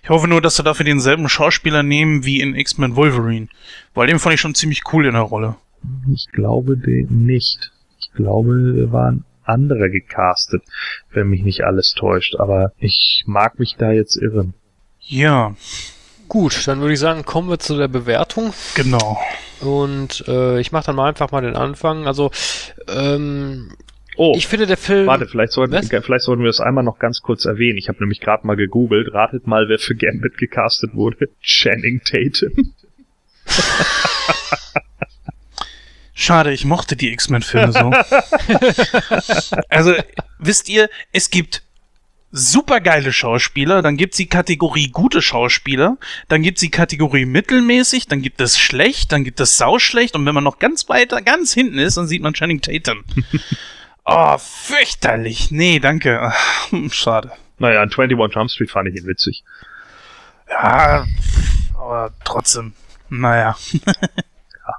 Ich hoffe nur, dass sie dafür denselben Schauspieler nehmen wie in X-Men Wolverine. Weil den fand ich schon ziemlich cool in der Rolle. Ich glaube den nicht. Ich glaube, wir waren anderer gecastet, wenn mich nicht alles täuscht. Aber ich mag mich da jetzt irren. Ja. Gut, dann würde ich sagen, kommen wir zu der Bewertung. Genau. Und äh, ich mache dann mal einfach mal den Anfang. Also, ähm, Oh, ich finde der Film. Warte, vielleicht sollten, vielleicht sollten wir das einmal noch ganz kurz erwähnen. Ich habe nämlich gerade mal gegoogelt. Ratet mal, wer für Gambit gecastet wurde. Channing Tatum. Schade, ich mochte die X-Men-Filme so. also, wisst ihr, es gibt supergeile Schauspieler, dann gibt's die Kategorie gute Schauspieler, dann gibt's die Kategorie mittelmäßig, dann gibt es schlecht, dann gibt es sauschlecht und wenn man noch ganz weiter, ganz hinten ist, dann sieht man Channing Tatum. oh, fürchterlich. Nee, danke. Schade. Naja, in 21 Jump Street fand ich ihn witzig. Ja, aber trotzdem. Naja. ja.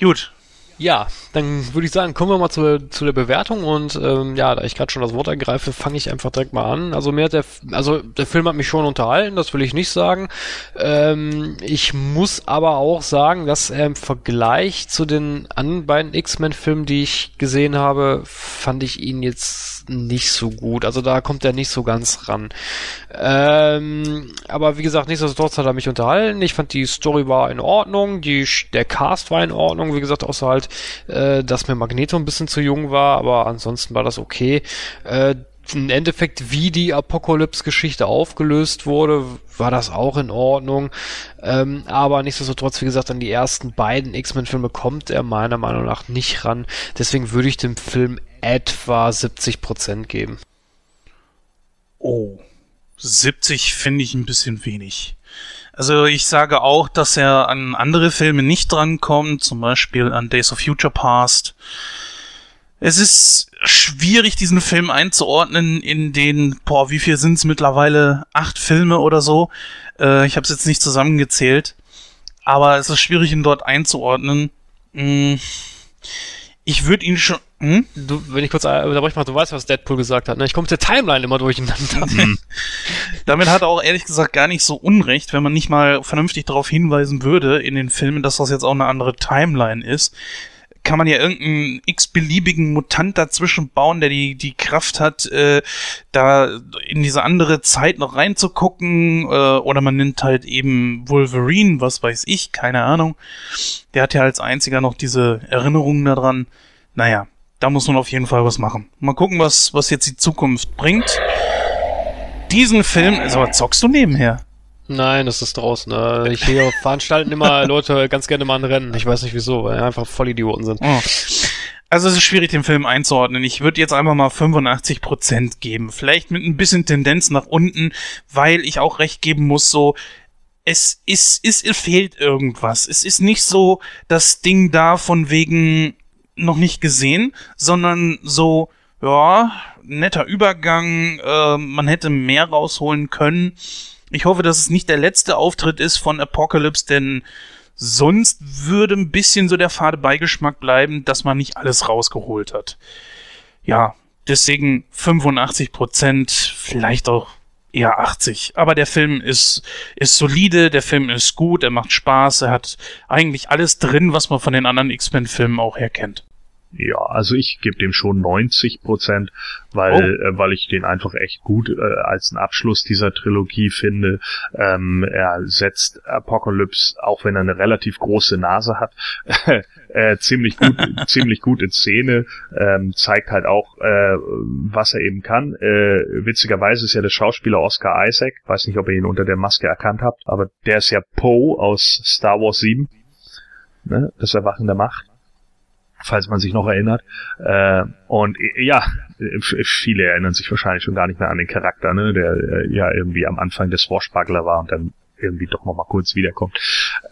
Gut. Ja, dann würde ich sagen, kommen wir mal zu, zu der Bewertung und ähm, ja, da ich gerade schon das Wort ergreife, fange ich einfach direkt mal an. Also mir hat der, also der Film hat mich schon unterhalten, das will ich nicht sagen. Ähm, ich muss aber auch sagen, dass er im Vergleich zu den anderen beiden X-Men-Filmen, die ich gesehen habe, fand ich ihn jetzt nicht so gut. Also da kommt er nicht so ganz ran. Ähm, aber wie gesagt, nichtsdestotrotz hat er mich unterhalten. Ich fand die Story war in Ordnung, die, der Cast war in Ordnung, wie gesagt, außer halt äh, dass mir Magneto ein bisschen zu jung war, aber ansonsten war das okay. Äh, im Endeffekt, wie die Apokalypse-Geschichte aufgelöst wurde, war das auch in Ordnung. Ähm, aber nichtsdestotrotz, wie gesagt, an die ersten beiden X-Men-Filme kommt er meiner Meinung nach nicht ran. Deswegen würde ich dem Film etwa 70% geben. Oh, 70 finde ich ein bisschen wenig. Also ich sage auch, dass er an andere Filme nicht drankommt, zum Beispiel an Days of Future Past. Es ist schwierig, diesen Film einzuordnen in den, boah, wie viel sind es mittlerweile? Acht Filme oder so. Äh, ich habe es jetzt nicht zusammengezählt. Aber es ist schwierig, ihn dort einzuordnen. Hm. Ich würde ihn schon. Hm? Du, wenn ich kurz unterbreche mal, du weißt, was Deadpool gesagt hat. Ne? Ich komme mit der Timeline immer durcheinander. Mhm. Damit hat er auch ehrlich gesagt gar nicht so unrecht, wenn man nicht mal vernünftig darauf hinweisen würde in den Filmen, dass das jetzt auch eine andere Timeline ist. Kann man ja irgendeinen x-beliebigen Mutant dazwischen bauen, der die, die Kraft hat, äh, da in diese andere Zeit noch reinzugucken. Äh, oder man nimmt halt eben Wolverine, was weiß ich, keine Ahnung. Der hat ja als einziger noch diese Erinnerungen daran. Naja, da muss man auf jeden Fall was machen. Mal gucken, was, was jetzt die Zukunft bringt. Diesen Film, also zockst du nebenher? Nein, das ist draußen. Äh, ich hier veranstalten immer Leute ganz gerne mal ein Rennen. Ich weiß nicht wieso, weil einfach voll Idioten sind. Oh. Also es ist schwierig, den Film einzuordnen. Ich würde jetzt einfach mal 85% geben. Vielleicht mit ein bisschen Tendenz nach unten, weil ich auch recht geben muss, so, es ist, es fehlt irgendwas. Es ist nicht so das Ding da von wegen noch nicht gesehen, sondern so, ja, netter Übergang, äh, man hätte mehr rausholen können. Ich hoffe, dass es nicht der letzte Auftritt ist von Apocalypse, denn sonst würde ein bisschen so der fade Beigeschmack bleiben, dass man nicht alles rausgeholt hat. Ja, deswegen 85 Prozent, vielleicht auch eher 80. Aber der Film ist, ist solide, der Film ist gut, er macht Spaß, er hat eigentlich alles drin, was man von den anderen X-Men-Filmen auch herkennt. Ja, also ich gebe dem schon 90 Prozent, weil, oh. äh, weil ich den einfach echt gut äh, als einen Abschluss dieser Trilogie finde. Ähm, er setzt Apocalypse, auch wenn er eine relativ große Nase hat, äh, ziemlich gut, ziemlich gut in Szene, ähm, zeigt halt auch, äh, was er eben kann. Äh, witzigerweise ist ja der Schauspieler Oscar Isaac, weiß nicht, ob ihr ihn unter der Maske erkannt habt, aber der ist ja Poe aus Star Wars 7. Ne? Das Erwachen der Macht falls man sich noch erinnert. Äh, und äh, ja, viele erinnern sich wahrscheinlich schon gar nicht mehr an den Charakter, ne, der äh, ja irgendwie am Anfang des Swashbuckler war und dann irgendwie doch noch mal kurz wiederkommt.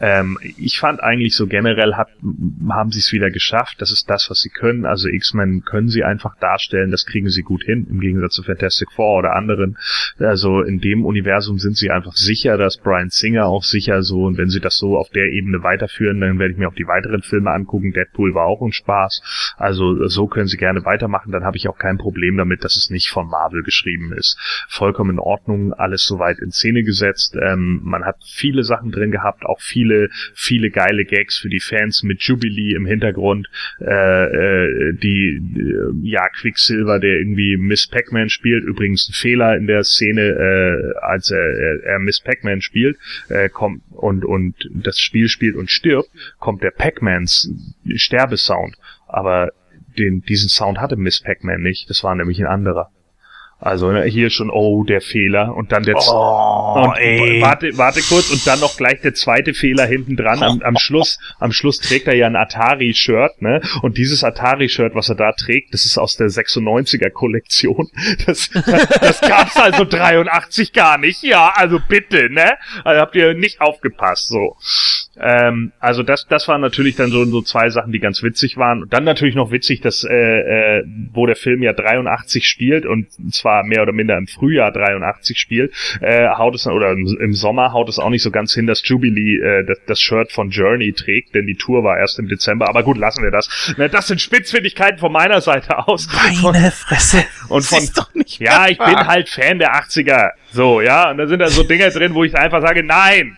Ähm, ich fand eigentlich so generell hat, haben sie es wieder geschafft. Das ist das, was sie können. Also X-Men können sie einfach darstellen. Das kriegen sie gut hin, im Gegensatz zu Fantastic Four oder anderen. Also in dem Universum sind sie einfach sicher, dass Brian Singer auch sicher so. Und wenn sie das so auf der Ebene weiterführen, dann werde ich mir auch die weiteren Filme angucken. Deadpool war auch ein Spaß. Also so können sie gerne weitermachen. Dann habe ich auch kein Problem damit, dass es nicht von Marvel geschrieben ist. Vollkommen in Ordnung. Alles soweit in Szene gesetzt. Ähm, man hat viele Sachen drin gehabt, auch viele, viele geile Gags für die Fans mit Jubilee im Hintergrund, äh, äh, die, äh, ja, Quicksilver, der irgendwie Miss Pac-Man spielt, übrigens ein Fehler in der Szene, äh, als er, er, er Miss Pac-Man spielt, äh, kommt und, und das Spiel spielt und stirbt, kommt der Pac-Mans Sterbesound. Aber den, diesen Sound hatte Miss Pac-Man nicht, das war nämlich ein anderer. Also ne, hier schon, oh, der Fehler und dann der oh, und ey. warte, warte kurz und dann noch gleich der zweite Fehler hinten dran. Am, am Schluss, am Schluss trägt er ja ein Atari-Shirt, ne? Und dieses Atari-Shirt, was er da trägt, das ist aus der 96er-Kollektion. Das, das, das gab's also 83 gar nicht. Ja, also bitte, ne? Also habt ihr nicht aufgepasst, so. Ähm, also das, das waren natürlich dann so, so zwei Sachen, die ganz witzig waren. Und dann natürlich noch witzig, dass äh, äh, wo der Film ja 83 spielt und zwar mehr oder minder im Frühjahr 83 spielt, äh, haut es oder im, im Sommer haut es auch nicht so ganz hin, dass Jubilee äh, das, das Shirt von Journey trägt, denn die Tour war erst im Dezember. Aber gut, lassen wir das. Na, das sind Spitzfindigkeiten von meiner Seite aus. Meine Fresse. Und von, ja, ich bin halt Fan der 80er. So, ja, und da sind da so Dinge drin, wo ich einfach sage, nein,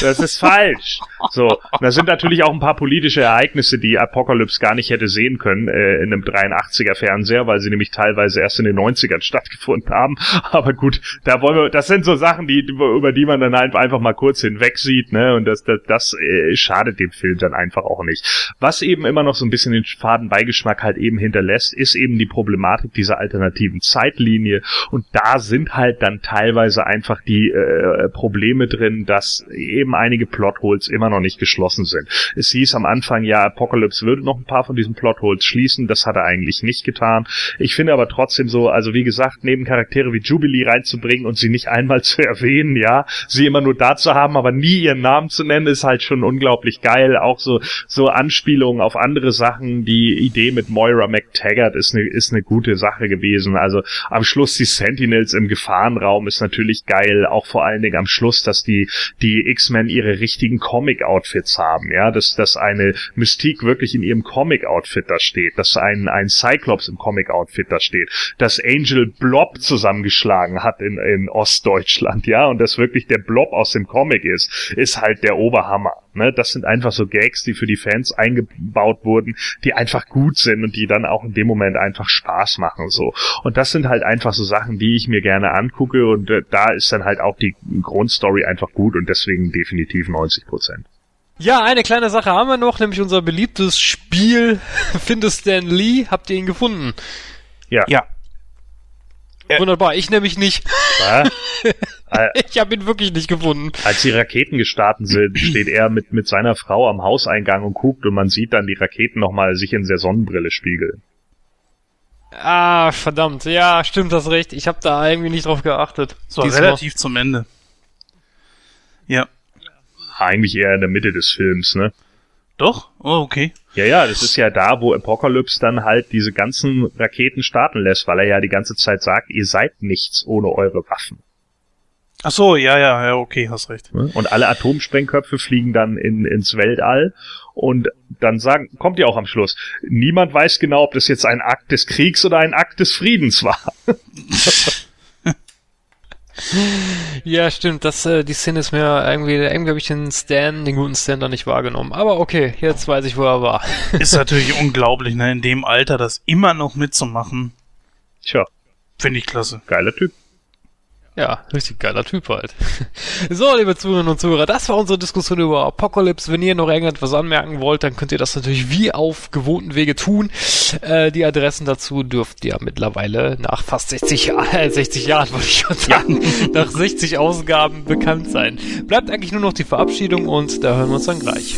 das ist falsch. So, und da sind natürlich auch ein paar politische Ereignisse, die Apocalypse gar nicht hätte sehen können äh, in einem 83er Fernseher, weil sie nämlich teilweise erst in den 90ern stattgefunden haben. Aber gut, da wollen wir, das sind so Sachen, die über die man dann einfach mal kurz hinweg sieht, ne? Und das, das, das äh, schadet dem Film dann einfach auch nicht. Was eben immer noch so ein bisschen den faden Beigeschmack halt eben hinterlässt, ist eben die Problematik dieser alternativen Zeitlinie. Und da sind halt dann teilweise einfach die äh, Probleme drin, dass eben einige Plotholes immer noch nicht geschlossen sind. Es hieß am Anfang, ja, Apocalypse würde noch ein paar von diesen Plotholes schließen. Das hat er eigentlich nicht getan. Ich finde aber trotzdem so, also wie gesagt, neben Charaktere wie Jubilee reinzubringen und sie nicht einmal zu erwähnen, ja, sie immer nur da zu haben, aber nie ihren Namen zu nennen, ist halt schon unglaublich geil. Auch so, so Anspielungen auf andere Sachen. Die Idee mit Moira McTaggart ist eine, ist eine gute Sache gewesen. Also am Schluss die Sentinels im Gefahrenraum ist natürlich geil. Auch vor allen Dingen am Schluss, dass die, die X-Men ihre richtigen Comic-Outfits haben, ja, dass, dass eine Mystique wirklich in ihrem Comic-Outfit da steht, dass ein, ein Cyclops im Comic-Outfit da steht, dass Angel Blob zusammengeschlagen hat in, in Ostdeutschland, ja, und dass wirklich der Blob aus dem Comic ist, ist halt der Oberhammer. Ne? Das sind einfach so Gags, die für die Fans eingebaut wurden, die einfach gut sind und die dann auch in dem Moment einfach Spaß machen. So. Und das sind halt einfach so Sachen, die ich mir gerne angucke und äh, da ist dann halt auch die Grundstory einfach gut und deswegen definitiv 90 Prozent. Ja, eine kleine Sache haben wir noch, nämlich unser beliebtes Spiel Finde Stan Lee. Habt ihr ihn gefunden? Ja. Ja. Wunderbar, ich nämlich nicht. Ich habe ihn wirklich nicht gefunden. Als die Raketen gestartet sind, steht er mit, mit seiner Frau am Hauseingang und guckt und man sieht dann die Raketen nochmal sich in der Sonnenbrille spiegeln. Ah, verdammt. Ja, stimmt das recht. Ich habe da irgendwie nicht drauf geachtet. So relativ zum Ende. Ja. Eigentlich eher in der Mitte des Films, ne? Doch? Oh, okay. Ja, ja, das ist ja da, wo Apocalypse dann halt diese ganzen Raketen starten lässt, weil er ja die ganze Zeit sagt, ihr seid nichts ohne eure Waffen. Ach so, ja, ja, ja, okay, hast recht. Ne? Und alle Atomsprengköpfe fliegen dann in, ins Weltall und dann sagen, kommt ja auch am Schluss, niemand weiß genau, ob das jetzt ein Akt des Kriegs oder ein Akt des Friedens war. Ja, stimmt. Das, äh, die Szene ist mir irgendwie, irgendwie habe ich den Stan, den guten Stan da nicht wahrgenommen. Aber okay, jetzt weiß ich, wo er war. Ist natürlich unglaublich, ne, in dem Alter das immer noch mitzumachen. Tja, Finde ich klasse. geiler Typ. Ja, richtig geiler Typ halt. So, liebe Zuhörerinnen und Zuhörer, das war unsere Diskussion über Apocalypse. Wenn ihr noch irgendetwas anmerken wollt, dann könnt ihr das natürlich wie auf gewohnten Wege tun. Äh, die Adressen dazu dürft ihr mittlerweile nach fast 60, Jahr- äh, 60 Jahren, wollte ich schon sagen, nach 60 Ausgaben bekannt sein. Bleibt eigentlich nur noch die Verabschiedung und da hören wir uns dann gleich.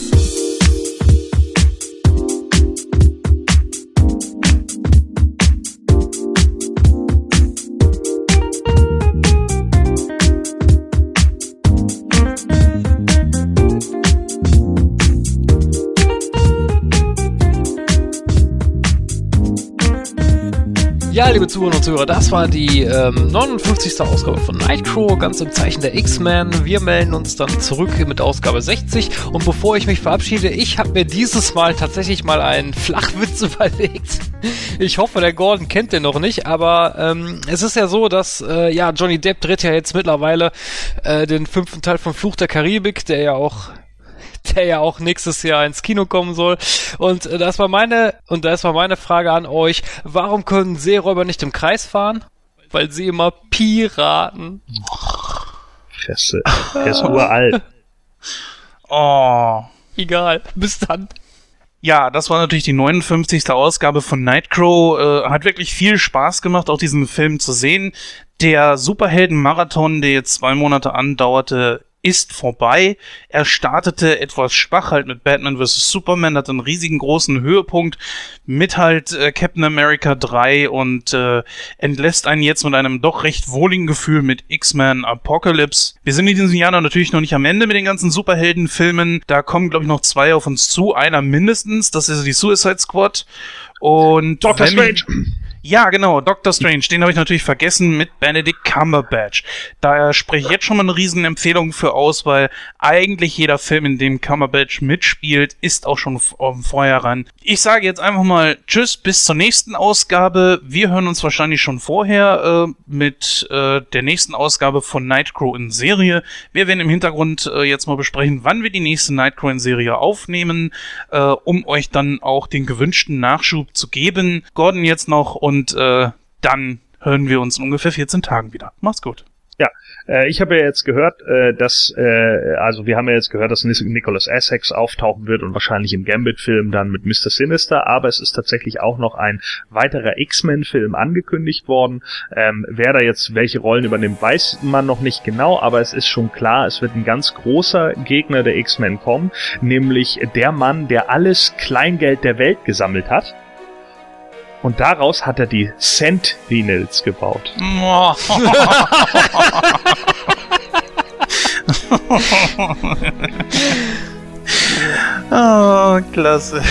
Ja, liebe Zuhörer und Zuhörer, das war die ähm, 59. Ausgabe von Nightcrow, ganz im Zeichen der X-Men. Wir melden uns dann zurück mit Ausgabe 60. Und bevor ich mich verabschiede, ich habe mir dieses Mal tatsächlich mal einen Flachwitz überlegt. Ich hoffe, der Gordon kennt den noch nicht, aber ähm, es ist ja so, dass äh, ja Johnny Depp dreht ja jetzt mittlerweile äh, den fünften Teil von Fluch der Karibik, der ja auch der ja auch nächstes Jahr ins Kino kommen soll. Und äh, das war meine, und das war meine Frage an euch. Warum können Seeräuber nicht im Kreis fahren? Weil sie immer Piraten. Fresse. Der ist uralt. Oh. Egal. Bis dann. Ja, das war natürlich die 59. Ausgabe von Nightcrow. Äh, hat wirklich viel Spaß gemacht, auch diesen Film zu sehen. Der Superhelden-Marathon, der jetzt zwei Monate andauerte, ist vorbei. Er startete etwas schwach halt mit Batman vs. Superman, hatte einen riesigen großen Höhepunkt mit halt äh, Captain America 3 und äh, entlässt einen jetzt mit einem doch recht wohligen Gefühl mit X-Men Apocalypse. Wir sind in diesem Jahr natürlich noch nicht am Ende mit den ganzen Superheldenfilmen. Da kommen, glaube ich, noch zwei auf uns zu. Einer mindestens, das ist die Suicide Squad. Und Doctor Strange. Ja, genau, Doctor Strange, den habe ich natürlich vergessen mit Benedict Cumberbatch. Da spreche ich jetzt schon mal eine riesen Empfehlung für aus, weil eigentlich jeder Film, in dem Cumberbatch mitspielt, ist auch schon vorher ran. Ich sage jetzt einfach mal Tschüss, bis zur nächsten Ausgabe. Wir hören uns wahrscheinlich schon vorher äh, mit äh, der nächsten Ausgabe von Nightcrow in Serie. Wir werden im Hintergrund äh, jetzt mal besprechen, wann wir die nächste Nightcrow in Serie aufnehmen, äh, um euch dann auch den gewünschten Nachschub zu geben. Gordon jetzt noch und äh, dann hören wir uns in ungefähr 14 Tagen wieder. Mach's gut. Ja, äh, ich habe ja jetzt gehört, äh, dass, äh, also wir haben ja jetzt gehört, dass Nicholas Essex auftauchen wird und wahrscheinlich im Gambit-Film dann mit Mr. Sinister, aber es ist tatsächlich auch noch ein weiterer X-Men-Film angekündigt worden. Ähm, wer da jetzt welche Rollen übernimmt, weiß man noch nicht genau, aber es ist schon klar, es wird ein ganz großer Gegner der X-Men kommen, nämlich der Mann, der alles Kleingeld der Welt gesammelt hat. Und daraus hat er die Cent Sentinels gebaut. oh, klasse.